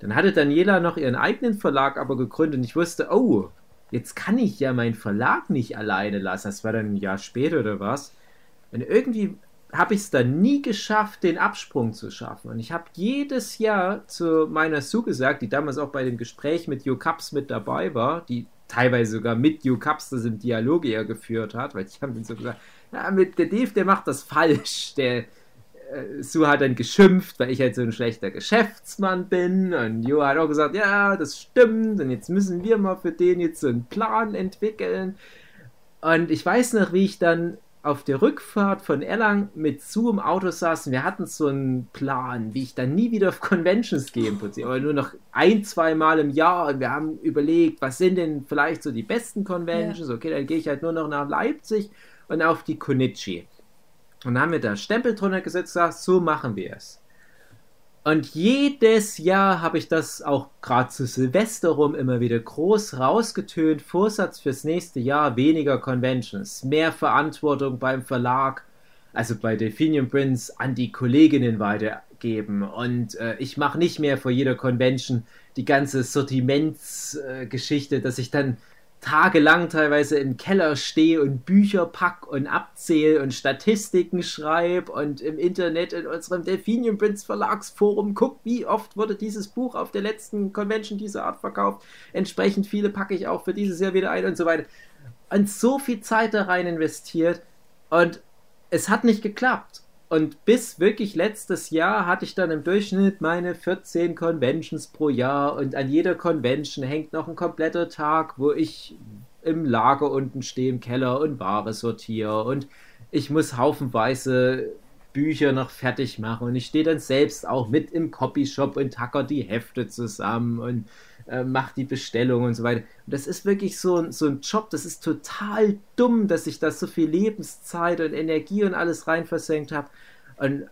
Speaker 5: Dann hatte Daniela noch ihren eigenen Verlag aber gegründet und ich wusste, oh, jetzt kann ich ja meinen Verlag nicht alleine lassen. Das war dann ein Jahr später oder was. Und irgendwie habe ich es dann nie geschafft, den Absprung zu schaffen. Und ich habe jedes Jahr zu meiner Sue gesagt, die damals auch bei dem Gespräch mit Jo Cups mit dabei war, die teilweise sogar mit Jo Cups das im Dialog eher geführt hat, weil ich habe dann so gesagt, ja, mit der Dave, der macht das falsch. Der, äh, Sue hat dann geschimpft, weil ich halt so ein schlechter Geschäftsmann bin. Und Jo hat auch gesagt, ja, das stimmt. Und jetzt müssen wir mal für den jetzt so einen Plan entwickeln. Und ich weiß noch, wie ich dann auf der Rückfahrt von Erlang mit Sue im Auto saß und wir hatten so einen Plan, wie ich dann nie wieder auf Conventions gehe im Prinzip, aber nur noch ein, zwei Mal im Jahr und wir haben überlegt, was sind denn vielleicht so die besten Conventions, ja. okay, dann gehe ich halt nur noch nach Leipzig und auf die Konichi. Und dann haben wir da Stempel drunter gesetzt, gesagt, so machen wir es. Und jedes Jahr habe ich das auch gerade zu Silvester rum immer wieder groß rausgetönt. Vorsatz fürs nächste Jahr, weniger Conventions, mehr Verantwortung beim Verlag, also bei Delphinium Prince, an die Kolleginnen weitergeben. Und äh, ich mache nicht mehr vor jeder Convention die ganze Sortimentsgeschichte, äh, dass ich dann tagelang teilweise im Keller stehe und Bücher pack und abzähle und Statistiken schreibe und im Internet in unserem Delphinium Prince Verlagsforum guck, wie oft wurde dieses Buch auf der letzten Convention dieser Art verkauft. Entsprechend viele packe ich auch für dieses Jahr wieder ein und so weiter. Und so viel Zeit da rein investiert und es hat nicht geklappt. Und bis wirklich letztes Jahr hatte ich dann im Durchschnitt meine 14 Conventions pro Jahr. Und an jeder Convention hängt noch ein kompletter Tag, wo ich im Lager unten stehe im Keller und Ware sortiere. Und ich muss haufenweise Bücher noch fertig machen. Und ich stehe dann selbst auch mit im Copyshop und tacker die Hefte zusammen. Und äh, mache die Bestellung und so weiter. Und das ist wirklich so, so ein Job, das ist total dumm, dass ich da so viel Lebenszeit und Energie und alles rein versenkt habe. Und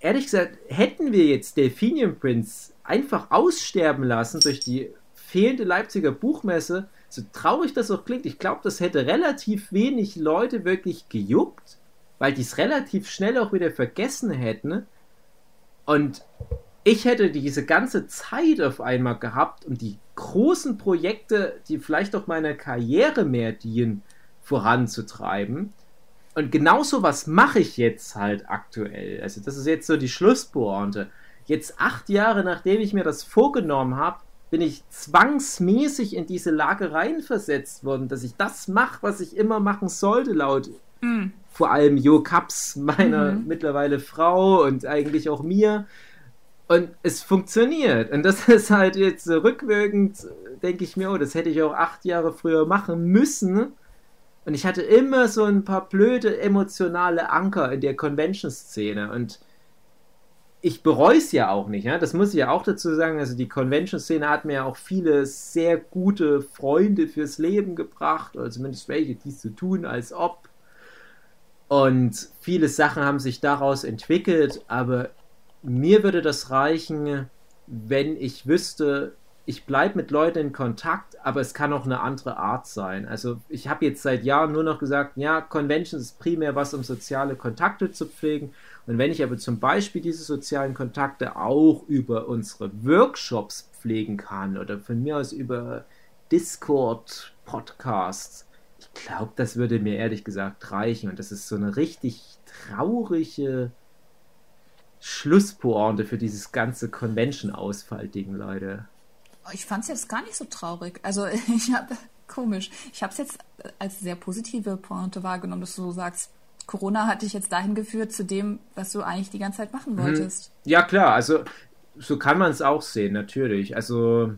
Speaker 5: ehrlich gesagt, hätten wir jetzt Delphinium Prince einfach aussterben lassen durch die fehlende Leipziger Buchmesse, so traurig das auch klingt, ich glaube, das hätte relativ wenig Leute wirklich gejuckt, weil die es relativ schnell auch wieder vergessen hätten. Und ich hätte diese ganze Zeit auf einmal gehabt, um die großen Projekte, die vielleicht auch meiner Karriere mehr dienen, voranzutreiben. Und genauso was mache ich jetzt halt aktuell. Also das ist jetzt so die Schlusspointe. Jetzt acht Jahre nachdem ich mir das vorgenommen habe, bin ich zwangsmäßig in diese Lage reinversetzt worden, dass ich das mache, was ich immer machen sollte, laut mm. vor allem Jo Kaps, meiner mm mittlerweile Frau und eigentlich auch mir. Und es funktioniert. Und das [laughs] ist halt jetzt rückwirkend, denke ich mir, oh, das hätte ich auch acht Jahre früher machen müssen. Und ich hatte immer so ein paar blöde emotionale Anker in der Convention-Szene. Und ich bereue es ja auch nicht. Ja? Das muss ich ja auch dazu sagen. Also die Convention-Szene hat mir ja auch viele sehr gute Freunde fürs Leben gebracht. Oder zumindest welche, die es zu tun, als ob. Und viele Sachen haben sich daraus entwickelt. Aber mir würde das reichen, wenn ich wüsste, ich bleibe mit Leuten in Kontakt, aber es kann auch eine andere Art sein. Also ich habe jetzt seit Jahren nur noch gesagt, ja, Conventions ist primär was, um soziale Kontakte zu pflegen. Und wenn ich aber zum Beispiel diese sozialen Kontakte auch über unsere Workshops pflegen kann oder von mir aus über Discord, Podcasts, ich glaube, das würde mir ehrlich gesagt reichen. Und das ist so eine richtig traurige Schlusspointe für dieses ganze Convention-Ausfall-Ding, Leute.
Speaker 3: Ich fand es jetzt gar nicht so traurig. Also [laughs] ich habe komisch. Ich habe es jetzt als sehr positive Pointe wahrgenommen, dass du so sagst, Corona hat dich jetzt dahin geführt zu dem, was du eigentlich die ganze Zeit machen mhm. wolltest.
Speaker 5: Ja klar, also so kann man es auch sehen, natürlich. Also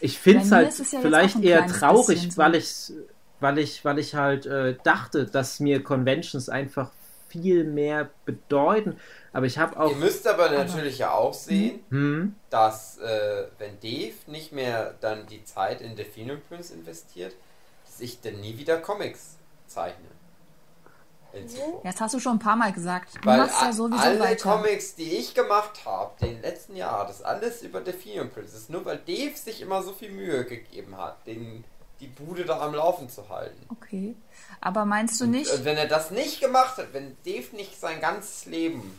Speaker 5: ich finde
Speaker 3: Bei
Speaker 5: es halt
Speaker 3: ja
Speaker 5: vielleicht eher traurig, weil ich weil ich weil ich halt äh, dachte, dass mir Conventions einfach viel mehr bedeuten. Aber ich habe auch
Speaker 1: Ihr müsst aber natürlich ja auch sehen,
Speaker 5: hm,
Speaker 1: dass äh, wenn Dave nicht mehr dann die Zeit in Delphinium Prince investiert, dass ich dann nie wieder Comics zeichne.
Speaker 3: Das hast du schon ein paar Mal gesagt. Du
Speaker 1: Weil
Speaker 3: machst ja sowieso
Speaker 1: alle
Speaker 3: weiter.
Speaker 1: Comics, die ich gemacht habe, den letzten Jahr, das ist alles über Delphinium Princess. Nur weil Dave sich immer so viel Mühe gegeben hat, den, die Bude da am Laufen zu halten.
Speaker 3: Okay. Aber meinst du nicht?
Speaker 1: Und wenn er das nicht gemacht hat, wenn Dave nicht sein ganzes Leben,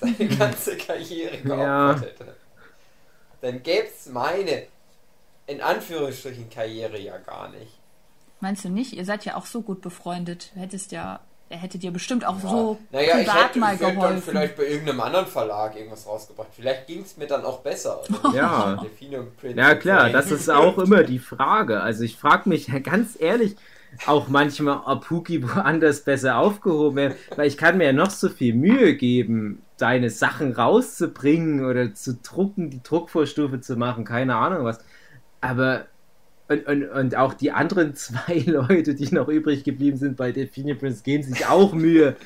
Speaker 1: seine ganze Karriere geopfert hätte, dann gäbe es meine, in Anführungsstrichen, Karriere ja gar nicht.
Speaker 3: Meinst du nicht? Ihr seid ja auch so gut befreundet. Du hättest ja, er hätte dir bestimmt auch so
Speaker 1: Naja, ich
Speaker 3: privat
Speaker 1: hätte,
Speaker 3: mal
Speaker 1: ich hätte dann
Speaker 3: geholfen.
Speaker 1: vielleicht bei irgendeinem anderen Verlag irgendwas rausgebracht. Vielleicht ging es mir dann auch besser. [laughs]
Speaker 5: Ja.
Speaker 1: Delphinium Princess.
Speaker 5: Ja klar, das ist auch immer die Frage. Also ich frage mich [laughs] ganz ehrlich auch manchmal, ob Huki woanders besser aufgehoben wäre, weil ich kann mir ja noch so viel Mühe geben, deine Sachen rauszubringen oder zu drucken, die Druckvorstufe zu machen, keine Ahnung was. Aber und, und, und auch die anderen [laughs] zwei Leute, die noch übrig geblieben sind bei Delphine Prince, geben sich auch Mühe.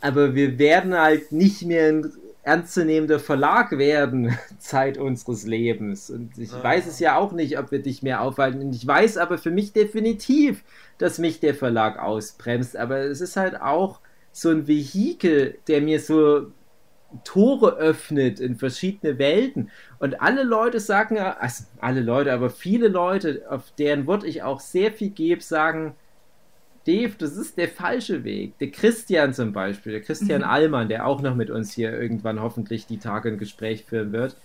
Speaker 5: Aber wir werden halt nicht mehr ein ernstzunehmender Verlag werden, [laughs] Zeit unseres Lebens. Und ich
Speaker 1: Ja.
Speaker 5: weiß es ja auch nicht, ob wir dich mehr aufhalten. Und ich weiß aber für mich definitiv, dass mich der Verlag ausbremst. Aber es ist halt auch so ein Vehikel, der mir so Tore öffnet in verschiedene Welten. Und alle Leute sagen, also alle Leute, aber viele Leute, auf deren Wort ich auch sehr viel gebe, sagen, Dave, das ist der falsche Weg. Der Christian zum Beispiel, der Christian Allmann, der auch noch mit uns hier irgendwann hoffentlich die Tage ein Gespräch führen wird,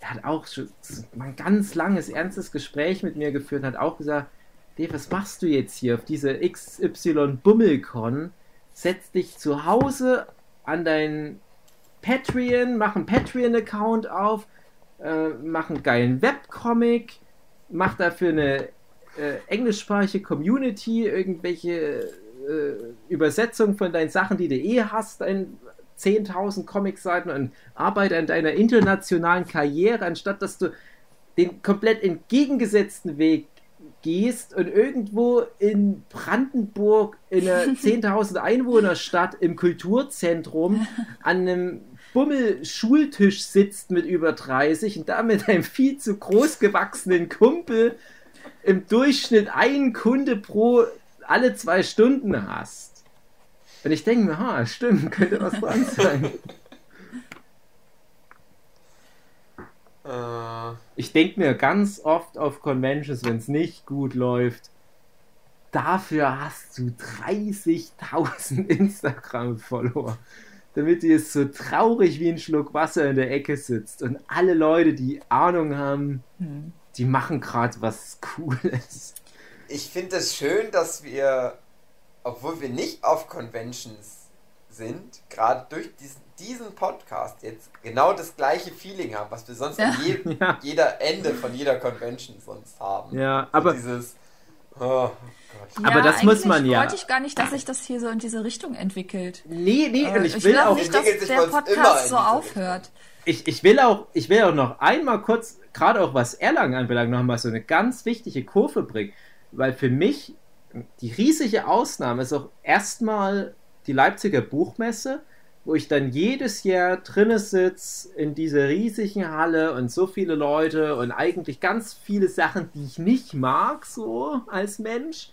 Speaker 5: der hat auch schon mal ein ganz langes, ernstes Gespräch mit mir geführt, hat auch gesagt, Dave, was machst du jetzt hier auf diese XY Bummelcon? Setz dich zu Hause an dein Patreon, mach einen Patreon-Account auf, äh, mach einen geilen Webcomic, mach dafür eine äh, englischsprachige Community, irgendwelche äh, Übersetzungen von deinen Sachen, die du eh hast, ein 10.000 Comicseiten und arbeite an deiner internationalen Karriere, anstatt dass du den komplett entgegengesetzten Weg gehst und irgendwo in Brandenburg in einer [laughs] 10.000 Einwohnerstadt im Kulturzentrum [laughs] an einem Bummel-Schultisch sitzt mit über 30 und da mit einem viel zu groß gewachsenen Kumpel im Durchschnitt einen Kunde pro alle zwei Stunden hast. Und ich denke mir, ha, stimmt, [laughs] könnte was dran sein.
Speaker 1: Äh,
Speaker 5: Ich denke mir ganz oft auf Conventions, wenn es nicht gut läuft, dafür hast du 30.000 [laughs] Instagram-Follower. Damit dir es so traurig wie ein Schluck Wasser in der Ecke sitzt. Und alle Leute, die Ahnung haben, die machen gerade was Cooles.
Speaker 1: ich finde es schön, dass wir, obwohl wir nicht auf Conventions sind, gerade durch diesen, diesen Podcast jetzt genau das gleiche Feeling haben, was wir sonst an jedem, [laughs]
Speaker 5: Ja.
Speaker 1: jeder Ende von jeder Convention sonst haben.
Speaker 5: Ja,
Speaker 1: So
Speaker 5: aber
Speaker 1: dieses, oh Gott.
Speaker 5: Aber das muss man ja-
Speaker 3: wollte ich gar nicht, dass sich das hier so in diese Richtung entwickelt.
Speaker 5: nee, nee, und
Speaker 3: Äh,
Speaker 5: ich will
Speaker 3: glaube
Speaker 5: auch
Speaker 3: nicht, dass der Podcast so aufhört.
Speaker 5: ich, ich will auch, ich will auch noch einmal kurz, gerade auch was Erlangen anbelangt, noch mal so eine ganz wichtige Kurve bringen. Weil für mich die riesige Ausnahme ist auch erstmal die Leipziger Buchmesse, wo ich dann jedes Jahr drinne sitze in dieser riesigen Halle und so viele Leute und eigentlich ganz viele Sachen, die ich nicht mag, so als Mensch.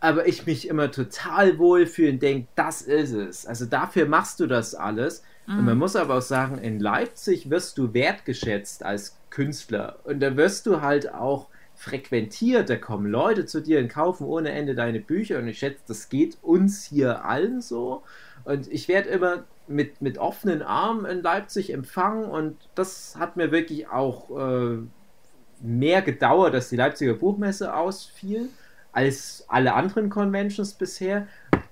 Speaker 5: Aber ich mich immer total wohlfühle und denke, das ist es. Also dafür machst du das alles. Und man muss aber auch sagen, in Leipzig wirst du wertgeschätzt als Künstler. Und da wirst du halt auch frequentiert. Da kommen Leute zu dir und kaufen ohne Ende deine Bücher. Und ich schätze, das geht uns hier allen so. Und ich werde immer mit, mit offenen Armen in Leipzig empfangen. Und das hat mir wirklich auch äh, mehr gedauert, dass die Leipziger Buchmesse ausfiel, als alle anderen Conventions bisher.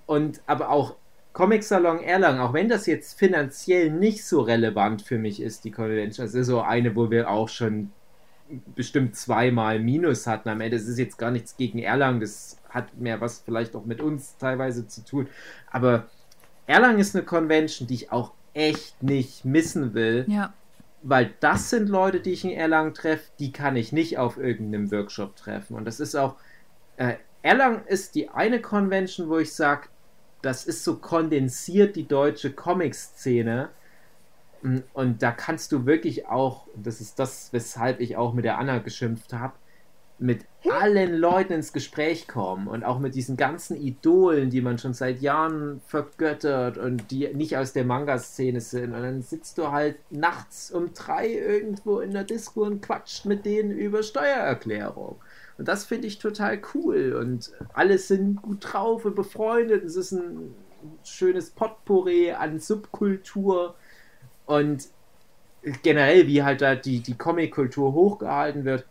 Speaker 5: Und aber auch Comic Salon Erlangen, auch wenn das jetzt finanziell nicht so relevant für mich ist, die Convention, das ist so eine, wo wir auch schon bestimmt zweimal Minus hatten am Ende. Das ist jetzt gar nichts gegen Erlangen, das hat mehr was vielleicht auch mit uns teilweise zu tun. Aber Erlangen ist eine Convention, die ich auch echt nicht missen will.
Speaker 3: Ja.
Speaker 5: weil das sind Leute, die ich in Erlangen treffe, die kann ich nicht auf irgendeinem Workshop treffen. Und das ist auch, äh, Erlangen ist die eine Convention, wo ich sage, das ist so kondensiert die deutsche Comic-Szene. Mm, Und da kannst du wirklich auch, das ist das, weshalb ich auch mit der Anna geschimpft habe, mit allen Leuten ins Gespräch kommen und auch mit diesen ganzen Idolen, die man schon seit Jahren vergöttert und die nicht aus der Manga-Szene sind. Und dann sitzt du halt nachts um drei irgendwo in der Disco und quatscht mit denen über Steuererklärung. Und das finde ich total cool. Und alle sind gut drauf und befreundet. Es ist ein schönes Potpourri an Subkultur. Und generell, wie halt da die, die Comic-Kultur hochgehalten wird.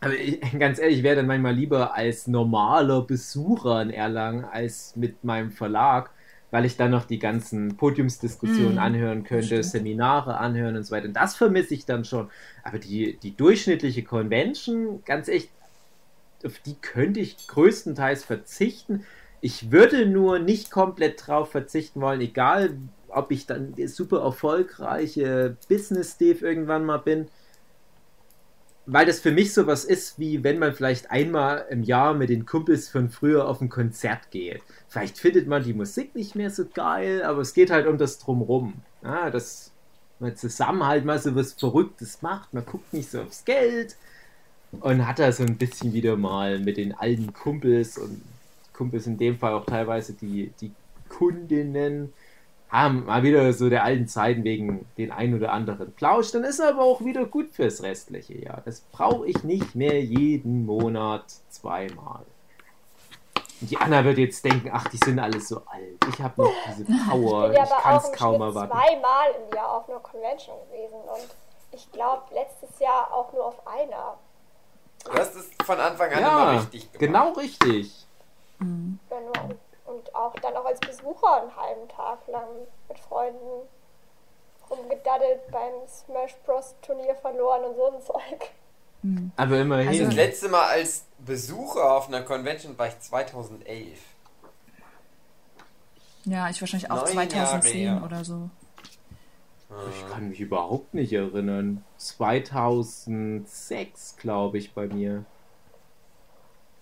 Speaker 5: Aber ich, [laughs] ganz ehrlich, ich wäre dann manchmal lieber als normaler Besucher in Erlangen als mit meinem Verlag, weil ich dann noch die ganzen Podiumsdiskussionen
Speaker 3: Mhm,
Speaker 5: anhören könnte,
Speaker 3: stimmt.
Speaker 5: Seminare anhören und so weiter. Und das vermisse ich dann schon. Aber die, die durchschnittliche Convention, ganz echt, auf die könnte ich größtenteils verzichten. Ich würde nur nicht komplett drauf verzichten wollen, egal ob ich dann der super erfolgreiche Business-Steve irgendwann mal bin weil das für mich sowas ist, wie wenn man vielleicht einmal im Jahr mit den Kumpels von früher auf ein Konzert geht. Vielleicht findet man die Musik nicht mehr so geil, aber es geht halt um das Drumrum. Ja, dass man zusammen halt mal so was Verrücktes macht. Man guckt nicht so aufs Geld und hat da so ein bisschen wieder mal mit den alten Kumpels und Kumpels in dem Fall auch teilweise die, die Kundinnen haben mal wieder so der alten Zeiten wegen den ein oder anderen Plausch, dann ist er aber auch wieder gut fürs restliche Jahr. Das brauche ich nicht mehr jeden Monat zweimal. Und die Anna wird jetzt denken, ach, die sind alle so alt. Ich habe noch diese Power,
Speaker 4: Ich bin
Speaker 5: ich kann es kaum erwarten.
Speaker 4: zweimal im Jahr auf einer Convention gewesen und ich glaube letztes Jahr auch nur auf einer.
Speaker 1: Du hast es von Anfang an immer
Speaker 5: Ja,
Speaker 1: richtig gemacht.
Speaker 5: genau richtig.
Speaker 4: Ja, nur, und auch dann auch als Besucher einen halben Tag lang mit Freunden rumgedaddelt beim Smash Bros. Turnier verloren und so ein Zeug.
Speaker 5: Aber immerhin.
Speaker 3: Also-
Speaker 1: Das letzte Mal als Besucher auf einer Convention war ich 2011.
Speaker 3: Ja, ich wahrscheinlich auch
Speaker 1: Neun Jahre
Speaker 3: 2010
Speaker 1: her.
Speaker 3: oder so.
Speaker 5: Ich kann mich überhaupt nicht erinnern. 2006, glaube ich, bei mir.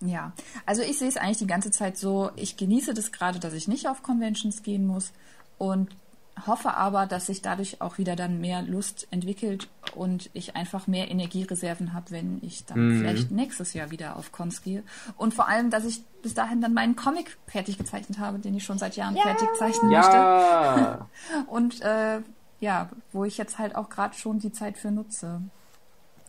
Speaker 3: Ja, also ich sehe es eigentlich die ganze Zeit so, ich genieße das gerade, dass ich nicht auf Conventions gehen muss und hoffe aber, dass sich dadurch auch wieder dann mehr Lust entwickelt und ich einfach mehr Energiereserven habe, wenn ich dann
Speaker 5: Mhm.
Speaker 3: vielleicht nächstes Jahr wieder auf Cons gehe. Und vor allem, dass ich bis dahin dann meinen Comic fertig gezeichnet habe, den ich schon seit Jahren
Speaker 4: Ja.
Speaker 3: fertig zeichnen möchte.
Speaker 5: Ja, [laughs]
Speaker 3: Und äh, ja, wo ich jetzt halt auch gerade schon die Zeit für nutze.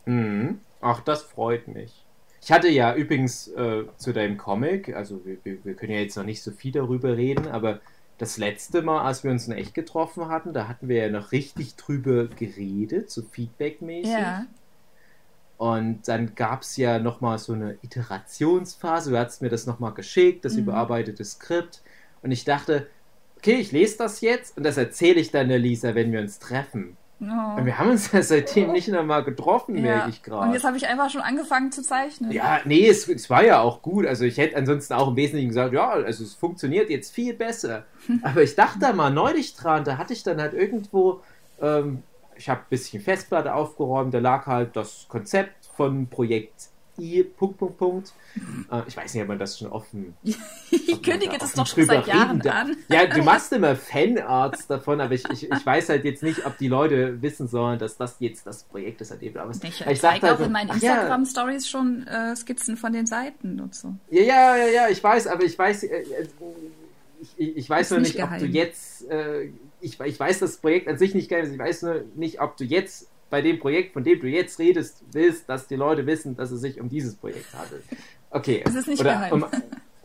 Speaker 5: mhm. ach, das freut mich. Ich hatte ja übrigens äh, zu deinem Comic, also wir, wir, wir können ja jetzt noch nicht so viel darüber reden, aber das letzte Mal, als wir uns in echt getroffen hatten, da hatten wir ja noch richtig drüber geredet, so feedbackmäßig.
Speaker 3: Ja,
Speaker 5: Und dann gab es ja nochmal so eine Iterationsphase. Du hast mir das nochmal geschickt, das
Speaker 3: Mhm.
Speaker 5: überarbeitete Skript. Und ich dachte, okay, ich lese das jetzt und das erzähle ich dann der Lisa, wenn wir uns treffen. Und wir haben uns ja seitdem nicht nochmal getroffen,
Speaker 3: ja.
Speaker 5: merke ich
Speaker 3: Und
Speaker 5: gerade.
Speaker 3: jetzt habe ich einfach schon angefangen zu zeichnen.
Speaker 5: Ja, nee, es, es war ja auch gut. Also ich hätte ansonsten auch im Wesentlichen gesagt, ja, also es funktioniert jetzt viel besser. [laughs] Aber ich dachte da mal neulich dran, da hatte ich dann halt irgendwo, ähm, ich habe ein bisschen Festplatte aufgeräumt, da lag halt das Konzept von Projekt I, Punkt, Punkt, Punkt. Äh, ich weiß nicht, ob man das schon offen [laughs]
Speaker 3: Ich kündige
Speaker 5: da
Speaker 3: das doch schon seit Jahren
Speaker 5: darf.
Speaker 3: an.
Speaker 5: Ja, du machst immer Fanarts davon, aber ich, ich, ich weiß halt jetzt nicht, ob die Leute wissen sollen, dass das jetzt das Projekt ist, du arbeitest.
Speaker 3: Ich
Speaker 5: Aber
Speaker 3: zeige
Speaker 5: dachte
Speaker 3: auch in meinen
Speaker 5: ach ja,
Speaker 3: Instagram-Stories schon äh, Skizzen von den Seiten und so.
Speaker 5: Ja, ja, ja, ja, ich weiß, aber ich weiß, äh, äh, ich, ich, ich weiß
Speaker 3: Ist
Speaker 5: nur
Speaker 3: nicht
Speaker 5: nicht, ob du jetzt, äh, ich, ich weiß das Projekt an sich nicht geil ich weiß nur nicht, ob du jetzt bei dem Projekt, von dem du jetzt redest, willst, dass die Leute wissen, dass es sich um dieses Projekt handelt. Okay.
Speaker 3: Es ist nicht
Speaker 5: oder
Speaker 3: geheim.
Speaker 5: um,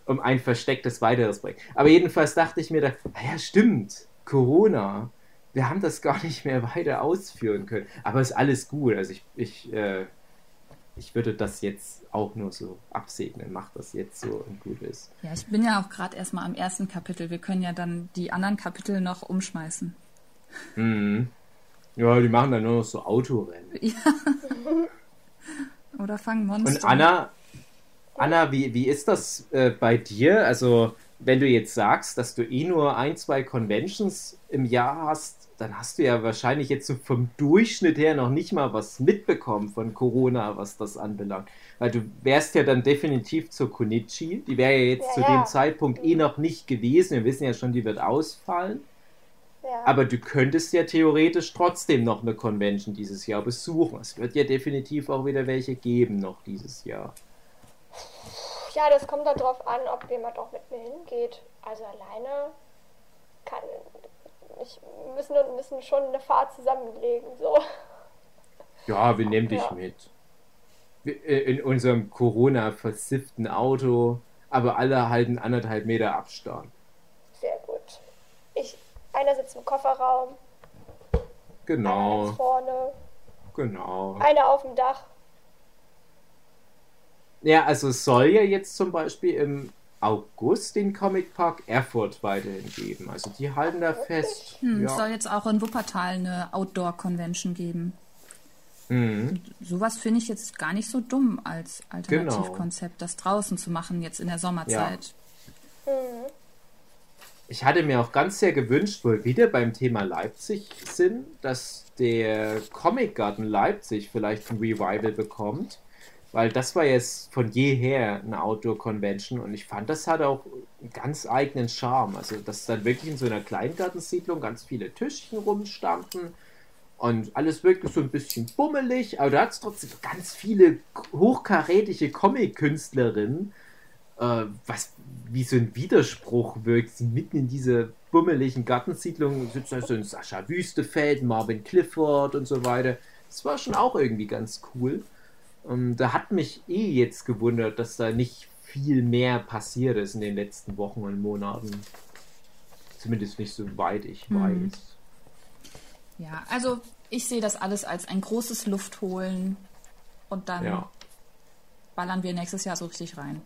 Speaker 5: um ein verstecktes weiteres Projekt. Aber jedenfalls dachte ich mir da, naja, stimmt, Corona, wir haben das gar nicht mehr weiter ausführen können. Aber ist alles gut. Also ich, ich, äh, ich würde das jetzt auch nur so absegnen. Mach das jetzt so und gut ist.
Speaker 3: Ja, ich bin ja auch gerade erstmal am ersten Kapitel. Wir können ja dann die anderen Kapitel noch umschmeißen.
Speaker 5: Mhm. Ja, die machen dann nur noch so Autorennen. [laughs]
Speaker 3: Oder fangen Monster.
Speaker 5: Und Anna, Anna, wie, wie ist das äh, bei dir? Also, wenn du jetzt sagst, dass du eh nur ein, zwei Conventions im Jahr hast, dann hast du ja wahrscheinlich jetzt so vom Durchschnitt her noch nicht mal was mitbekommen von Corona, was das anbelangt. Weil du wärst ja dann definitiv zur Konichi. Die wäre ja jetzt
Speaker 4: Ja,
Speaker 5: zu
Speaker 4: ja.
Speaker 5: dem Zeitpunkt eh noch nicht gewesen. Wir wissen ja schon, die wird ausfallen.
Speaker 4: Ja.
Speaker 5: Aber du könntest ja theoretisch trotzdem noch eine Convention dieses Jahr besuchen. Es wird ja definitiv auch wieder welche geben noch dieses Jahr.
Speaker 4: Ja, das kommt dann drauf an, ob jemand auch mit mir hingeht. Also alleine kann ich müssen, müssen schon eine Fahrt zusammenlegen. So.
Speaker 5: Ja, wir nehmen dich
Speaker 4: Ja.
Speaker 5: mit. Wir- äh, In unserem Corona-versifften Auto, aber alle halten anderthalb Meter Abstand.
Speaker 4: Einer sitzt im Kofferraum, einer
Speaker 5: Genau,
Speaker 4: ganz vorne,
Speaker 5: genau.
Speaker 4: einer auf dem Dach.
Speaker 5: Ja, also es soll ja jetzt zum Beispiel im August den Comic Park Erfurt weiterhin geben. Also die halten da fest.
Speaker 3: Hm, Es soll
Speaker 5: Ja.
Speaker 3: jetzt auch in Wuppertal eine Outdoor-Convention geben.
Speaker 5: Mhm.
Speaker 3: Sowas finde ich jetzt gar nicht so dumm als Alternativkonzept, das draußen zu machen, jetzt in der Sommerzeit.
Speaker 5: Ich hatte mir auch ganz sehr gewünscht, wo wir wieder beim Thema Leipzig sind, dass der Comic Garden Leipzig vielleicht ein Revival bekommt. Weil das war jetzt von jeher eine Outdoor-Convention und ich fand, das hat auch einen ganz eigenen Charme. Also, dass dann wirklich in so einer Kleingartensiedlung ganz viele Tischchen rumstanden und alles wirklich so ein bisschen bummelig, aber da hat es trotzdem ganz viele hochkarätige Comic-Künstlerinnen, äh, was wie so ein Widerspruch wirkt. Mitten in dieser bummeligen Gartensiedlung sitzt da so ein Sascha Wüstefeld, Marvin Clifford und so weiter. Das war schon auch irgendwie ganz cool. Und da hat mich eh jetzt gewundert, dass da nicht viel mehr passiert ist in den letzten Wochen und Monaten. Zumindest nicht so weit ich
Speaker 3: Mhm.
Speaker 5: weiß.
Speaker 3: Ja, also ich sehe das alles als ein großes Luftholen und dann
Speaker 5: Ja,
Speaker 3: ballern wir nächstes Jahr so richtig rein.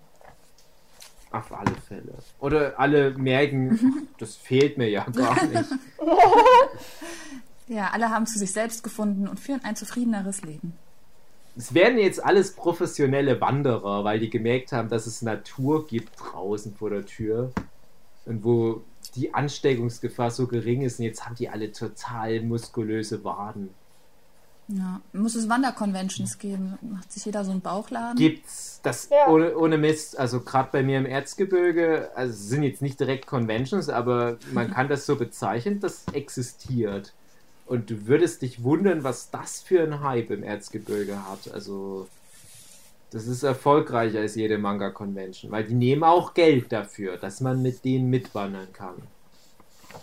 Speaker 5: Auf alle Fälle. Oder alle merken, [laughs] das fehlt mir ja gar [laughs] nicht.
Speaker 3: Ja, alle haben zu sich selbst gefunden und führen ein zufriedeneres Leben.
Speaker 5: Es werden jetzt alles professionelle Wanderer, weil die gemerkt haben, dass es Natur gibt draußen vor der Tür und wo die Ansteckungsgefahr so gering ist. Und jetzt haben die alle total muskulöse Waden.
Speaker 3: Ja, muss es Wanderconventions geben? Macht sich jeder so einen Bauchladen?
Speaker 5: Gibt's das
Speaker 4: Ja.
Speaker 5: ohne, ohne Mist, also gerade bei mir im Erzgebirge, also es sind jetzt nicht direkt Conventions, aber man kann das so bezeichnen, das existiert. Und du würdest dich wundern, was das für ein Hype im Erzgebirge hat. Also, das ist erfolgreicher als jede Manga-Convention, weil die nehmen auch Geld dafür, dass man mit denen mitwandern kann.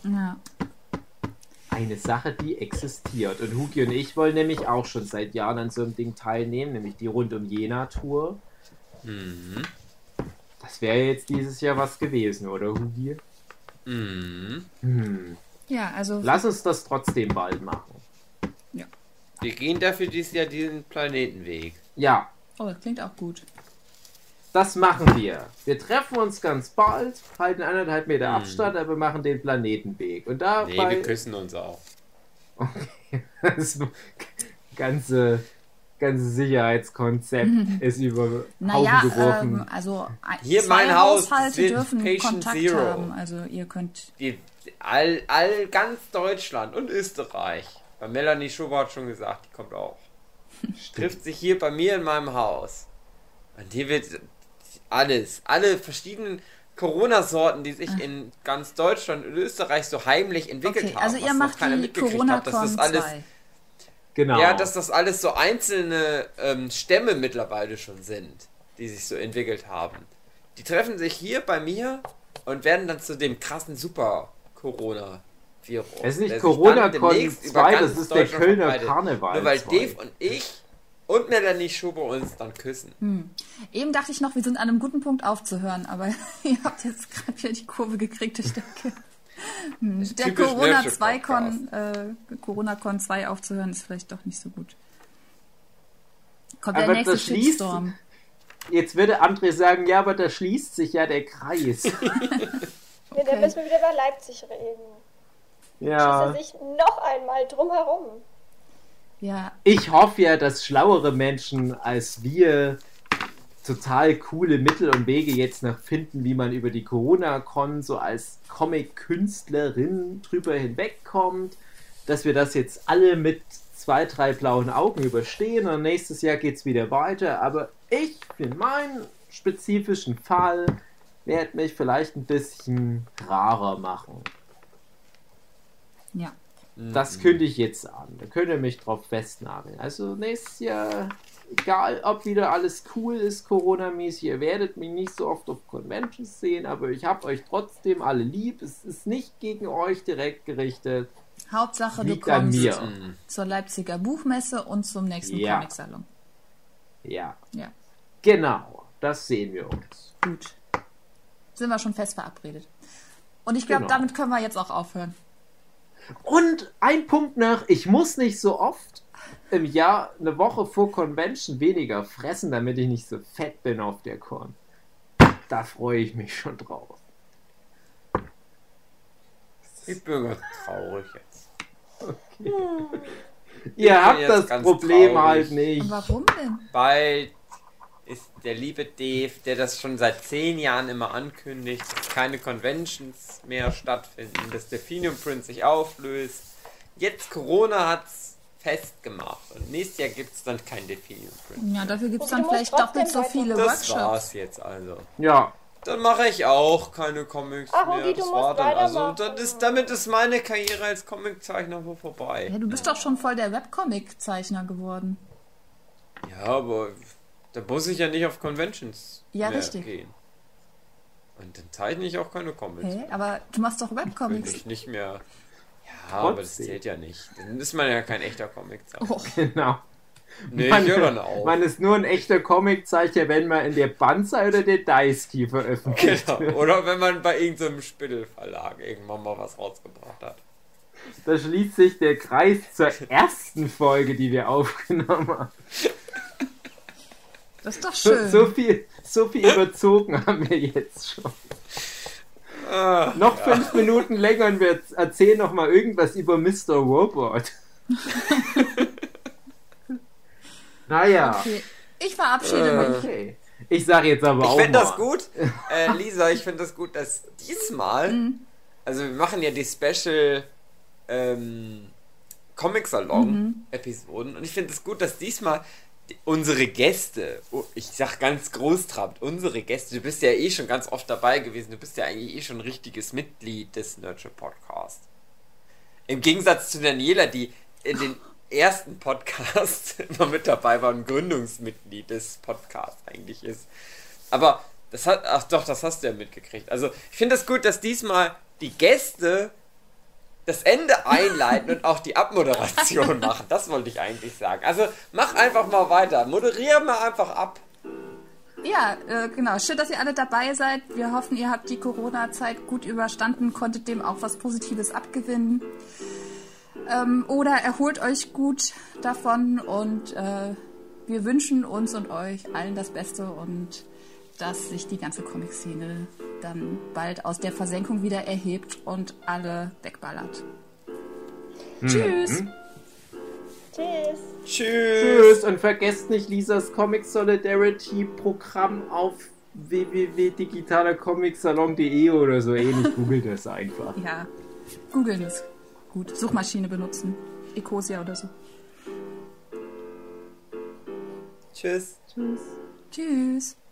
Speaker 3: Ja.
Speaker 5: Eine Sache, die existiert. Und Hugi und ich wollen nämlich auch schon seit Jahren an so einem Ding teilnehmen, nämlich die Rund um Jena-Tour.
Speaker 1: Mhm.
Speaker 5: Das wäre jetzt dieses Jahr was gewesen, oder Hugi?
Speaker 1: Mhm.
Speaker 5: Hm.
Speaker 3: Ja, also
Speaker 5: Lass uns das trotzdem bald machen.
Speaker 1: Wir gehen dafür dieses Jahr diesen Planetenweg.
Speaker 5: Ja,
Speaker 3: Oh, das klingt auch gut.
Speaker 5: Das machen wir. Wir treffen uns ganz bald, halten anderthalb Meter
Speaker 1: Hm.
Speaker 5: Abstand, aber machen den Planetenweg. Und dabei
Speaker 1: Nee, wir küssen uns auch. [laughs]
Speaker 5: das ganze, ganze Sicherheitskonzept ist über Haufen
Speaker 3: Naja,
Speaker 5: geworfen.
Speaker 3: ähm, also
Speaker 1: Hier
Speaker 3: zwei
Speaker 1: mein Haus,
Speaker 3: Haushalte dürfen
Speaker 1: Patient
Speaker 3: Kontakt
Speaker 1: Zero.
Speaker 3: haben. Also ihr könnt.
Speaker 1: Die, all, all ganz Deutschland und Österreich. Bei Melanie Schubert schon gesagt, die kommt auch. [laughs] Trifft sich hier bei mir in meinem Haus. Und hier wird alles, alle verschiedenen Corona-Sorten, die sich in ganz Deutschland und Österreich so heimlich entwickelt
Speaker 3: Okay,
Speaker 1: haben.
Speaker 3: also ihr
Speaker 1: noch
Speaker 3: macht die
Speaker 1: mitgekriegt
Speaker 3: corona
Speaker 1: hat, dass
Speaker 3: con
Speaker 1: das alles
Speaker 3: 2.
Speaker 5: genau.
Speaker 1: Ja, dass das alles so einzelne ähm, Stämme mittlerweile schon sind, die sich so entwickelt haben. Die treffen sich hier bei mir und werden dann zu dem krassen Super-Corona-Virus.
Speaker 5: Es ist nicht Corona Con
Speaker 1: demnächst über
Speaker 5: 2,
Speaker 1: ganz
Speaker 5: das ist der Kölner. Karneval
Speaker 1: Nur weil
Speaker 5: 2.
Speaker 1: Dave und ich und Melanie Schuber uns dann küssen.
Speaker 3: Eben dachte ich noch, wir sind an einem guten Punkt aufzuhören, aber [laughs] ihr habt jetzt gerade wieder die Kurve gekriegt, ich denke. Hm, Der Corona
Speaker 1: Nerdship
Speaker 3: 2 Con, äh, Corona Con 2 aufzuhören, ist vielleicht doch nicht so gut. Kommt der
Speaker 5: Aber
Speaker 3: nächste
Speaker 5: das schließt-
Speaker 3: Shitstorm.
Speaker 5: Jetzt würde André sagen, ja, aber da schließt sich ja der Kreis. [laughs]
Speaker 4: Nee,
Speaker 3: Okay.
Speaker 4: dann müssen wir wieder über Leipzig reden.
Speaker 5: ja.
Speaker 4: Schießt er sich noch einmal drumherum.
Speaker 3: Ja,
Speaker 5: Ich hoffe ja, dass schlauere Menschen als wir total coole Mittel und Wege jetzt noch finden, wie man über die Corona-Con so als Comic-Künstlerin drüber hinwegkommt. dass wir das jetzt alle mit zwei, drei blauen Augen überstehen und nächstes Jahr geht es wieder weiter. Aber ich, für meinen spezifischen Fall, werde mich vielleicht ein bisschen rarer machen.
Speaker 3: Ja.
Speaker 5: Das kündige ich jetzt an. Da könnt ihr mich drauf festnageln. Also nächstes Jahr, egal ob wieder alles cool ist, Corona-mäßig, ihr werdet mich nicht so oft auf Conventions sehen, aber ich habe euch trotzdem alle lieb. Es ist nicht gegen euch direkt gerichtet.
Speaker 3: Hauptsache,
Speaker 5: Liegt
Speaker 3: du kommst
Speaker 5: mir.
Speaker 3: zur Leipziger Buchmesse und zum nächsten
Speaker 5: Ja.
Speaker 3: Comic-Salon.
Speaker 5: Ja,
Speaker 3: Ja,
Speaker 5: genau. Das sehen wir uns.
Speaker 3: gut. Sind wir schon fest verabredet. Und ich glaube,
Speaker 5: Genau.
Speaker 3: damit können wir jetzt auch aufhören.
Speaker 5: Und ein Punkt noch, ich muss nicht so oft im Jahr eine Woche vor Convention weniger fressen, damit ich nicht so fett bin auf der Con. Da freue ich mich schon drauf.
Speaker 1: Ich bin ganz traurig jetzt.
Speaker 5: Ihr
Speaker 1: bin
Speaker 5: habt das Problem
Speaker 1: traurig.
Speaker 5: halt nicht.
Speaker 3: Und warum denn?
Speaker 1: Bald ist der liebe Dave, der das schon seit zehn Jahren immer ankündigt, dass keine Conventions mehr stattfinden, dass der Phoenix Prince sich auflöst. Jetzt Corona hat's festgemacht und nächstes Jahr gibt's dann kein Delphinium Prince.
Speaker 3: Ja, dafür gibt es dann vielleicht doppelt so viele
Speaker 1: Das
Speaker 3: Workshops.
Speaker 1: war's jetzt also.
Speaker 5: Ja,
Speaker 1: Dann mache ich auch keine Comics
Speaker 4: Ach,
Speaker 1: mehr.
Speaker 4: Du
Speaker 1: Das
Speaker 4: musst
Speaker 1: war dann also, das ist, damit ist meine Karriere als Comiczeichner wohl vorbei.
Speaker 3: Ja, du bist doch schon voll der Webcomic-Zeichner geworden.
Speaker 1: Ja, aber da muss ich ja nicht auf Conventions
Speaker 3: Ja,
Speaker 1: mehr
Speaker 3: richtig.
Speaker 1: gehen. Und dann zeichne ich auch keine Comics.
Speaker 3: Hä? Aber du machst doch
Speaker 1: Bin
Speaker 3: Webcomics.
Speaker 1: ich nicht mehr. Ja, aber das
Speaker 5: Trotzdem.
Speaker 1: zählt ja nicht. Dann ist man ja kein echter Comiczeichner.
Speaker 3: Oh, [laughs]
Speaker 5: genau.
Speaker 1: Nee,
Speaker 5: Man,
Speaker 1: ich höre dann auch.
Speaker 5: man ist nur ein echter Comiczeichner, wenn man in der Banzai oder der Daisky veröffentlicht
Speaker 1: Genau.
Speaker 5: wird.
Speaker 1: Oder wenn man bei irgendeinem Spittelverlag irgendwann mal was rausgebracht hat.
Speaker 5: Da schließt sich der Kreis zur ersten Folge, die wir aufgenommen haben. [laughs]
Speaker 3: das ist doch
Speaker 5: So,
Speaker 3: schön.
Speaker 5: so viel, so viel überzogen haben wir jetzt schon.
Speaker 1: Ah,
Speaker 5: Noch fünf Minuten länger und wir erzählen noch mal irgendwas über Mr. Robot. [laughs] naja.
Speaker 3: Okay. Ich verabschiede mich.
Speaker 5: Okay. Ich sage jetzt aber
Speaker 1: ich
Speaker 5: auch
Speaker 1: finde
Speaker 5: mal.
Speaker 1: das gut. [laughs] Äh, Lisa, ich finde das gut, dass diesmal.
Speaker 3: Mhm.
Speaker 1: Also, wir machen ja die Special ähm, Comic
Speaker 3: Mhm.
Speaker 1: Salon-Episoden. Und ich finde es gut, dass diesmal die, unsere Gäste, oh, ich sag ganz großtrabend, unsere Gäste, du bist ja eh schon ganz oft dabei gewesen, du bist ja eigentlich eh schon ein richtiges Mitglied des Nurture Podcast. Im Gegensatz zu Daniela, die in den ersten Podcast [laughs] immer mit dabei war und Gründungsmitglied des Podcasts eigentlich ist. Aber das hat, ach doch, das hast du ja mitgekriegt. Also ich finde es das gut, dass diesmal die Gäste das Ende einleiten und auch die Abmoderation machen. Das wollte ich eigentlich sagen. Also mach einfach mal weiter. Moderier mal einfach ab.
Speaker 3: Ja, äh, genau. Schön, dass ihr alle dabei seid. Wir hoffen, ihr habt die Corona-Zeit gut überstanden, konntet dem auch was Positives abgewinnen. Ähm, oder erholt euch gut davon und äh, wir wünschen uns und euch allen das Beste und dass sich die ganze Comic-Szene dann bald aus der Versenkung wieder erhebt und alle wegballert. Tschüss!
Speaker 4: Tschüss.
Speaker 1: Tschüss.
Speaker 5: Tschüss und vergesst nicht Lisas Comic Solidarity Programm auf www.digitalercomicsalon.de oder so ähnlich. [laughs] Googelt es einfach.
Speaker 3: Ja, googeln ist gut. Suchmaschine benutzen. Ecosia oder so.
Speaker 1: Tschüss.
Speaker 5: Tschüss.
Speaker 3: Tschüss!